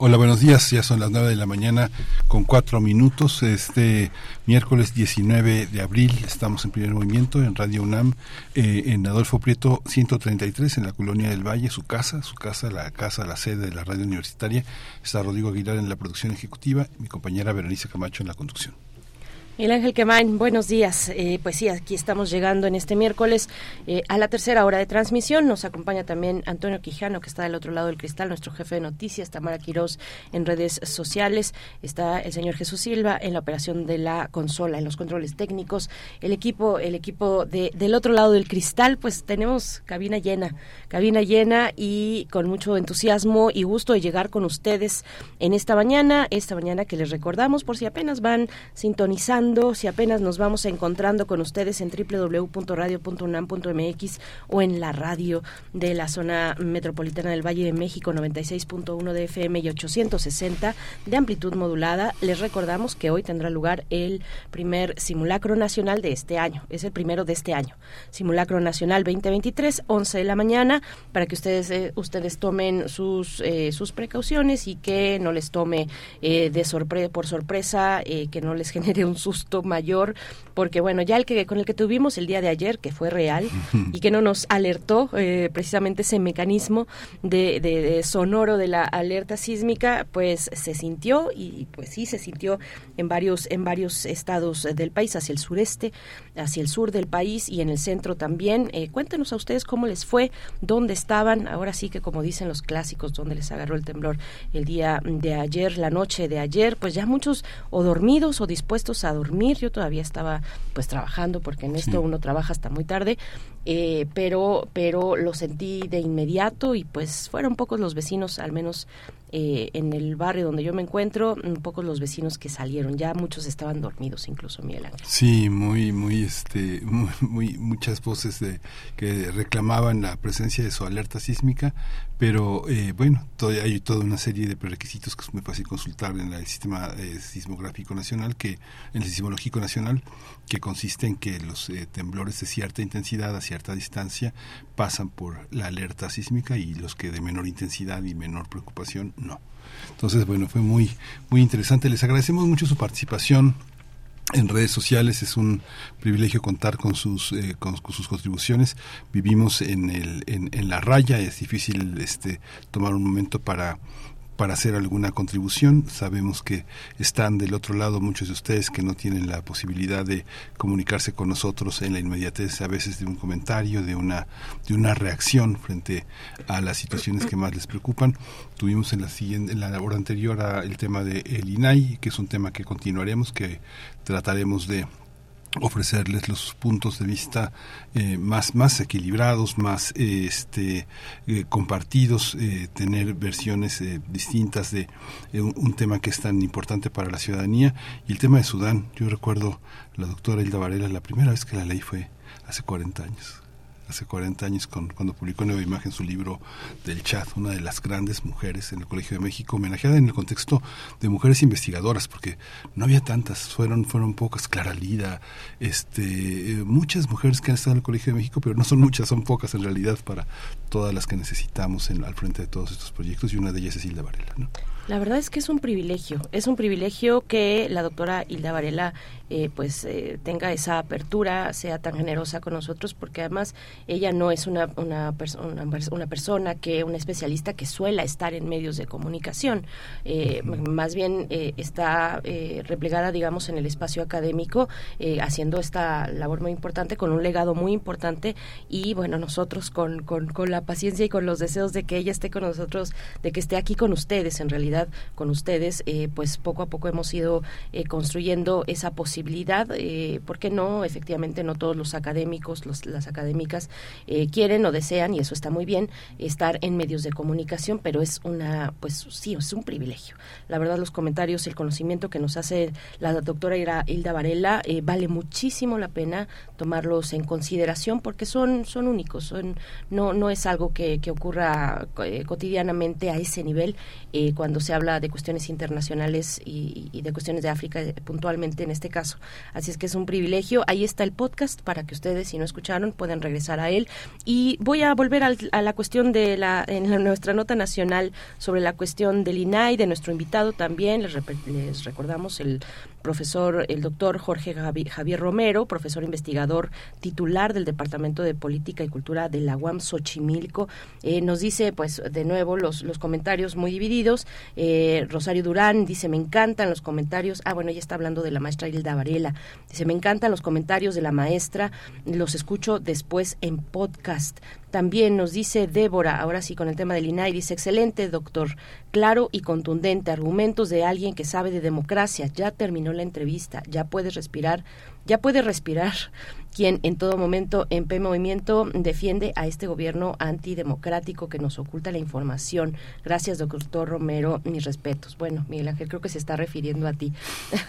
Hola, buenos días. Ya son las nueve de la mañana con cuatro minutos. Este miércoles 19 de abril estamos en primer movimiento en Radio UNAM, eh, en Adolfo Prieto 133, en la Colonia del Valle, su casa, su casa, la casa, la sede de la radio universitaria. Está Rodrigo Aguilar en la producción ejecutiva mi compañera Berenice Camacho en la conducción. El Ángel Quemain, buenos días. Eh, pues sí, aquí estamos llegando en este miércoles eh, a la tercera hora de transmisión. Nos acompaña también Antonio Quijano, que está del otro lado del cristal, nuestro jefe de noticias, Tamara Quirós en redes sociales. Está el señor Jesús Silva en la operación de la consola, en los controles técnicos. El equipo, el equipo de, del otro lado del cristal, pues tenemos cabina llena, cabina llena y con mucho entusiasmo y gusto de llegar con ustedes en esta mañana, esta mañana que les recordamos por si apenas van sintonizando si apenas nos vamos encontrando con ustedes en www.radio.unam.mx o en la radio de la zona metropolitana del Valle de México 96.1 de FM y 860 de amplitud modulada. Les recordamos que hoy tendrá lugar el primer simulacro nacional de este año. Es el primero de este año. Simulacro Nacional 2023, 11 de la mañana, para que ustedes eh, ustedes tomen sus eh, sus precauciones y que no les tome eh, de sorpresa por sorpresa, que no les genere un susto mayor, porque bueno, ya el que con el que tuvimos el día de ayer, que fue real y que no nos alertó eh, precisamente ese mecanismo de, sonoro de la alerta sísmica, pues se sintió y pues sí se sintió en varios en varios estados del país, hacia el sureste, hacia el sur del país y en el centro también. Eh, cuéntenos a ustedes cómo les fue, dónde estaban, ahora sí que como dicen los clásicos, dónde les agarró el temblor el día de ayer, la noche de ayer, pues ya muchos o dormidos o dispuestos a dormir. Yo todavía estaba pues trabajando porque en esto uno trabaja hasta muy tarde, eh, pero, pero lo sentí de inmediato y pues fueron pocos los vecinos, al menos eh, en el barrio donde yo me encuentro, un poco los vecinos que salieron, ya muchos estaban dormidos, incluso Miguel Ángel. Sí, muy, muy, este, muy, muchas voces de, que reclamaban la presencia de su alerta sísmica, pero eh, bueno, hay toda una serie de prerequisitos que es muy fácil consultar en el sistema eh, sismográfico nacional, que en el sismológico nacional, que consiste en que los temblores de cierta intensidad a cierta distancia pasan por la alerta sísmica y los que de menor intensidad y menor preocupación no. Entonces, bueno, fue muy, muy interesante. Les agradecemos mucho su participación en redes sociales es un privilegio contar con sus eh, con, sus contribuciones. Vivimos en el en, la raya es difícil este tomar un momento para para hacer alguna contribución. Sabemos que están del otro lado muchos de ustedes que no tienen la posibilidad de comunicarse con nosotros en la inmediatez a veces de un comentario, de una de una reacción frente a las situaciones que más les preocupan. Tuvimos en la siguiente en la hora anterior el tema de el INAI, que es un tema que continuaremos, que trataremos de ofrecerles los puntos de vista eh, más más equilibrados más este eh, compartidos eh, tener versiones distintas de un, tema que es tan importante para la ciudadanía. Y el tema de Sudán yo recuerdo la doctora Hilda Varela la primera vez que la ley fue hace 40 años hace 40 años con, cuando publicó Nueva Imagen su libro del chat, una de las grandes mujeres en el Colegio de México, homenajeada en el contexto de mujeres investigadoras, porque no había tantas, fueron, fueron pocas, Clara Lida, este, muchas mujeres que han estado en el Colegio de México, pero no son muchas, son pocas en realidad para todas las que necesitamos en, al frente de todos estos proyectos, y una de ellas es Hilda Varela. ¿no? La verdad es que es un privilegio, es un privilegio que la doctora Hilda Varela eh, pues eh, tenga esa apertura, sea tan generosa con nosotros, porque además ella no es una, una, persona, una persona que, una especialista que suela estar en medios de comunicación, eh, más bien está replegada, digamos, en el espacio académico, haciendo esta labor muy importante, con un legado muy importante, y bueno, nosotros con, con, con la paciencia y con los deseos de que ella esté con nosotros, de que esté aquí con ustedes en realidad con ustedes, eh, pues poco a poco hemos ido eh, construyendo esa posibilidad, eh, ¿por qué no? Efectivamente, no todos los académicos, las académicas quieren o desean, y eso está muy bien, estar en medios de comunicación, pero es una, pues sí, es un privilegio. La verdad, los comentarios, el conocimiento que nos hace la doctora Hilda Varela, vale muchísimo la pena tomarlos en consideración porque son, son únicos, son, no, no es algo que, que ocurra cotidianamente a ese nivel cuando se habla de cuestiones internacionales y, y de cuestiones de África puntualmente en este caso. Así es que es un privilegio. Ahí está el podcast para que ustedes, si no escucharon, puedan regresar a él. Y voy a volver a la cuestión de la, en nuestra nota nacional sobre la cuestión del INAI, de nuestro invitado también. Les, les recordamos el profesor, el doctor Jorge Javier Romero, profesor investigador titular del Departamento de Política y Cultura de la UAM Xochimilco, eh, nos dice, pues, de nuevo, los, los comentarios muy divididos. Eh, Rosario Durán dice, me encantan los comentarios. Ah, bueno, ella está hablando de la maestra Hilda Varela. Dice, me encantan los comentarios de la maestra, los escucho después en podcast. También nos dice Débora, ahora sí con el tema del INAI, dice, excelente doctor, claro y contundente, argumentos de alguien que sabe de democracia, ya terminó la entrevista, ya puedes respirar, ya puede respirar quien en todo momento en P Movimiento defiende a este gobierno antidemocrático que nos oculta la información. Gracias, doctor Romero, mis respetos. Bueno, Miguel Ángel, creo que se está refiriendo a ti.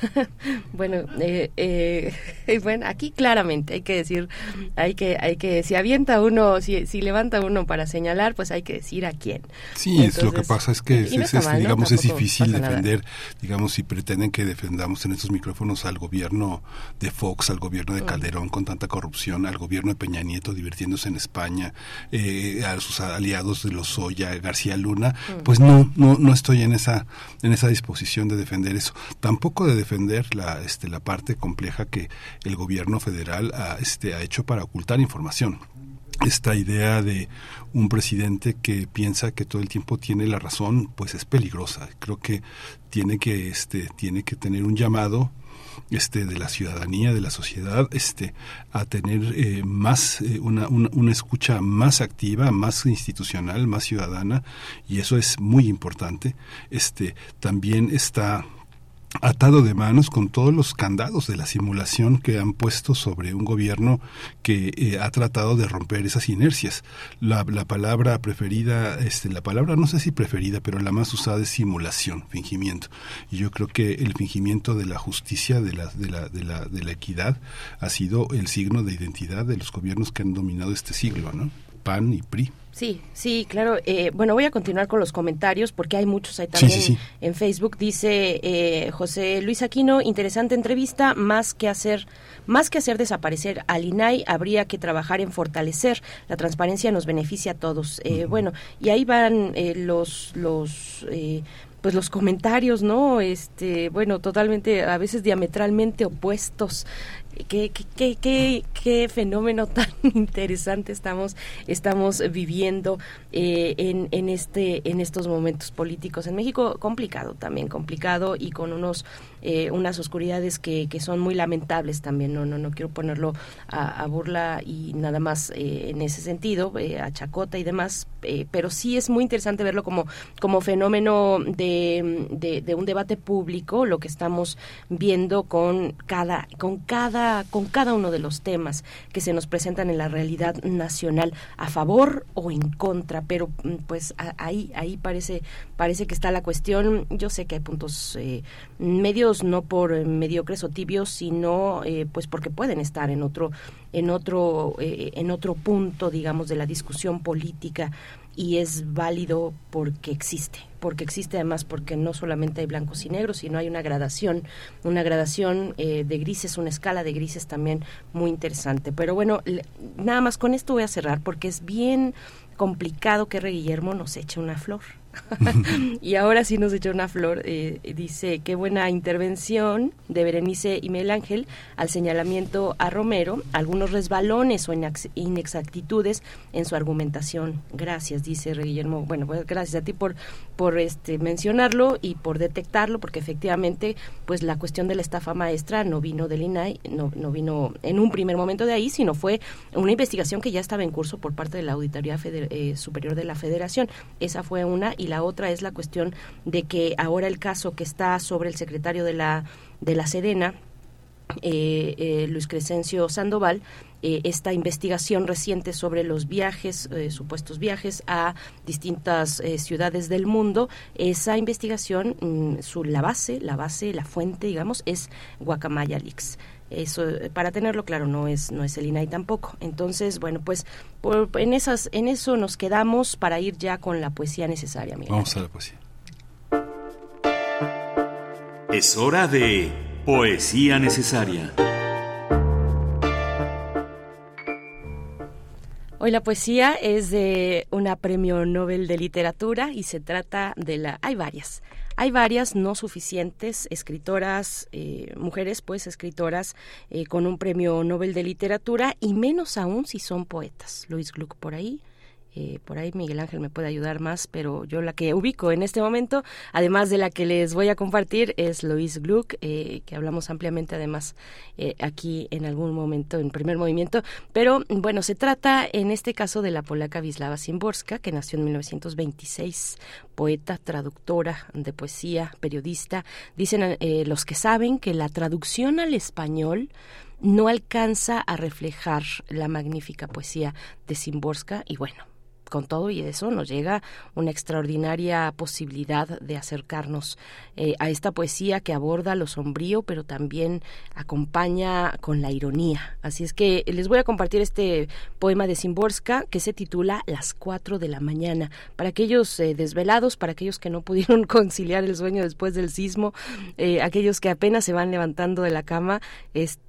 bueno, eh, eh, bueno, aquí claramente hay que decir, hay que, hay que, si avienta uno, si, si levanta uno para señalar, pues hay que decir a quién. Sí, es lo que pasa es que, digamos, es difícil defender, digamos, si pretenden que defendamos en estos micrófonos al gobierno de Fox, al gobierno de mm. Calderón con tanta corrupción, al gobierno de Peña Nieto divirtiéndose en España, eh, a sus aliados de los Lozoya, García Luna, pues no, no, no estoy en esa, en esa disposición de defender eso. Tampoco de defender la, este, la parte compleja que el gobierno federal ha, este, ha hecho para ocultar información esta idea de un presidente que piensa que todo el tiempo tiene la razón, pues es peligrosa. Creo que tiene que, este, tiene que tener un llamado este de la ciudadanía de la sociedad este a tener eh, más eh, una, una, escucha más activa más institucional más ciudadana y eso es muy importante. Este también está atado de manos con todos los candados de la simulación que han puesto sobre un gobierno que eh, ha tratado de romper esas inercias. La, la, palabra preferida, este, la palabra no sé si preferida, pero la más usada es simulación, fingimiento. Y yo creo que el fingimiento de la justicia, de la, de la, de la, de la equidad, ha sido el signo de identidad de los gobiernos que han dominado este siglo, ¿no? PAN y PRI. Sí, sí, claro. Eh, bueno, voy a continuar con los comentarios porque hay muchos ahí también en Facebook. Dice eh, José Luis Aquino, interesante entrevista, más que hacer más que hacer desaparecer al INAI, habría que trabajar en fortalecer. La transparencia nos beneficia a todos. Eh, bueno, y ahí van los los pues los comentarios, ¿no? Este, bueno, totalmente, a veces diametralmente opuestos. Qué, qué, qué, qué, fenómeno tan interesante estamos, estamos viviendo eh, en, en, este, en estos momentos políticos. En México complicado también, complicado y con unos eh, unas oscuridades que, que, son muy lamentables también. No, no, no quiero ponerlo a, burla y nada más eh, en ese sentido, a chacota y demás, pero sí es muy interesante verlo como, como fenómeno de, de, un debate público, lo que estamos viendo con cada, con cada con cada uno de los temas que se nos presentan en la realidad nacional, a favor o en contra, pero mm, pues ahí, ahí parece, parece que está la cuestión. Yo sé que hay puntos eh, no por mediocres o tibios, sino eh, pues porque pueden estar en otro, en otro, eh, en otro punto, digamos, de la discusión política y es válido porque existe, porque existe además porque no solamente hay blancos y negros, sino hay una gradación, una gradación eh, de grises, una escala de grises también muy interesante. Pero bueno, nada más con esto voy a cerrar porque es bien complicado que R. Guillermo nos eche una flor. y ahora sí nos echó una flor. Eh, dice, qué buena intervención de Berenice y Miguel Ángel al señalamiento a Romero, algunos resbalones o inexactitudes en su argumentación. Gracias, dice Guillermo. Bueno, pues gracias a ti por, por este, mencionarlo y por detectarlo, porque efectivamente, pues la cuestión de la estafa maestra no vino del INAI, no, no vino en un primer momento de ahí, sino fue una investigación que ya estaba en curso por parte de la Auditoría eh, Superior de la Federación. Esa fue una la otra es la cuestión de que ahora el caso que está sobre el secretario de la de la Sedena eh, eh, Luis Crescencio Sandoval eh, esta investigación reciente sobre los viajes, supuestos viajes a distintas ciudades del mundo. Esa investigación, mm, su, la base, la base, la fuente, digamos, es Guacamaya Leaks. Eso, para tenerlo claro, no es, no es el INAI tampoco. Entonces, bueno, pues en, esas, en eso nos quedamos para ir ya con la poesía necesaria. Vamos a la poesía. Es hora de poesía necesaria. Hoy la poesía es de una premio Nobel de literatura y se trata de la... Hay varias. Hay varias no suficientes escritoras, eh, mujeres pues escritoras eh, con un premio Nobel de literatura y menos aún si son poetas. Luis Gluck por ahí, eh, por ahí Miguel Ángel me puede ayudar más, pero yo la que ubico en este momento, además de la que les voy a compartir, es Lois Gluck, eh, que hablamos ampliamente además eh, aquí en algún momento, en primer movimiento. Pero bueno, se trata en este caso de la polaca Wisława Szymborska, que nació en 1926, poeta, traductora de poesía, periodista. Dicen los que saben que la traducción al español no alcanza a reflejar la magnífica poesía de Szymborska y bueno, con todo y eso nos llega una extraordinaria posibilidad de acercarnos eh, a esta poesía que aborda lo sombrío, pero también acompaña con la ironía. Así es que les voy a compartir este poema de Simborska que se titula Las cuatro de la mañana. Para aquellos eh, desvelados, para aquellos que no pudieron conciliar el sueño después del sismo, eh, aquellos que apenas se van levantando de la cama,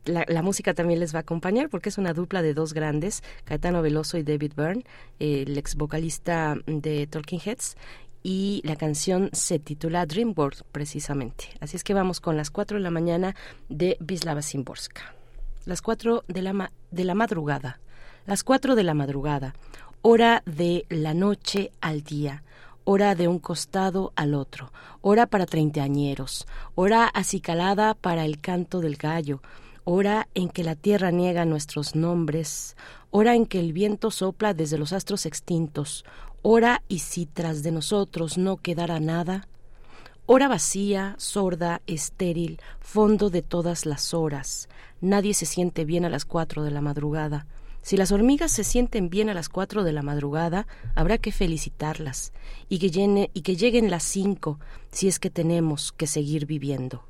la, música también les va a acompañar porque es una dupla de dos grandes, Caetano Veloso y David Byrne, vocalista de Talking Heads y la canción se titula Dream World precisamente. Así es que vamos con las 4 de la mañana de Wisława Szymborska. Las 4 de la, de la madrugada. Las 4 de la madrugada. Hora de la noche al día. Hora de un costado al otro. Hora para treintañeros. Hora acicalada para el canto del gallo hora en que la tierra niega nuestros nombres, hora en que el viento sopla desde los astros extintos, hora y si tras de nosotros no quedara nada, hora vacía, sorda, estéril, fondo de todas las horas, nadie se siente bien a las cuatro de la madrugada. Si las hormigas se sienten bien a las cuatro de la madrugada, habrá que felicitarlas y que, y que lleguen las cinco si es que tenemos que seguir viviendo.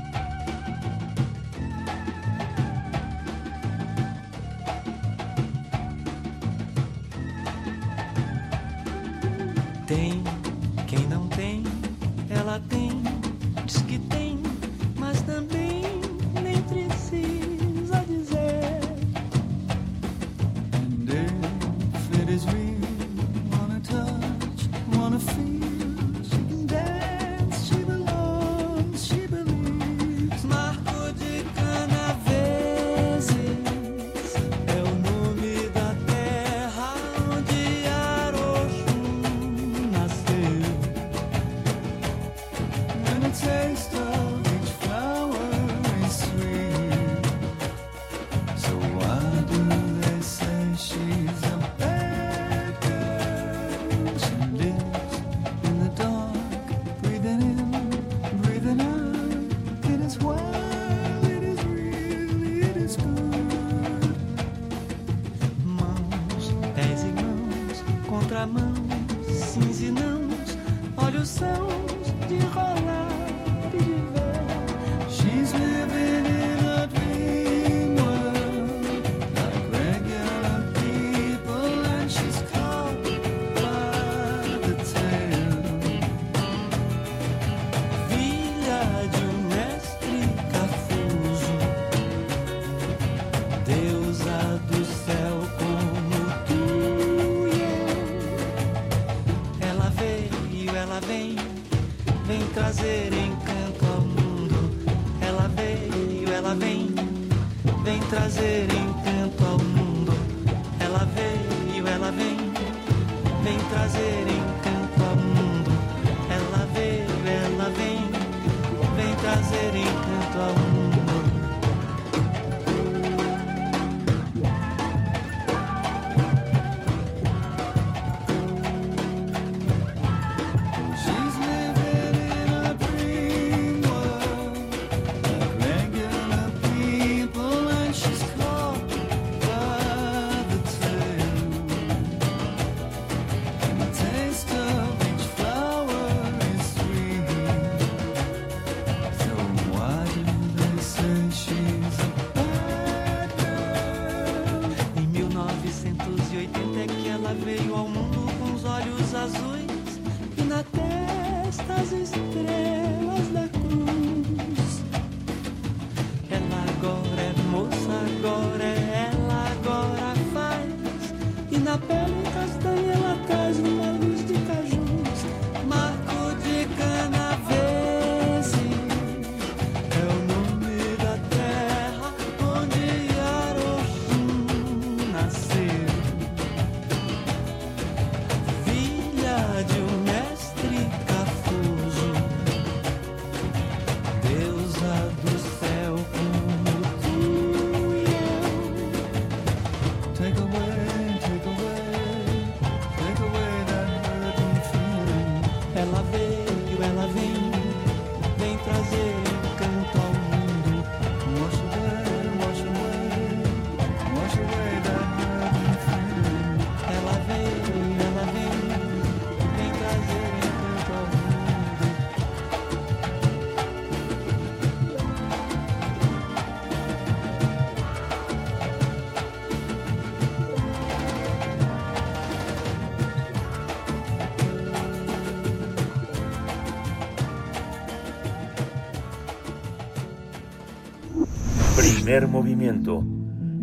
Primer movimiento.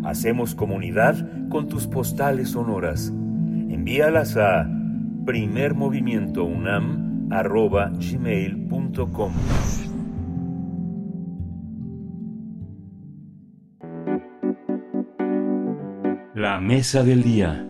Hacemos comunidad con tus postales sonoras. Envíalas a primermovimientounam.gmail.com La mesa del día.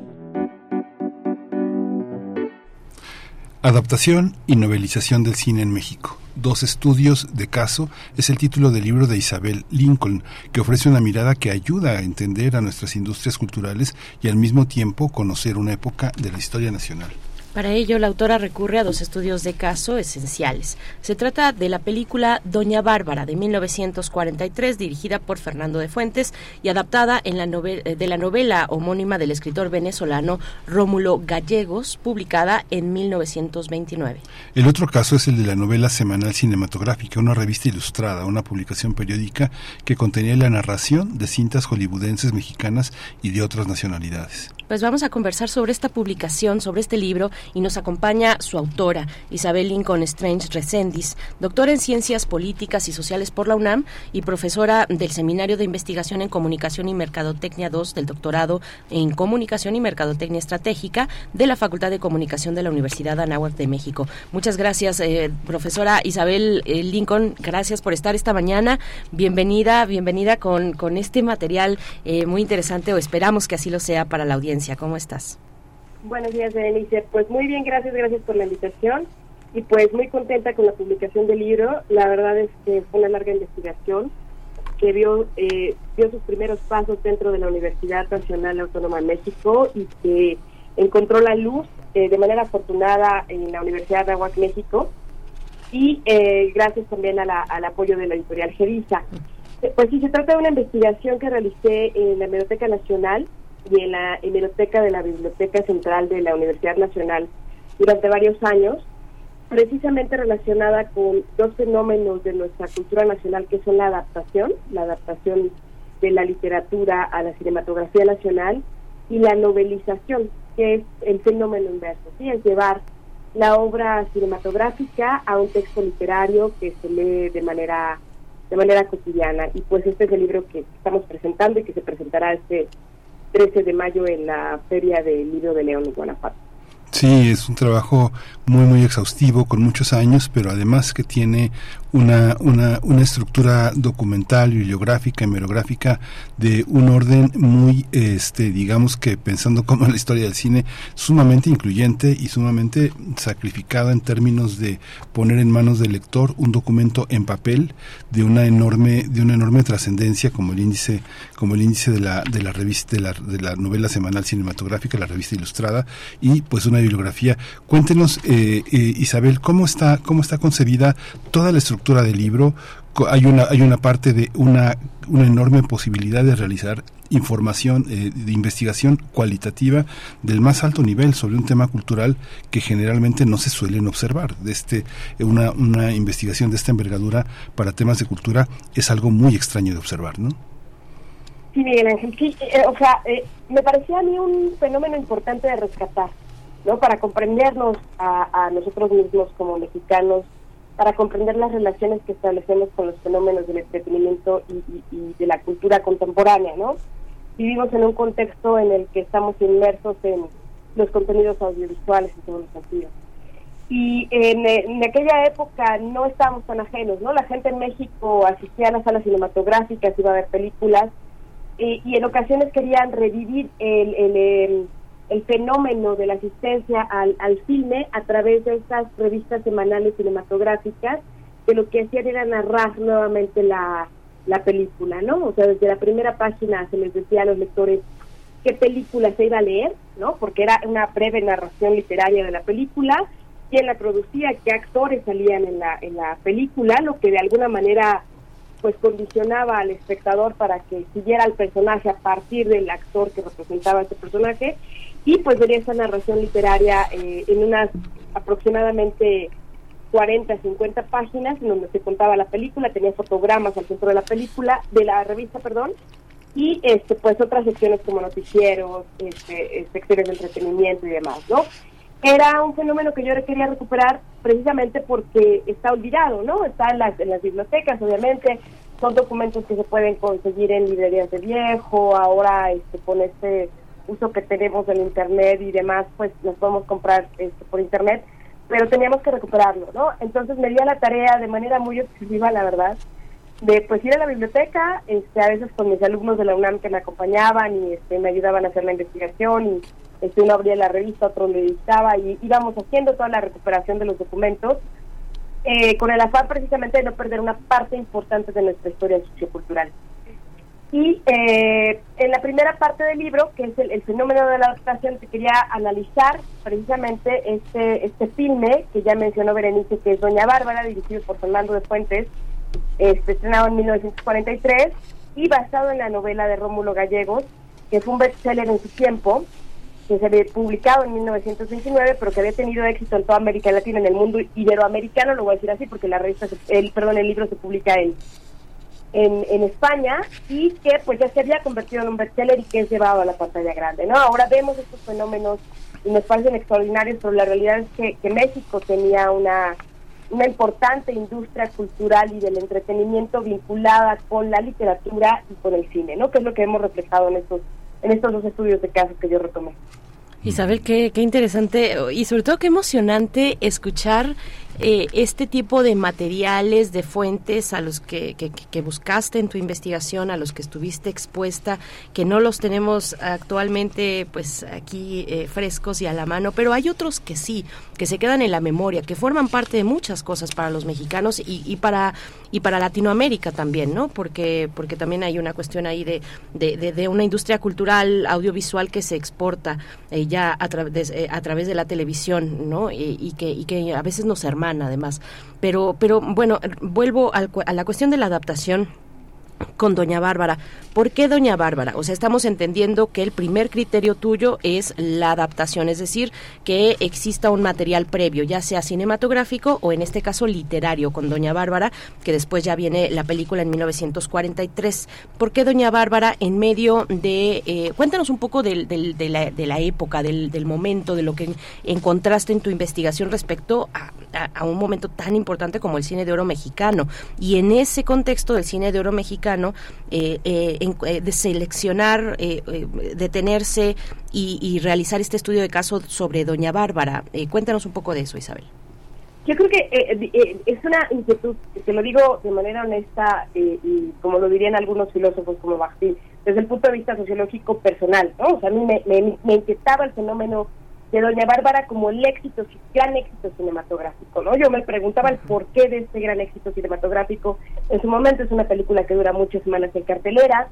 Adaptación y novelización del cine en México. Dos estudios de caso es el título del libro de Isabel Lincoln, que ofrece una mirada que ayuda a entender a nuestras industrias culturales y al mismo tiempo conocer una época de la historia nacional. Para ello, la autora recurre a dos estudios de caso esenciales. Se trata de la película Doña Bárbara de 1943, dirigida por Fernando de Fuentes y adaptada en la eh, de la novela homónima del escritor venezolano Rómulo Gallegos, publicada en 1929. El otro caso es el de la novela semanal cinematográfica, una revista ilustrada, una publicación periódica que contenía la narración de cintas hollywoodenses mexicanas y de otras nacionalidades. Pues vamos a conversar sobre esta publicación, sobre este libro, y nos acompaña su autora, Isabel Lincoln Strange Resendiz, doctora en Ciencias Políticas y Sociales por la UNAM y profesora del Seminario de Investigación en Comunicación y Mercadotecnia 2 del doctorado en Comunicación y Mercadotecnia Estratégica de la Facultad de Comunicación de la Universidad Anáhuac de México. Muchas gracias, eh, profesora Isabel eh, Lincoln, gracias por estar esta mañana. Bienvenida, bienvenida con, con este material eh, muy interesante, o esperamos que así lo sea para la audiencia. ¿Cómo estás? Buenos días, Berenice. Pues muy bien, gracias, gracias por la invitación. Y pues muy contenta con la publicación del libro. La verdad es que fue una larga investigación que vio, eh, dio sus primeros pasos dentro de la Universidad Nacional Autónoma de México y que encontró la luz eh, de manera afortunada en la Universidad de Aguac, México. Y eh, gracias también a la- al apoyo de la editorial Gerisa. Eh, Pues sí, se trata de una investigación que realicé en la Biblioteca Nacional y en la hemeroteca de la Biblioteca Central de la Universidad Nacional durante varios años, precisamente relacionada con dos fenómenos de nuestra cultura nacional que son la adaptación, la adaptación de la literatura a la cinematografía nacional y la novelización, que es el fenómeno inverso, ¿sí? es llevar la obra cinematográfica a un texto literario que se lee de manera de manera cotidiana y pues este es el libro que estamos presentando y que se presentará este 13 de mayo en la Feria del Libro de León en Guanajuato. Sí, es un trabajo muy muy exhaustivo con muchos años, pero además que tiene una, una, una estructura documental, bibliográfica, hemerográfica de un orden muy, este, digamos que pensando como la historia del cine, sumamente incluyente y sumamente sacrificada en términos de poner en manos del lector un documento en papel de una enorme, de una enorme trascendencia como el índice, como el índice de la, de la revista, de la, de la novela semanal cinematográfica, la revista ilustrada, y pues una bibliografía. Cuéntenos, eh, eh, Isabel, cómo está, cómo está concebida toda la estructura del libro. Hay una, hay una parte de una, una enorme posibilidad de realizar información eh, de investigación cualitativa del más alto nivel sobre un tema cultural que generalmente no se suelen observar. De este, eh, una, una investigación de esta envergadura para temas de cultura es algo muy extraño de observar, ¿no? Sí, Miguel Ángel, sí, eh, o sea, eh, me parecía a mí un fenómeno importante de rescatar, ¿no? Para comprendernos a, a nosotros mismos como mexicanos, para comprender las relaciones que establecemos con los fenómenos del entretenimiento y, y- y de la cultura contemporánea, ¿no? Vivimos en un contexto en el que estamos inmersos en los contenidos audiovisuales en todos los sentidos. Y en, en aquella época no estábamos tan ajenos, ¿no? La gente en México asistía a las salas cinematográficas, iba a ver películas, eh, y en ocasiones querían revivir el, el, el- el fenómeno de la asistencia al, al filme a través de estas revistas semanales cinematográficas, que lo que hacían era narrar nuevamente la, la película, ¿no? O sea, desde la primera página se les decía a los lectores qué película se iba a leer, ¿no? Porque era una breve narración literaria de la película, quién la producía, qué actores salían en la, en la película, lo que de alguna manera pues condicionaba al espectador para que siguiera al personaje a partir del actor que representaba ese personaje y pues vería esa narración literaria eh, en unas aproximadamente 40, 50 páginas en donde se contaba la película, tenía fotogramas al centro de la película, de la revista, perdón, y este pues otras secciones como noticieros, este, eh, secciones de entretenimiento y demás, ¿no? Era un fenómeno que yo quería recuperar precisamente porque está olvidado, ¿no? Está en las, en las bibliotecas, obviamente, son documentos que se pueden conseguir en librerías de viejo, ahora este, con este uso que tenemos del internet y demás, pues los podemos comprar este, por internet, pero teníamos que recuperarlo, ¿no? Entonces me di a la tarea de manera muy exclusiva, la verdad, de pues ir a la biblioteca, este, a veces con mis alumnos de la UNAM que me acompañaban y este, me ayudaban a hacer la investigación y este, uno abría la revista, otro le dictaba y íbamos haciendo toda la recuperación de los documentos eh, con el afán precisamente de no perder una parte importante de nuestra historia sociocultural. Y eh, en la primera parte del libro, que es el, fenómeno de la adaptación, te quería analizar precisamente este, este filme que ya mencionó Berenice, que es Doña Bárbara, dirigido por Fernando de Fuentes, este, estrenado en 1943 y basado en la novela de Rómulo Gallegos, que fue un bestseller en su tiempo, que se había publicado en 1929, pero que había tenido éxito en toda América Latina, en el mundo iberoamericano, lo voy a decir así, porque la revista, se- el, perdón, el libro se publica en, en, en España y que pues ya se había convertido en un bestseller y que es llevado a la pantalla grande, ¿no? Ahora vemos estos fenómenos y nos parecen extraordinarios, pero la realidad es que, que México tenía una, una importante industria cultural y del entretenimiento vinculada con la literatura y con el cine, ¿no? Que es lo que hemos reflejado en estos, en estos dos estudios de casos que yo retomé. Isabel, qué, qué interesante y sobre todo qué emocionante escuchar eh, este tipo de materiales, de fuentes a los que, que, que buscaste en tu investigación, a los que estuviste expuesta, que no los tenemos actualmente pues aquí eh, frescos y a la mano, pero hay otros que sí, que se quedan en la memoria, que forman parte de muchas cosas para los mexicanos y, y para y para Latinoamérica también, ¿no? Porque porque también hay una cuestión ahí de, de, de, una industria cultural audiovisual que se exporta eh, ya a, tra eh, a través de la televisión, ¿no? Y, y, que, y que a veces nos hermana además. Pero, pero bueno, vuelvo al, a la cuestión de la adaptación con Doña Bárbara. ¿Por qué Doña Bárbara? O sea, estamos entendiendo que el primer criterio tuyo es la adaptación, es decir, que exista un material previo, ya sea cinematográfico o en este caso literario con Doña Bárbara, que después ya viene la película en 1943. ¿Por qué Doña Bárbara en medio de... Eh, cuéntanos un poco de, la, época, del, momento, de lo que encontraste en tu investigación respecto a, a, a un momento tan importante como el cine de oro mexicano. Y en ese contexto del cine de oro mexicano, eh, eh, en, eh, de seleccionar, detenerse y, y, realizar este estudio de caso sobre Doña Bárbara. cuéntanos un poco de eso, Isabel. Yo creo que es una inquietud, te lo digo de manera honesta y como lo dirían algunos filósofos como Bakhtin, desde el punto de vista sociológico personal, ¿no? O sea, a mí me, me, me inquietaba el fenómeno de Doña Bárbara como el éxito, gran éxito cinematográfico, ¿no? Yo me preguntaba el porqué de este gran éxito cinematográfico. En su momento es una película que dura muchas semanas en cartelera.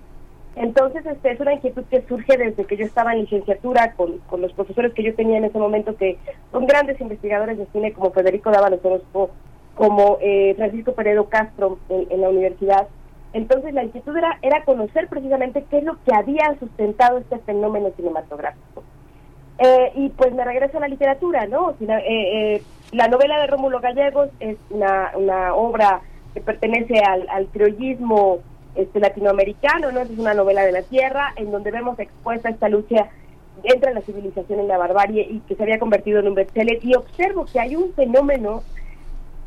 Entonces, este, es una inquietud que surge desde que yo estaba en licenciatura con, con los profesores que yo tenía en ese momento, que son grandes investigadores de cine como Federico Dávalos Orozco, como eh, Francisco Peredo Castro en, en, la universidad. Entonces, la inquietud era, era conocer precisamente qué es lo que había sustentado este fenómeno cinematográfico. Eh, y pues me regreso a la literatura, ¿no? Eh, eh, la novela de Rómulo Gallegos es una, una obra que pertenece al, al criollismo este latinoamericano, ¿no? Es una novela de la tierra en donde vemos expuesta esta lucha entre la civilización y la barbarie y que se había convertido en un bestseller y observo que hay un fenómeno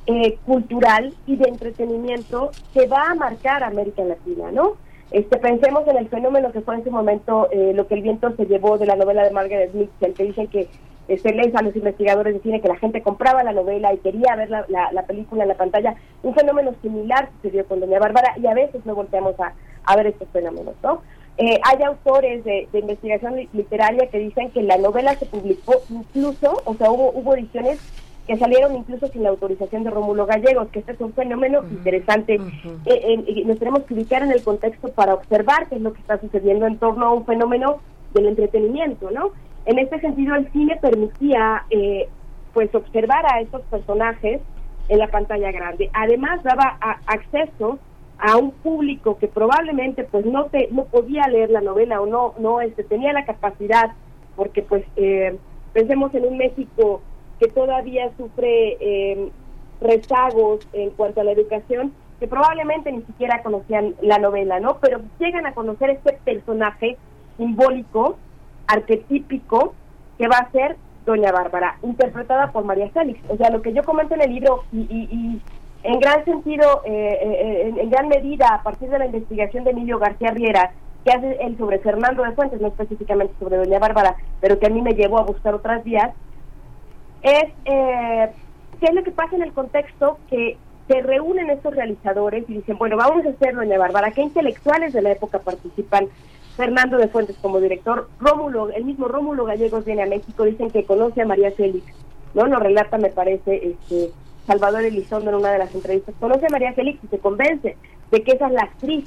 eh, cultural y de entretenimiento que va a marcar a América Latina, ¿no? Este, pensemos en el fenómeno que fue en ese momento eh, lo que el viento se llevó de la novela de Margaret Mitchell, que dicen que este, leen a los investigadores de cine que la gente compraba la novela y quería ver la, la, película en la pantalla. Un fenómeno similar sucedió con Doña Bárbara y a veces no volteamos a, a ver estos fenómenos, ¿no? Eh, hay autores de, de, investigación literaria que dicen que la novela se publicó incluso, o sea, hubo, hubo ediciones que salieron incluso sin la autorización de Rómulo Gallegos, que este es un fenómeno interesante. Eh, nos tenemos que ubicar en el contexto para observar qué es lo que está sucediendo en torno a un fenómeno del entretenimiento, ¿no? En este sentido, el cine permitía, eh, pues, observar a estos personajes en la pantalla grande. Además, daba acceso a un público que probablemente, pues, no te, no podía leer la novela o no, no, este, tenía la capacidad, porque, pues, eh, pensemos en un México que todavía sufre eh, rezagos en cuanto a la educación, que probablemente ni siquiera conocían la novela, ¿no? Pero llegan a conocer este personaje simbólico, arquetípico, que va a ser Doña Bárbara, interpretada por María Félix. O sea, lo que yo comento en el libro y, y, en gran sentido, eh, eh, en, gran medida, a partir de la investigación de Emilio García Riera, que hace él sobre Fernando de Fuentes, no específicamente sobre Doña Bárbara, pero que a mí me llevó a buscar otras vías, es eh, qué es lo que pasa en el contexto que se reúnen estos realizadores y dicen, bueno, vamos a hacer Doña Bárbara, ¿qué intelectuales de la época participan? Fernando de Fuentes como director, Rómulo, el mismo Rómulo Gallegos viene a México, dicen que conoce a María Félix, ¿no? Nos relata, me parece, este Salvador Elizondo en una de las entrevistas, conoce a María Félix y se convence de que esa es la actriz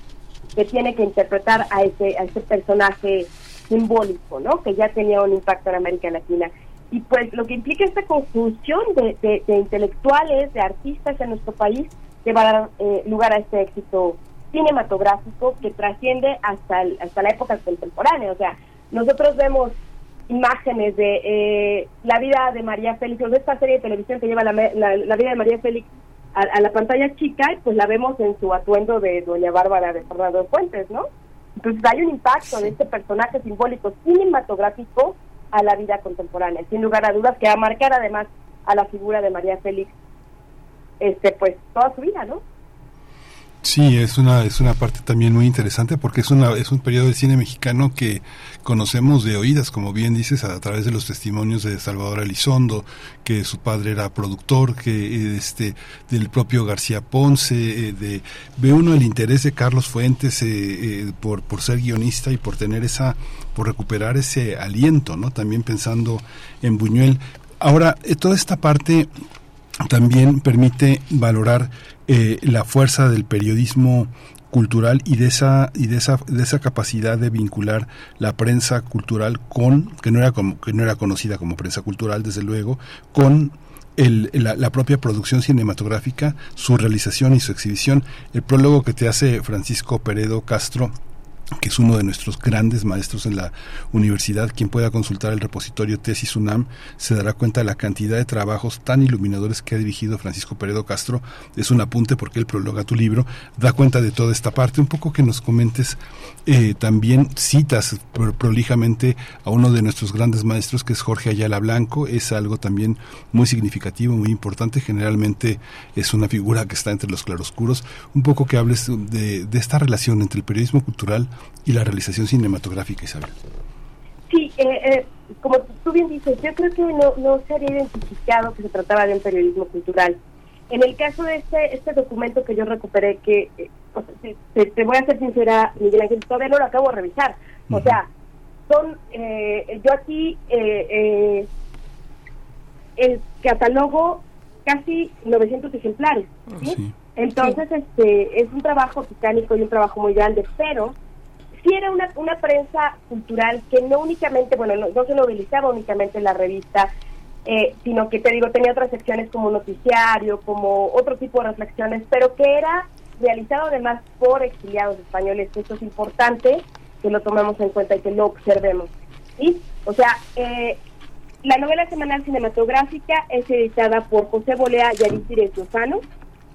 que tiene que interpretar a ese, a ese personaje simbólico, ¿no? Que ya tenía un impacto en América Latina y pues lo que implica esta conjunción de, intelectuales, de artistas en nuestro país, que va a dar eh, lugar a este éxito cinematográfico que trasciende hasta, hasta la época contemporánea. O sea, nosotros vemos imágenes de eh, la vida de María Félix, o de esta serie de televisión que lleva la, la, vida de María Félix a, la pantalla chica, pues la vemos en su atuendo de Doña Bárbara de Fernando Fuentes, ¿no? Entonces hay un impacto de este personaje simbólico cinematográfico a la vida contemporánea, sin lugar a dudas, que va a marcar además a la figura de María Félix, este, pues toda su vida, ¿no? Sí, es una es una parte también muy interesante porque es una es un periodo del cine mexicano que conocemos de oídas, como bien dices, a, través de los testimonios de Salvador Elizondo, que su padre era productor, que este del propio García Ponce, eh, de ve uno el interés de Carlos Fuentes eh, eh, por por ser guionista y por tener esa por recuperar ese aliento, ¿no? También pensando en Buñuel. Ahora, toda esta parte también permite valorar eh, la fuerza del periodismo cultural y de esa y de esa de esa capacidad de vincular la prensa cultural con que no era como que no era conocida como prensa cultural desde luego con el, la, la, propia producción cinematográfica, su realización y su exhibición. El prólogo que te hace Francisco Peredo Castro que es uno de nuestros grandes maestros en la universidad, quien pueda consultar el repositorio Tesis UNAM se dará cuenta de la cantidad de trabajos tan iluminadores que ha dirigido Francisco Peredo Castro. Es un apunte porque él prologa tu libro, da cuenta de toda esta parte. Un poco que nos comentes eh, también citas prolijamente a uno de nuestros grandes maestros que es Jorge Ayala Blanco. Es algo también muy significativo, muy importante. Generalmente es una figura que está entre los claroscuros. Un poco que hables de, de esta relación entre el periodismo cultural y la realización cinematográfica, Isabel. Sí, eh, eh, como tú bien dices, yo creo que no, no se había identificado que se trataba de un periodismo cultural. En el caso de este, este documento que yo recuperé, que eh, te, voy a ser sincera, Miguel Ángel, todavía no lo acabo de revisar. O sea, son, yo aquí el catalogo casi 900 ejemplares. Entonces, este es un trabajo titánico y un trabajo muy grande, pero sí era una, una prensa cultural que no únicamente, bueno, no, se novelizaba únicamente en la revista, eh, sino que te digo, tenía otras secciones como noticiario, como otro tipo de reflexiones, pero que era realizado además por exiliados españoles. Esto es importante que lo tomemos en cuenta y que lo observemos. ¿sí? O sea, eh, la novela semanal cinematográfica es editada por José Bolea y Arisires Lozano,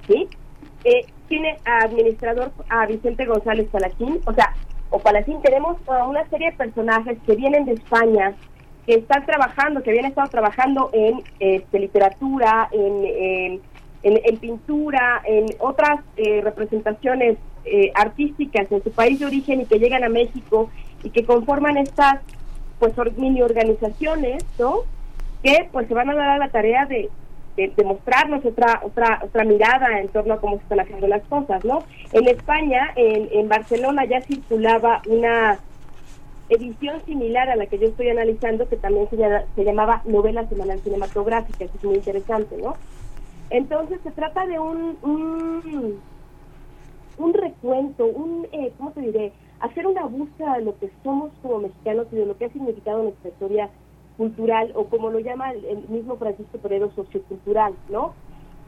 ¿sí? Eh, tiene a administrador a Vicente González Palacín, o sea, o Palacín, tenemos una serie de personajes que vienen de España, que están trabajando, que habían estado trabajando en este, literatura, en, en, pintura, en otras eh, representaciones eh, artísticas en su país de origen y que llegan a México y que conforman estas pues mini organizaciones, ¿no? Que pues se van a dar a la tarea de, de, mostrarnos otra otra otra mirada en torno a cómo se están haciendo las cosas, ¿no? En España, en, Barcelona ya circulaba una edición similar a la que yo estoy analizando, que también se, llamaba novela semanal cinematográfica, eso es muy interesante, ¿no? Entonces se trata de un, un, un recuento, un, eh, ¿cómo te diré? Hacer una búsqueda de lo que somos como mexicanos y de lo que ha significado nuestra historia cultural o como lo llama el, mismo Francisco Peredo, sociocultural, ¿no?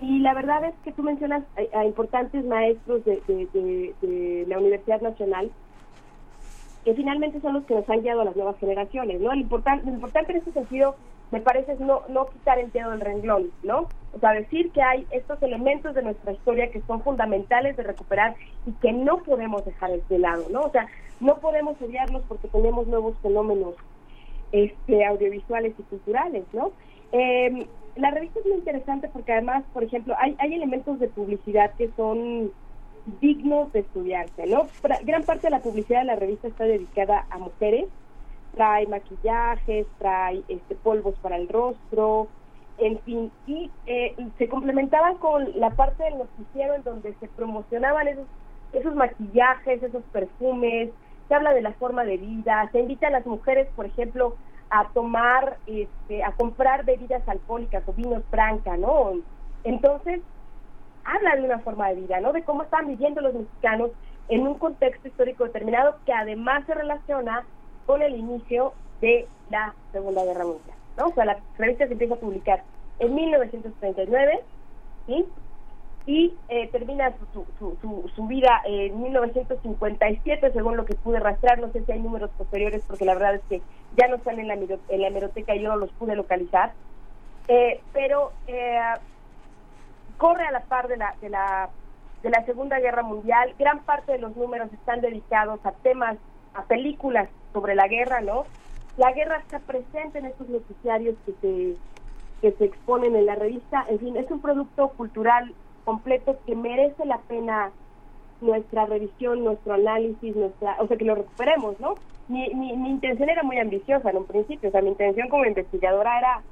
Y la verdad es que tú mencionas a, importantes maestros de, de, la Universidad Nacional que finalmente son los que nos han guiado a las nuevas generaciones, ¿no? Lo importante, lo importante en ese sentido me parece es no, no quitar el dedo del renglón, ¿no? O sea, decir que hay estos elementos de nuestra historia que son fundamentales de recuperar y que no podemos dejar de lado, ¿no? O sea, no podemos odiarlos porque tenemos nuevos fenómenos este, audiovisuales y culturales, ¿no? Em, la revista es muy interesante porque además, por ejemplo, hay, hay elementos de publicidad que son dignos de estudiarse, ¿no? Gran parte de la publicidad de la revista está dedicada a mujeres, trae maquillajes, trae este, polvos para el rostro, en fin, y eh, se complementaba con la parte del noticiero en donde se promocionaban esos, esos maquillajes, esos perfumes, se habla de la forma de vida, se invita a las mujeres, por ejemplo, a tomar, este, a comprar bebidas alcohólicas o vinos franca, ¿no? Entonces, habla de una forma de vida, ¿no? De cómo están viviendo los mexicanos en un contexto histórico determinado que además se relaciona con el inicio de la Segunda Guerra Mundial. ¿no? O sea, la revista se empieza a publicar en 1939 ¿sí? Y eh, termina su, su, su, vida en 1957, según lo que pude rastrear. No sé si hay números posteriores, porque la verdad es que ya no están en la, en la hemeroteca y yo no los pude localizar. Eh, pero eh, corre a la par de la, de la de la Segunda Guerra Mundial. Gran parte de los números están dedicados a temas, a películas sobre la guerra, ¿no? La guerra está presente en estos noticiarios que se, que se exponen en la revista. En fin, es un producto cultural completo que merece la pena nuestra revisión, nuestro análisis, nuestra, o sea, que lo recuperemos, ¿no? Mi, mi, intención era muy ambiciosa en un principio, o sea, mi intención como investigadora era,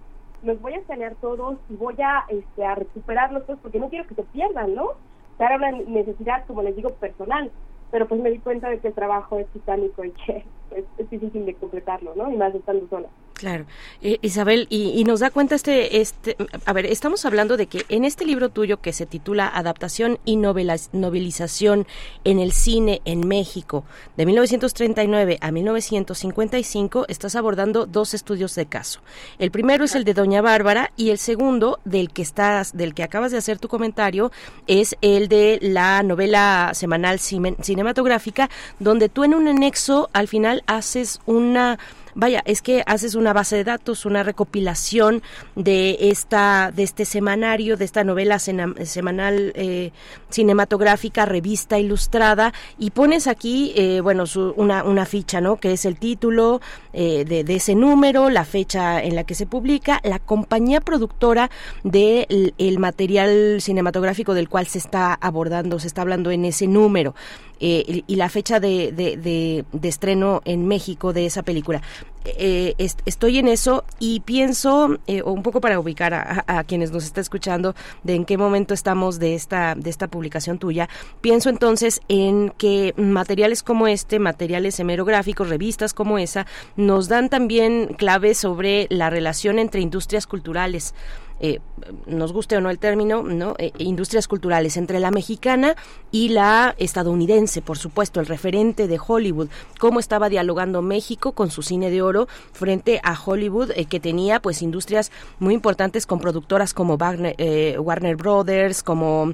los voy a escanear todos y voy a, este, a recuperarlos todos porque no quiero que se pierdan, ¿no? Para una necesidad, como les digo, personal pero pues me di cuenta de que el trabajo es titánico y que es, difícil de completarlo, ¿no? Y más estando sola. Claro. Eh, Isabel, y, nos da cuenta este, este, a ver, estamos hablando de que en este libro tuyo que se titula Adaptación y novelización en el cine en México, de 1939 a 1955, estás abordando dos estudios de caso. El primero es el de Doña Bárbara y el segundo, del que estás, del que acabas de hacer tu comentario, es el de la novela semanal cinematográfica, donde tú en un anexo al final haces una vaya, es que haces una base de datos, una recopilación de esta, de este semanario, de esta novela semanal eh, cinematográfica, revista ilustrada, y pones aquí, eh, bueno, una, una ficha, ¿no? Que es el título eh, de, de, ese número, la fecha en la que se publica, la compañía productora del el material cinematográfico del cual se está abordando, se está hablando en ese número. Eh, y la fecha de, de, estreno en México de esa película. Eh, estoy en eso y pienso, eh, un poco para ubicar a, quienes nos está escuchando, de en qué momento estamos de esta, de esta publicación tuya, pienso entonces en que materiales como este, materiales hemerográficos, revistas como esa, nos dan también claves sobre la relación entre industrias culturales eh, nos guste o no el término, ¿no? Eh, industrias culturales entre la mexicana y la estadounidense, por supuesto, el referente de Hollywood, cómo estaba dialogando México con su cine de oro frente a Hollywood, eh, que tenía pues industrias muy importantes con productoras como Wagner, Warner Brothers, como,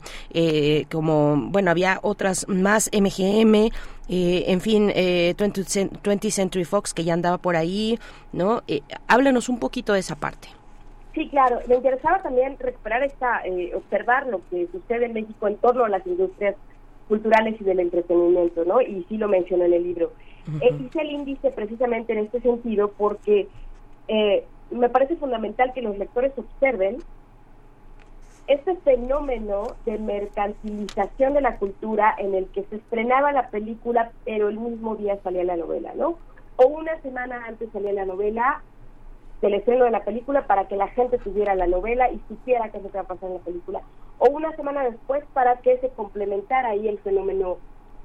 como, bueno, había otras más, MGM, en fin, 20, Century Fox que ya andaba por ahí, ¿no? háblanos un poquito de esa parte. Sí, claro. Me interesaba también recuperar esta, eh, observar lo que sucede en México en torno a las industrias culturales y del entretenimiento, ¿no? Y sí lo menciono en el libro. Eh, hice el índice precisamente en este sentido porque eh, me parece fundamental que los lectores observen este fenómeno de mercantilización de la cultura en el que se estrenaba la película pero el mismo día salía la novela, ¿no? O una semana antes salía la novela del estreno de la película para que la gente tuviera la novela y supiera qué es que va a pasar en la película. O una semana después para que se complementara ahí el fenómeno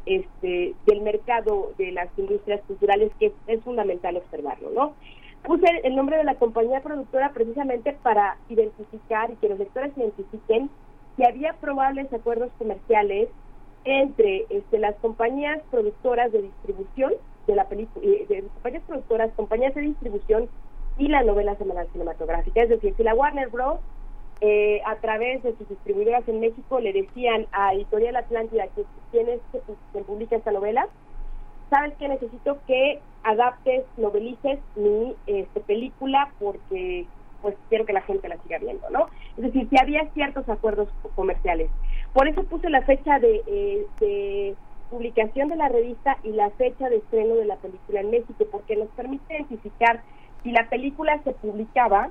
este, del mercado de las industrias culturales, que es, fundamental observarlo, ¿no? Puse el nombre de la compañía productora precisamente para identificar y que los lectores identifiquen si había probables acuerdos comerciales entre este, las compañías productoras de distribución de la película, eh, de compañías productoras, compañías de distribución y la novela semanal cinematográfica. Es decir, si la Warner Bros. Eh, a través de sus distribuidoras en México le decían a Editorial Atlántida que quienes se, se publica esta novela, sabes que necesito que adaptes, novelices mi este, película porque pues quiero que la gente la siga viendo, ¿no? Es decir, si había ciertos acuerdos comerciales. Por eso puse la fecha eh, de publicación de la revista y la fecha de estreno de la película en México, porque nos permite identificar si la película se publicaba,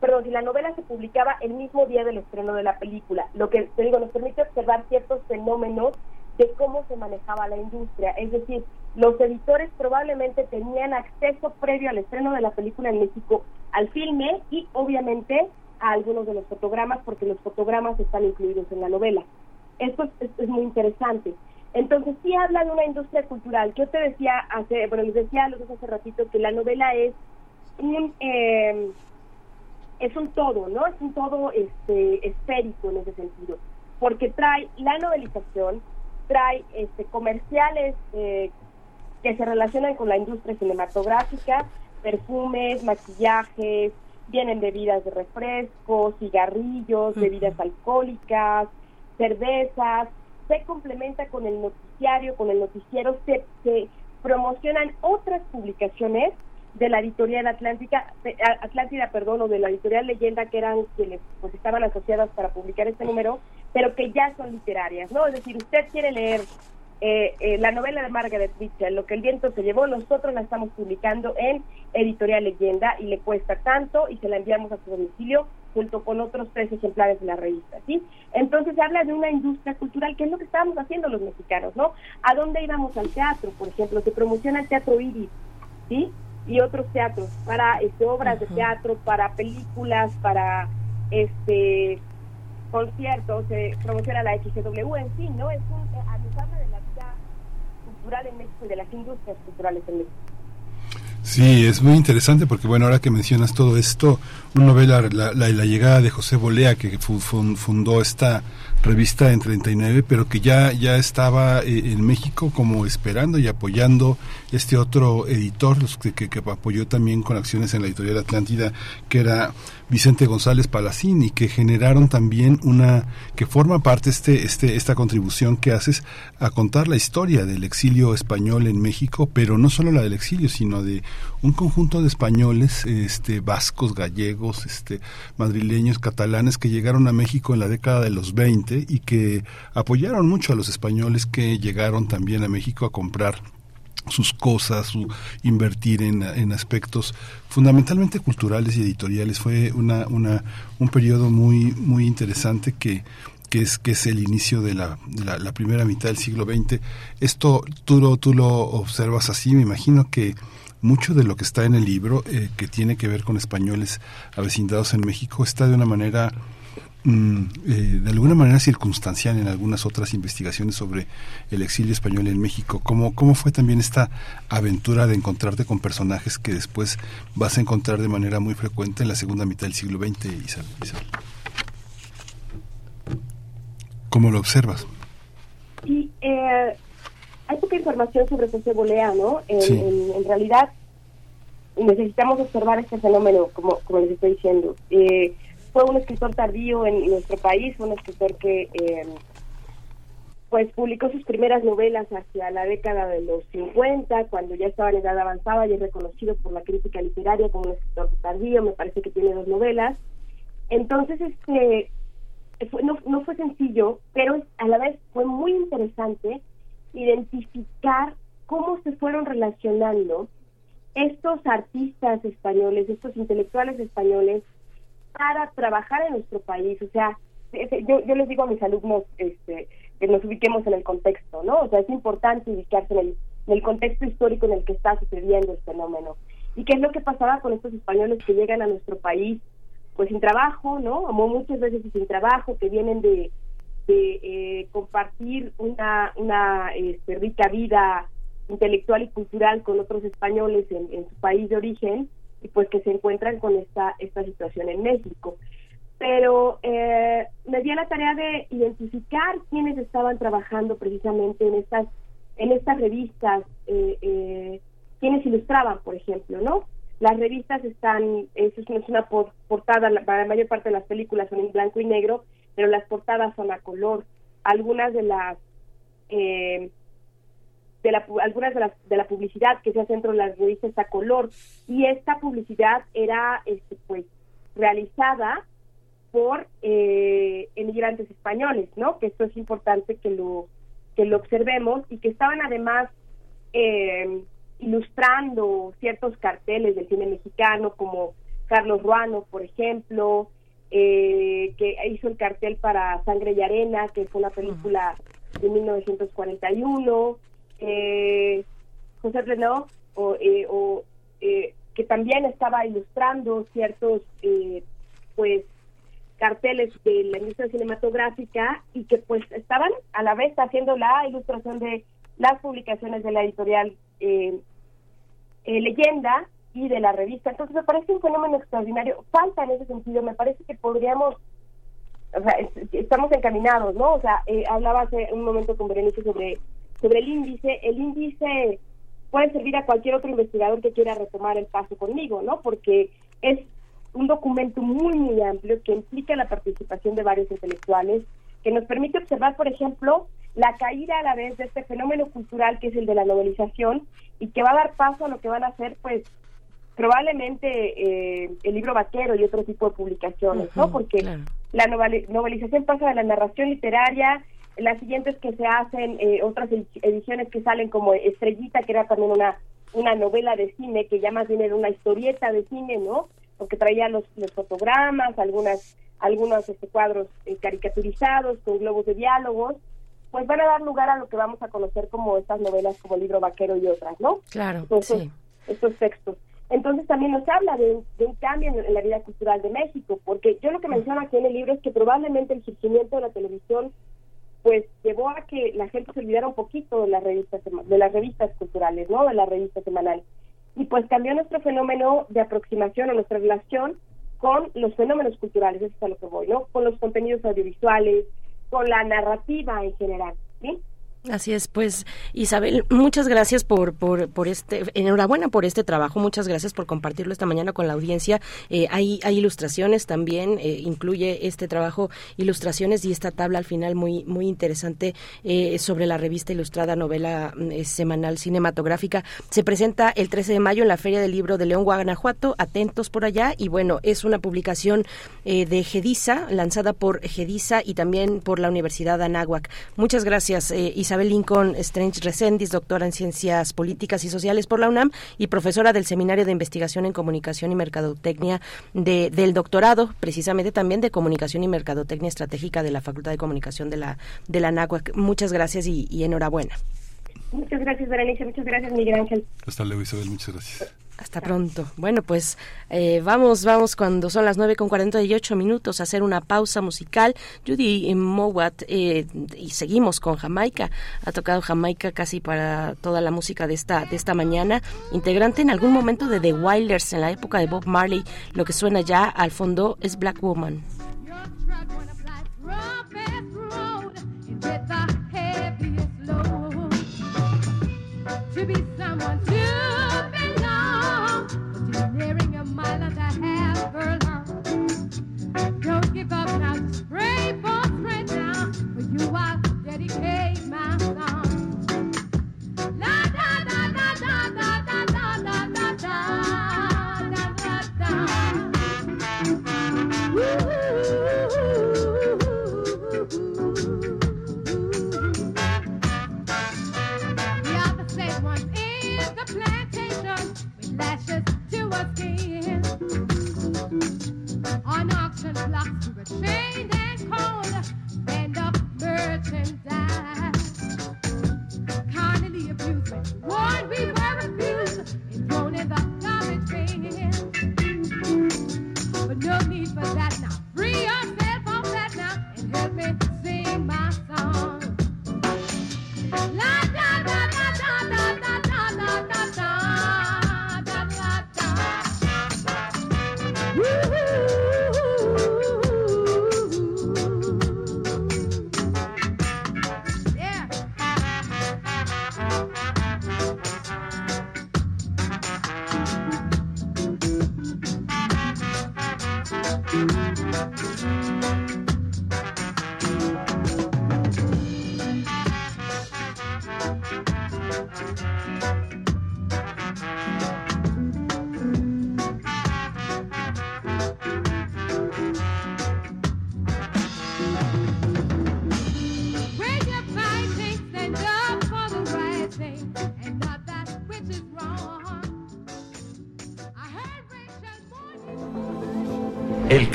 perdón, si la novela se publicaba el mismo día del estreno de la película, lo que te digo, nos permite observar ciertos fenómenos de cómo se manejaba la industria, es decir, los editores probablemente tenían acceso previo al estreno de la película en México al filme y obviamente a algunos de los fotogramas porque los fotogramas están incluidos en la novela. Esto es, es muy interesante. Entonces sí habla de una industria cultural. Yo te decía hace, bueno, les decía a los dos hace ratito que la novela es un eh, es un todo, ¿no? Es un todo este esférico en ese sentido, porque trae la novelización, trae este comerciales eh, que se relacionan con la industria cinematográfica, perfumes, maquillajes, vienen bebidas de refresco, cigarrillos, bebidas alcohólicas, cervezas, se complementa con el noticiario, con el noticiero, se, se promocionan otras publicaciones de la editorial Atlántica, Atlántida, perdón, o de la editorial Leyenda, que eran quienes pues estaban asociadas para publicar este número, pero que ya son literarias, ¿no? Es decir, usted quiere leer eh, eh, la novela de Margaret Mitchell, Lo que el viento se llevó, nosotros la estamos publicando en Editorial Leyenda y le cuesta tanto y se la enviamos a su domicilio junto con otros tres ejemplares de la revista, ¿sí? Entonces se habla de una industria cultural, que es lo que estábamos haciendo los mexicanos, ¿no? ¿A dónde íbamos al teatro, por ejemplo? Se promociona el teatro iris, ¿sí? Y otros teatros, para este, obras de teatro, para películas, para este conciertos, se promociona la XW en sí, ¿no? Es un eh, de la vida cultural en México y de las industrias culturales en México. Sí, es muy interesante porque, bueno, ahora que mencionas todo esto, una novela, la, la, la llegada de José Bolea, que fundó esta revista en 39, pero que ya, ya estaba eh, en México como esperando y apoyando este otro editor, que, que, apoyó también con acciones en la editorial Atlántida, que era Vicente González Palacín, y que generaron también una, que forma parte este, este, esta contribución que haces a contar la historia del exilio español en México, pero no solo la del exilio, sino de un conjunto de españoles, este, vascos, gallegos, este, madrileños, catalanes, que llegaron a México en la década de los 20 y que apoyaron mucho a los españoles que llegaron también a México a comprar sus cosas, su invertir en, en, aspectos fundamentalmente culturales y editoriales. Fue una, una, un periodo muy, muy interesante que, que es, que es el inicio de la, de la, primera mitad del siglo XX. Esto tú lo, tú lo observas así, me imagino que mucho de lo que está en el libro, eh, que tiene que ver con españoles avecindados en México, está de una manera Mm, eh, de alguna manera circunstancial en algunas otras investigaciones sobre el exilio español en México. ¿Cómo, ¿Cómo fue también esta aventura de encontrarte con personajes que después vas a encontrar de manera muy frecuente en la segunda mitad del siglo XX, Isabel? ¿Cómo lo observas? Sí, eh, hay poca información sobre José Bolea, ¿no? En, realidad necesitamos observar este fenómeno, como, como les estoy diciendo. Eh, fue un escritor tardío en nuestro país, un escritor que em, pues publicó sus primeras novelas hacia la década de los 50, cuando ya estaba en edad avanzada y es reconocido por la crítica literaria como un escritor tardío, me parece que tiene dos novelas. Entonces, este, no, no fue sencillo, pero a la vez fue muy interesante identificar cómo se fueron relacionando estos artistas españoles, estos intelectuales españoles, para trabajar en nuestro país. O sea, yo, yo les digo a mis alumnos este, que nos ubiquemos en el contexto, ¿no? O sea, es importante ubicarse en el, en el contexto histórico en el que está sucediendo el fenómeno. ¿Y qué es lo que pasaba con estos españoles que llegan a nuestro país pues sin trabajo, ¿no? Como muchas veces sin trabajo, que vienen de, eh, compartir una, una este, rica vida intelectual y cultural con otros españoles en, su país de origen y pues que se encuentran con esta, esta situación en México. Pero eh, me di a la tarea de identificar quiénes estaban trabajando precisamente en estas, en estas revistas, eh, eh, quienes ilustraban, por ejemplo, ¿no? Las revistas están, eso es una portada, la mayor parte de las películas son en blanco y negro, pero las portadas son a color. Algunas de las eh, de la, algunas de, las, de la publicidad que se hace dentro de las revistas a color y esta publicidad era este pues realizada por eh, emigrantes españoles, ¿no? Que esto es importante que lo que lo observemos y que estaban además eh, ilustrando ciertos carteles del cine mexicano, como Carlos Ruano, por ejemplo, eh, que hizo el cartel para Sangre y Arena, que fue una película de 1941, eh, José Renaud, o, eh, o eh, que también estaba ilustrando ciertos, pues, carteles de la industria cinematográfica y que pues estaban a la vez haciendo la ilustración de las publicaciones de la editorial eh, eh, leyenda y de la revista. Entonces me parece un fenómeno extraordinario. Falta en ese sentido, me parece que podríamos, o sea, estamos encaminados, ¿no? O sea, eh, hablaba hace un momento con Berenice sobre, sobre el índice. El índice puede servir a cualquier otro investigador que quiera retomar el paso conmigo, ¿no? Porque es un documento muy, muy amplio que implica la participación de varios intelectuales, que nos permite observar, por ejemplo, la caída a la vez de este fenómeno cultural que es el de la novelización y que va a dar paso a lo que van a ser, pues, probablemente eh, el libro vaquero y otro tipo de publicaciones, ¿no? Porque la novelización pasa de la narración literaria, las siguientes que se hacen, eh, otras ediciones que salen como Estrellita, que era también una, una novela de cine, que ya más bien era una historieta de cine, ¿no? Porque traía los, los fotogramas, algunas algunos este, cuadros eh, caricaturizados con globos de diálogos, pues van a dar lugar a lo que vamos a conocer como estas novelas como Libro Vaquero y otras, ¿no? Claro, sí. Estos textos. Entonces también nos habla de, un cambio en, la vida cultural de México, porque yo lo que menciono aquí en el libro es que probablemente el surgimiento de la televisión pues llevó a que la gente se olvidara un poquito de las revistas de las revistas culturales, ¿no? De las revistas semanales. Y pues cambió nuestro fenómeno de aproximación a nuestra relación con los fenómenos culturales, eso es a lo que voy, ¿no? Con los contenidos audiovisuales, con la narrativa en general, ¿sí? Así es, pues Isabel, muchas gracias por, por, este, enhorabuena por este trabajo, muchas gracias por compartirlo esta mañana con la audiencia. Eh, hay, hay ilustraciones también, eh, incluye este trabajo ilustraciones y esta tabla al final muy, muy interesante eh, sobre la revista ilustrada novela mm, semanal cinematográfica. Se presenta el 13 de mayo en la Feria del Libro de León, Guanajuato, atentos por allá y bueno, es una publicación de Gedisa, lanzada por Gedisa y también por la Universidad de Anáhuac. Muchas gracias, Isabel. Isabel Lincoln Strange Resendis, doctora en Ciencias Políticas y Sociales por la UNAM y profesora del Seminario de Investigación en Comunicación y Mercadotecnia de, del doctorado, precisamente también de Comunicación y Mercadotecnia Estratégica de la Facultad de Comunicación de la, de la NACUAC. Muchas gracias y, y enhorabuena. Muchas gracias, Berenice. Muchas gracias, Miguel Ángel. Hasta luego, Isabel. Muchas gracias. Hasta pronto. Bueno, pues eh, vamos, vamos cuando son las nueve con 48 minutos a hacer una pausa musical. Judy Mowat eh, y seguimos con Jamaica. Ha tocado Jamaica casi para toda la música de esta de esta mañana. Integrante en algún momento de The Wilders en la época de Bob Marley. Lo que suena ya al fondo es Black Woman. give up now. Pray for strength now. For you I dedicate my song. Da da da da da da da da da da da. We are the slave ones in the plantation with lashes to. Locks to the Tränen.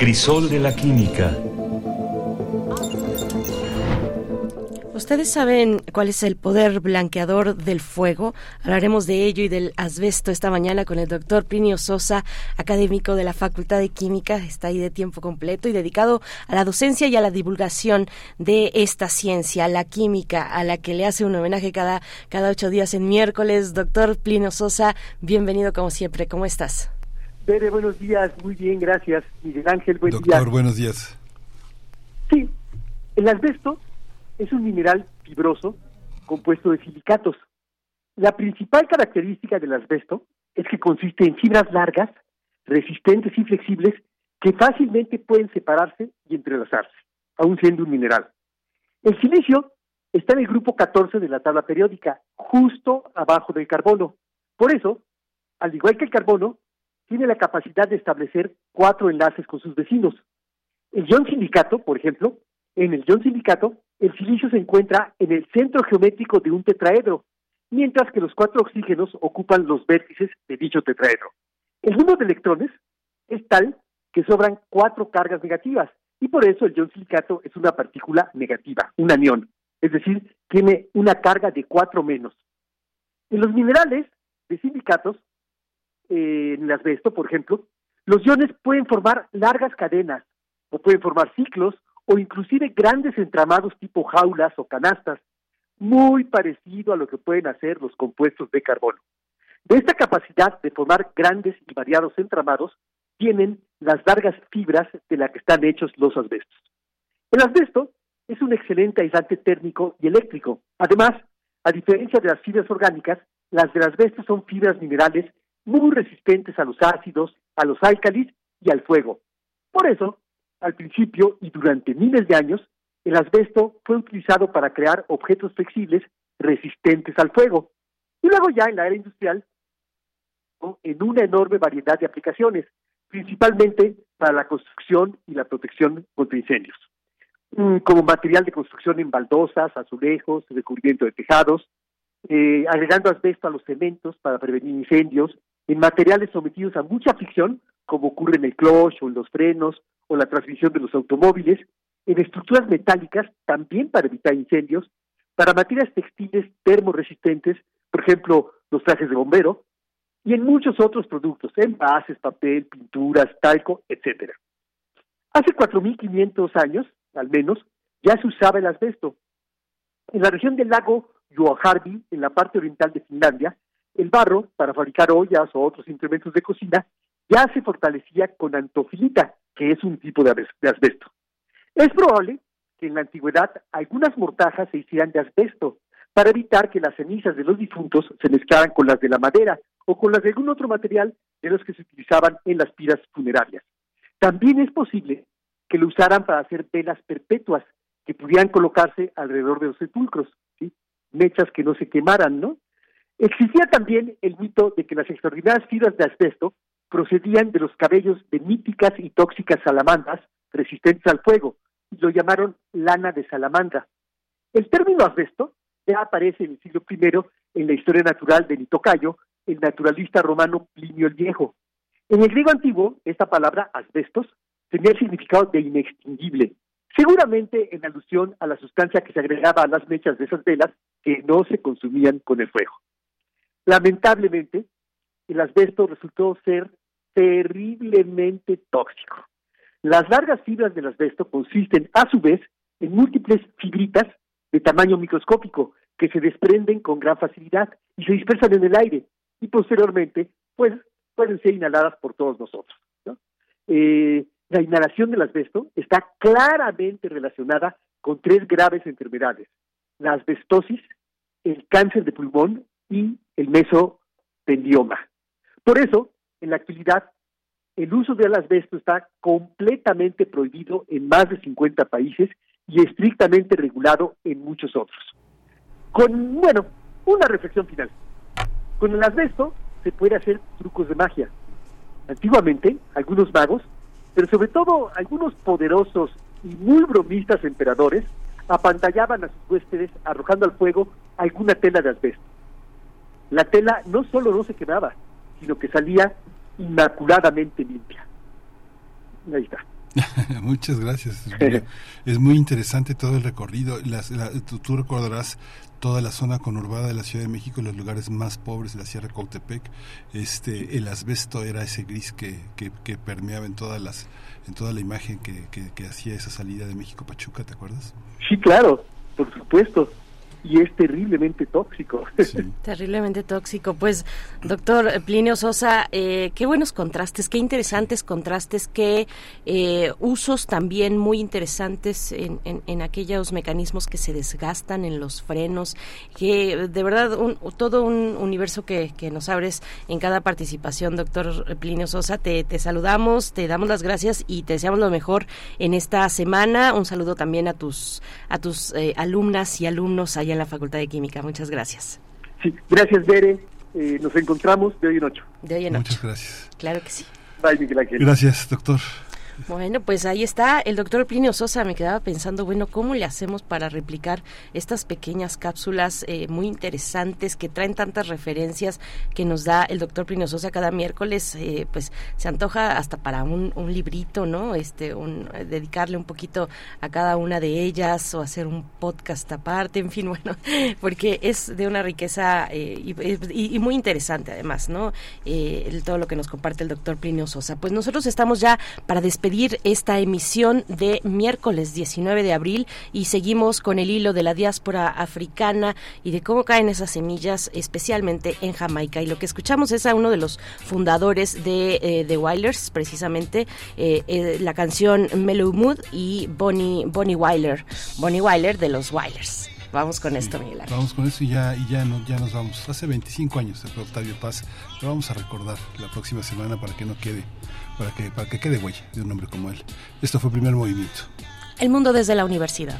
Crisol de la química. ¿Ustedes saben cuál es el poder blanqueador del fuego? Hablaremos de ello y del asbesto esta mañana con el doctor Plinio Sosa, académico de la Facultad de Química. Está ahí de tiempo completo y dedicado a la docencia y a la divulgación de esta ciencia, la química, a la que le hace un homenaje cada, cada ocho días en miércoles. Doctor Plinio Sosa, bienvenido como siempre. ¿Cómo estás? Bere, buenos días, muy bien, gracias. Miguel Ángel, buen Doctor, día. buenos días. Sí, el asbesto es un mineral fibroso compuesto de silicatos. La principal característica del asbesto es que consiste en fibras largas, resistentes y flexibles que fácilmente pueden separarse y entrelazarse, aun siendo un mineral. El silicio está en el grupo 14 de la tabla periódica, justo abajo del carbono. Por eso, al igual que el carbono, tiene la capacidad de establecer cuatro enlaces con sus vecinos. El ion silicato, por ejemplo, en el ion silicato, el silicio se encuentra en el centro geométrico de un tetraedro, mientras que los cuatro oxígenos ocupan los vértices de dicho tetraedro. El número de electrones es tal que sobran cuatro cargas negativas, y por eso el ion silicato es una partícula negativa, un anión, es decir, tiene una carga de cuatro menos. En los minerales de silicatos, eh, en el asbesto, por ejemplo, los iones pueden formar largas cadenas, o pueden formar ciclos, o inclusive grandes entramados tipo jaulas o canastas, muy parecido a lo que pueden hacer los compuestos de carbono. De esta capacidad de formar grandes y variados entramados tienen las largas fibras de las que están hechos los asbestos. El asbesto es un excelente aislante térmico y eléctrico. Además, a diferencia de las fibras orgánicas, las del asbesto son fibras minerales muy resistentes a los ácidos, a los álcalis y al fuego. Por eso, al principio y durante miles de años, el asbesto fue utilizado para crear objetos flexibles resistentes al fuego. Y luego ya en la era industrial, en una enorme variedad de aplicaciones, principalmente para la construcción y la protección contra incendios, Mm, como material de construcción en baldosas, azulejos, recubrimiento de tejados, eh, agregando asbesto a los cementos para prevenir incendios, en materiales sometidos a mucha fricción, como ocurre en el cloche o en los frenos o la transmisión de los automóviles, en estructuras metálicas también para evitar incendios, para materias textiles termoresistentes, por ejemplo, los trajes de bombero, y en muchos otros productos, envases, papel, pinturas, talco, etcétera. Hace 4.500 años, al menos, ya se usaba el asbesto. En la región del lago Juojarvi, en la parte oriental de Finlandia, el barro para fabricar ollas o otros instrumentos de cocina ya se fortalecía con antofilita, que es un tipo de asbesto. Es probable que en la antigüedad algunas mortajas se hicieran de asbesto para evitar que las cenizas de los difuntos se mezclaran con las de la madera o con las de algún otro material de los que se utilizaban en las piras funerarias. También es posible que lo usaran para hacer velas perpetuas que pudieran colocarse alrededor de los sepulcros, mechas que no se quemaran, ¿no? Existía también el mito de que las extraordinarias fibras de asbesto procedían de los cabellos de míticas y tóxicas salamandras resistentes al fuego, y lo llamaron lana de salamandra. El término asbesto ya aparece en el siglo I en la historia natural de Nitocayo, el naturalista romano Plinio el Viejo. En el griego antiguo, esta palabra asbestos tenía el significado de inextinguible, seguramente en alusión a la sustancia que se agregaba a las mechas de esas velas que no se consumían con el fuego. Lamentablemente, el asbesto resultó ser terriblemente tóxico. Las largas fibras del asbesto consisten, a su vez, en múltiples fibritas de tamaño microscópico que se desprenden con gran facilidad y se dispersan en el aire y posteriormente, pues, pueden ser inhaladas por todos nosotros. Eh, la inhalación del asbesto está claramente relacionada con tres graves enfermedades, la asbestosis, el cáncer de pulmón y el mesotendioma. Por eso, en la actualidad, el uso del asbesto está completamente prohibido en más de 50 países y estrictamente regulado en muchos otros. Con, bueno, una reflexión final. Con el asbesto se puede hacer trucos de magia. Antiguamente, algunos magos pero sobre todo algunos poderosos y muy bromistas emperadores apantallaban a sus huéspedes arrojando al fuego alguna tela de asbesto. La tela no solo no se quemaba, sino que salía inmaculadamente limpia. Ahí está. Muchas gracias. Es muy, interesante todo el recorrido. Las, tú, recordarás toda la zona conurbada de la Ciudad de México, los lugares más pobres de la Sierra Cautepec. Este, el asbesto era ese gris que, que, permeaba en todas las en toda la imagen que, que hacía esa salida de México Pachuca, ¿te acuerdas? Sí, claro, por supuesto y es terriblemente tóxico. Terriblemente tóxico. Pues, doctor Plinio Sosa, eh, qué buenos contrastes, qué interesantes contrastes, qué eh, usos también muy interesantes en, en, aquellos mecanismos que se desgastan en los frenos, que de verdad todo un universo que, que, nos abres en cada participación, doctor Plinio Sosa. Te, te saludamos, te damos las gracias y te deseamos lo mejor en esta semana. Un saludo también a tus, a tus eh, alumnas y alumnos allá en la Facultad de Química. Muchas gracias. Sí, gracias, Bere. Eh, nos encontramos de hoy en ocho. De hoy en ocho. Muchas gracias. Claro que sí. Bye, Miguel Ángel. Gracias, doctor. Bueno, pues ahí está el doctor Plinio Sosa. Me quedaba pensando, bueno, ¿cómo le hacemos para replicar estas pequeñas cápsulas eh, muy interesantes que traen tantas referencias que nos da el doctor Plinio Sosa cada miércoles? Eh, pues se antoja hasta para un, librito, ¿no? Este, un, dedicarle un poquito a cada una de ellas o hacer un podcast aparte, en fin, bueno, porque es de una riqueza eh, y, muy interesante además, ¿no? todo lo que nos comparte el doctor Plinio Sosa. Pues nosotros estamos ya para despedir esta emisión de miércoles 19 de abril y seguimos con el hilo de la diáspora africana y de cómo caen esas semillas, especialmente en Jamaica. Y lo que escuchamos es a uno de los fundadores de eh, The Wailers, precisamente eh, eh, la canción Mellow Mood y Bonnie, Bonnie Wyler, Bonnie Wyler de los Wailers. Vamos con esto, Miguel Vamos con eso y ya, y ya, no, ya nos vamos. Hace 25 años se fue Octavio Paz, lo vamos a recordar la próxima semana para que no quede para que, para que quede huella de un hombre como él. Esto fue el primer movimiento. El mundo desde la universidad.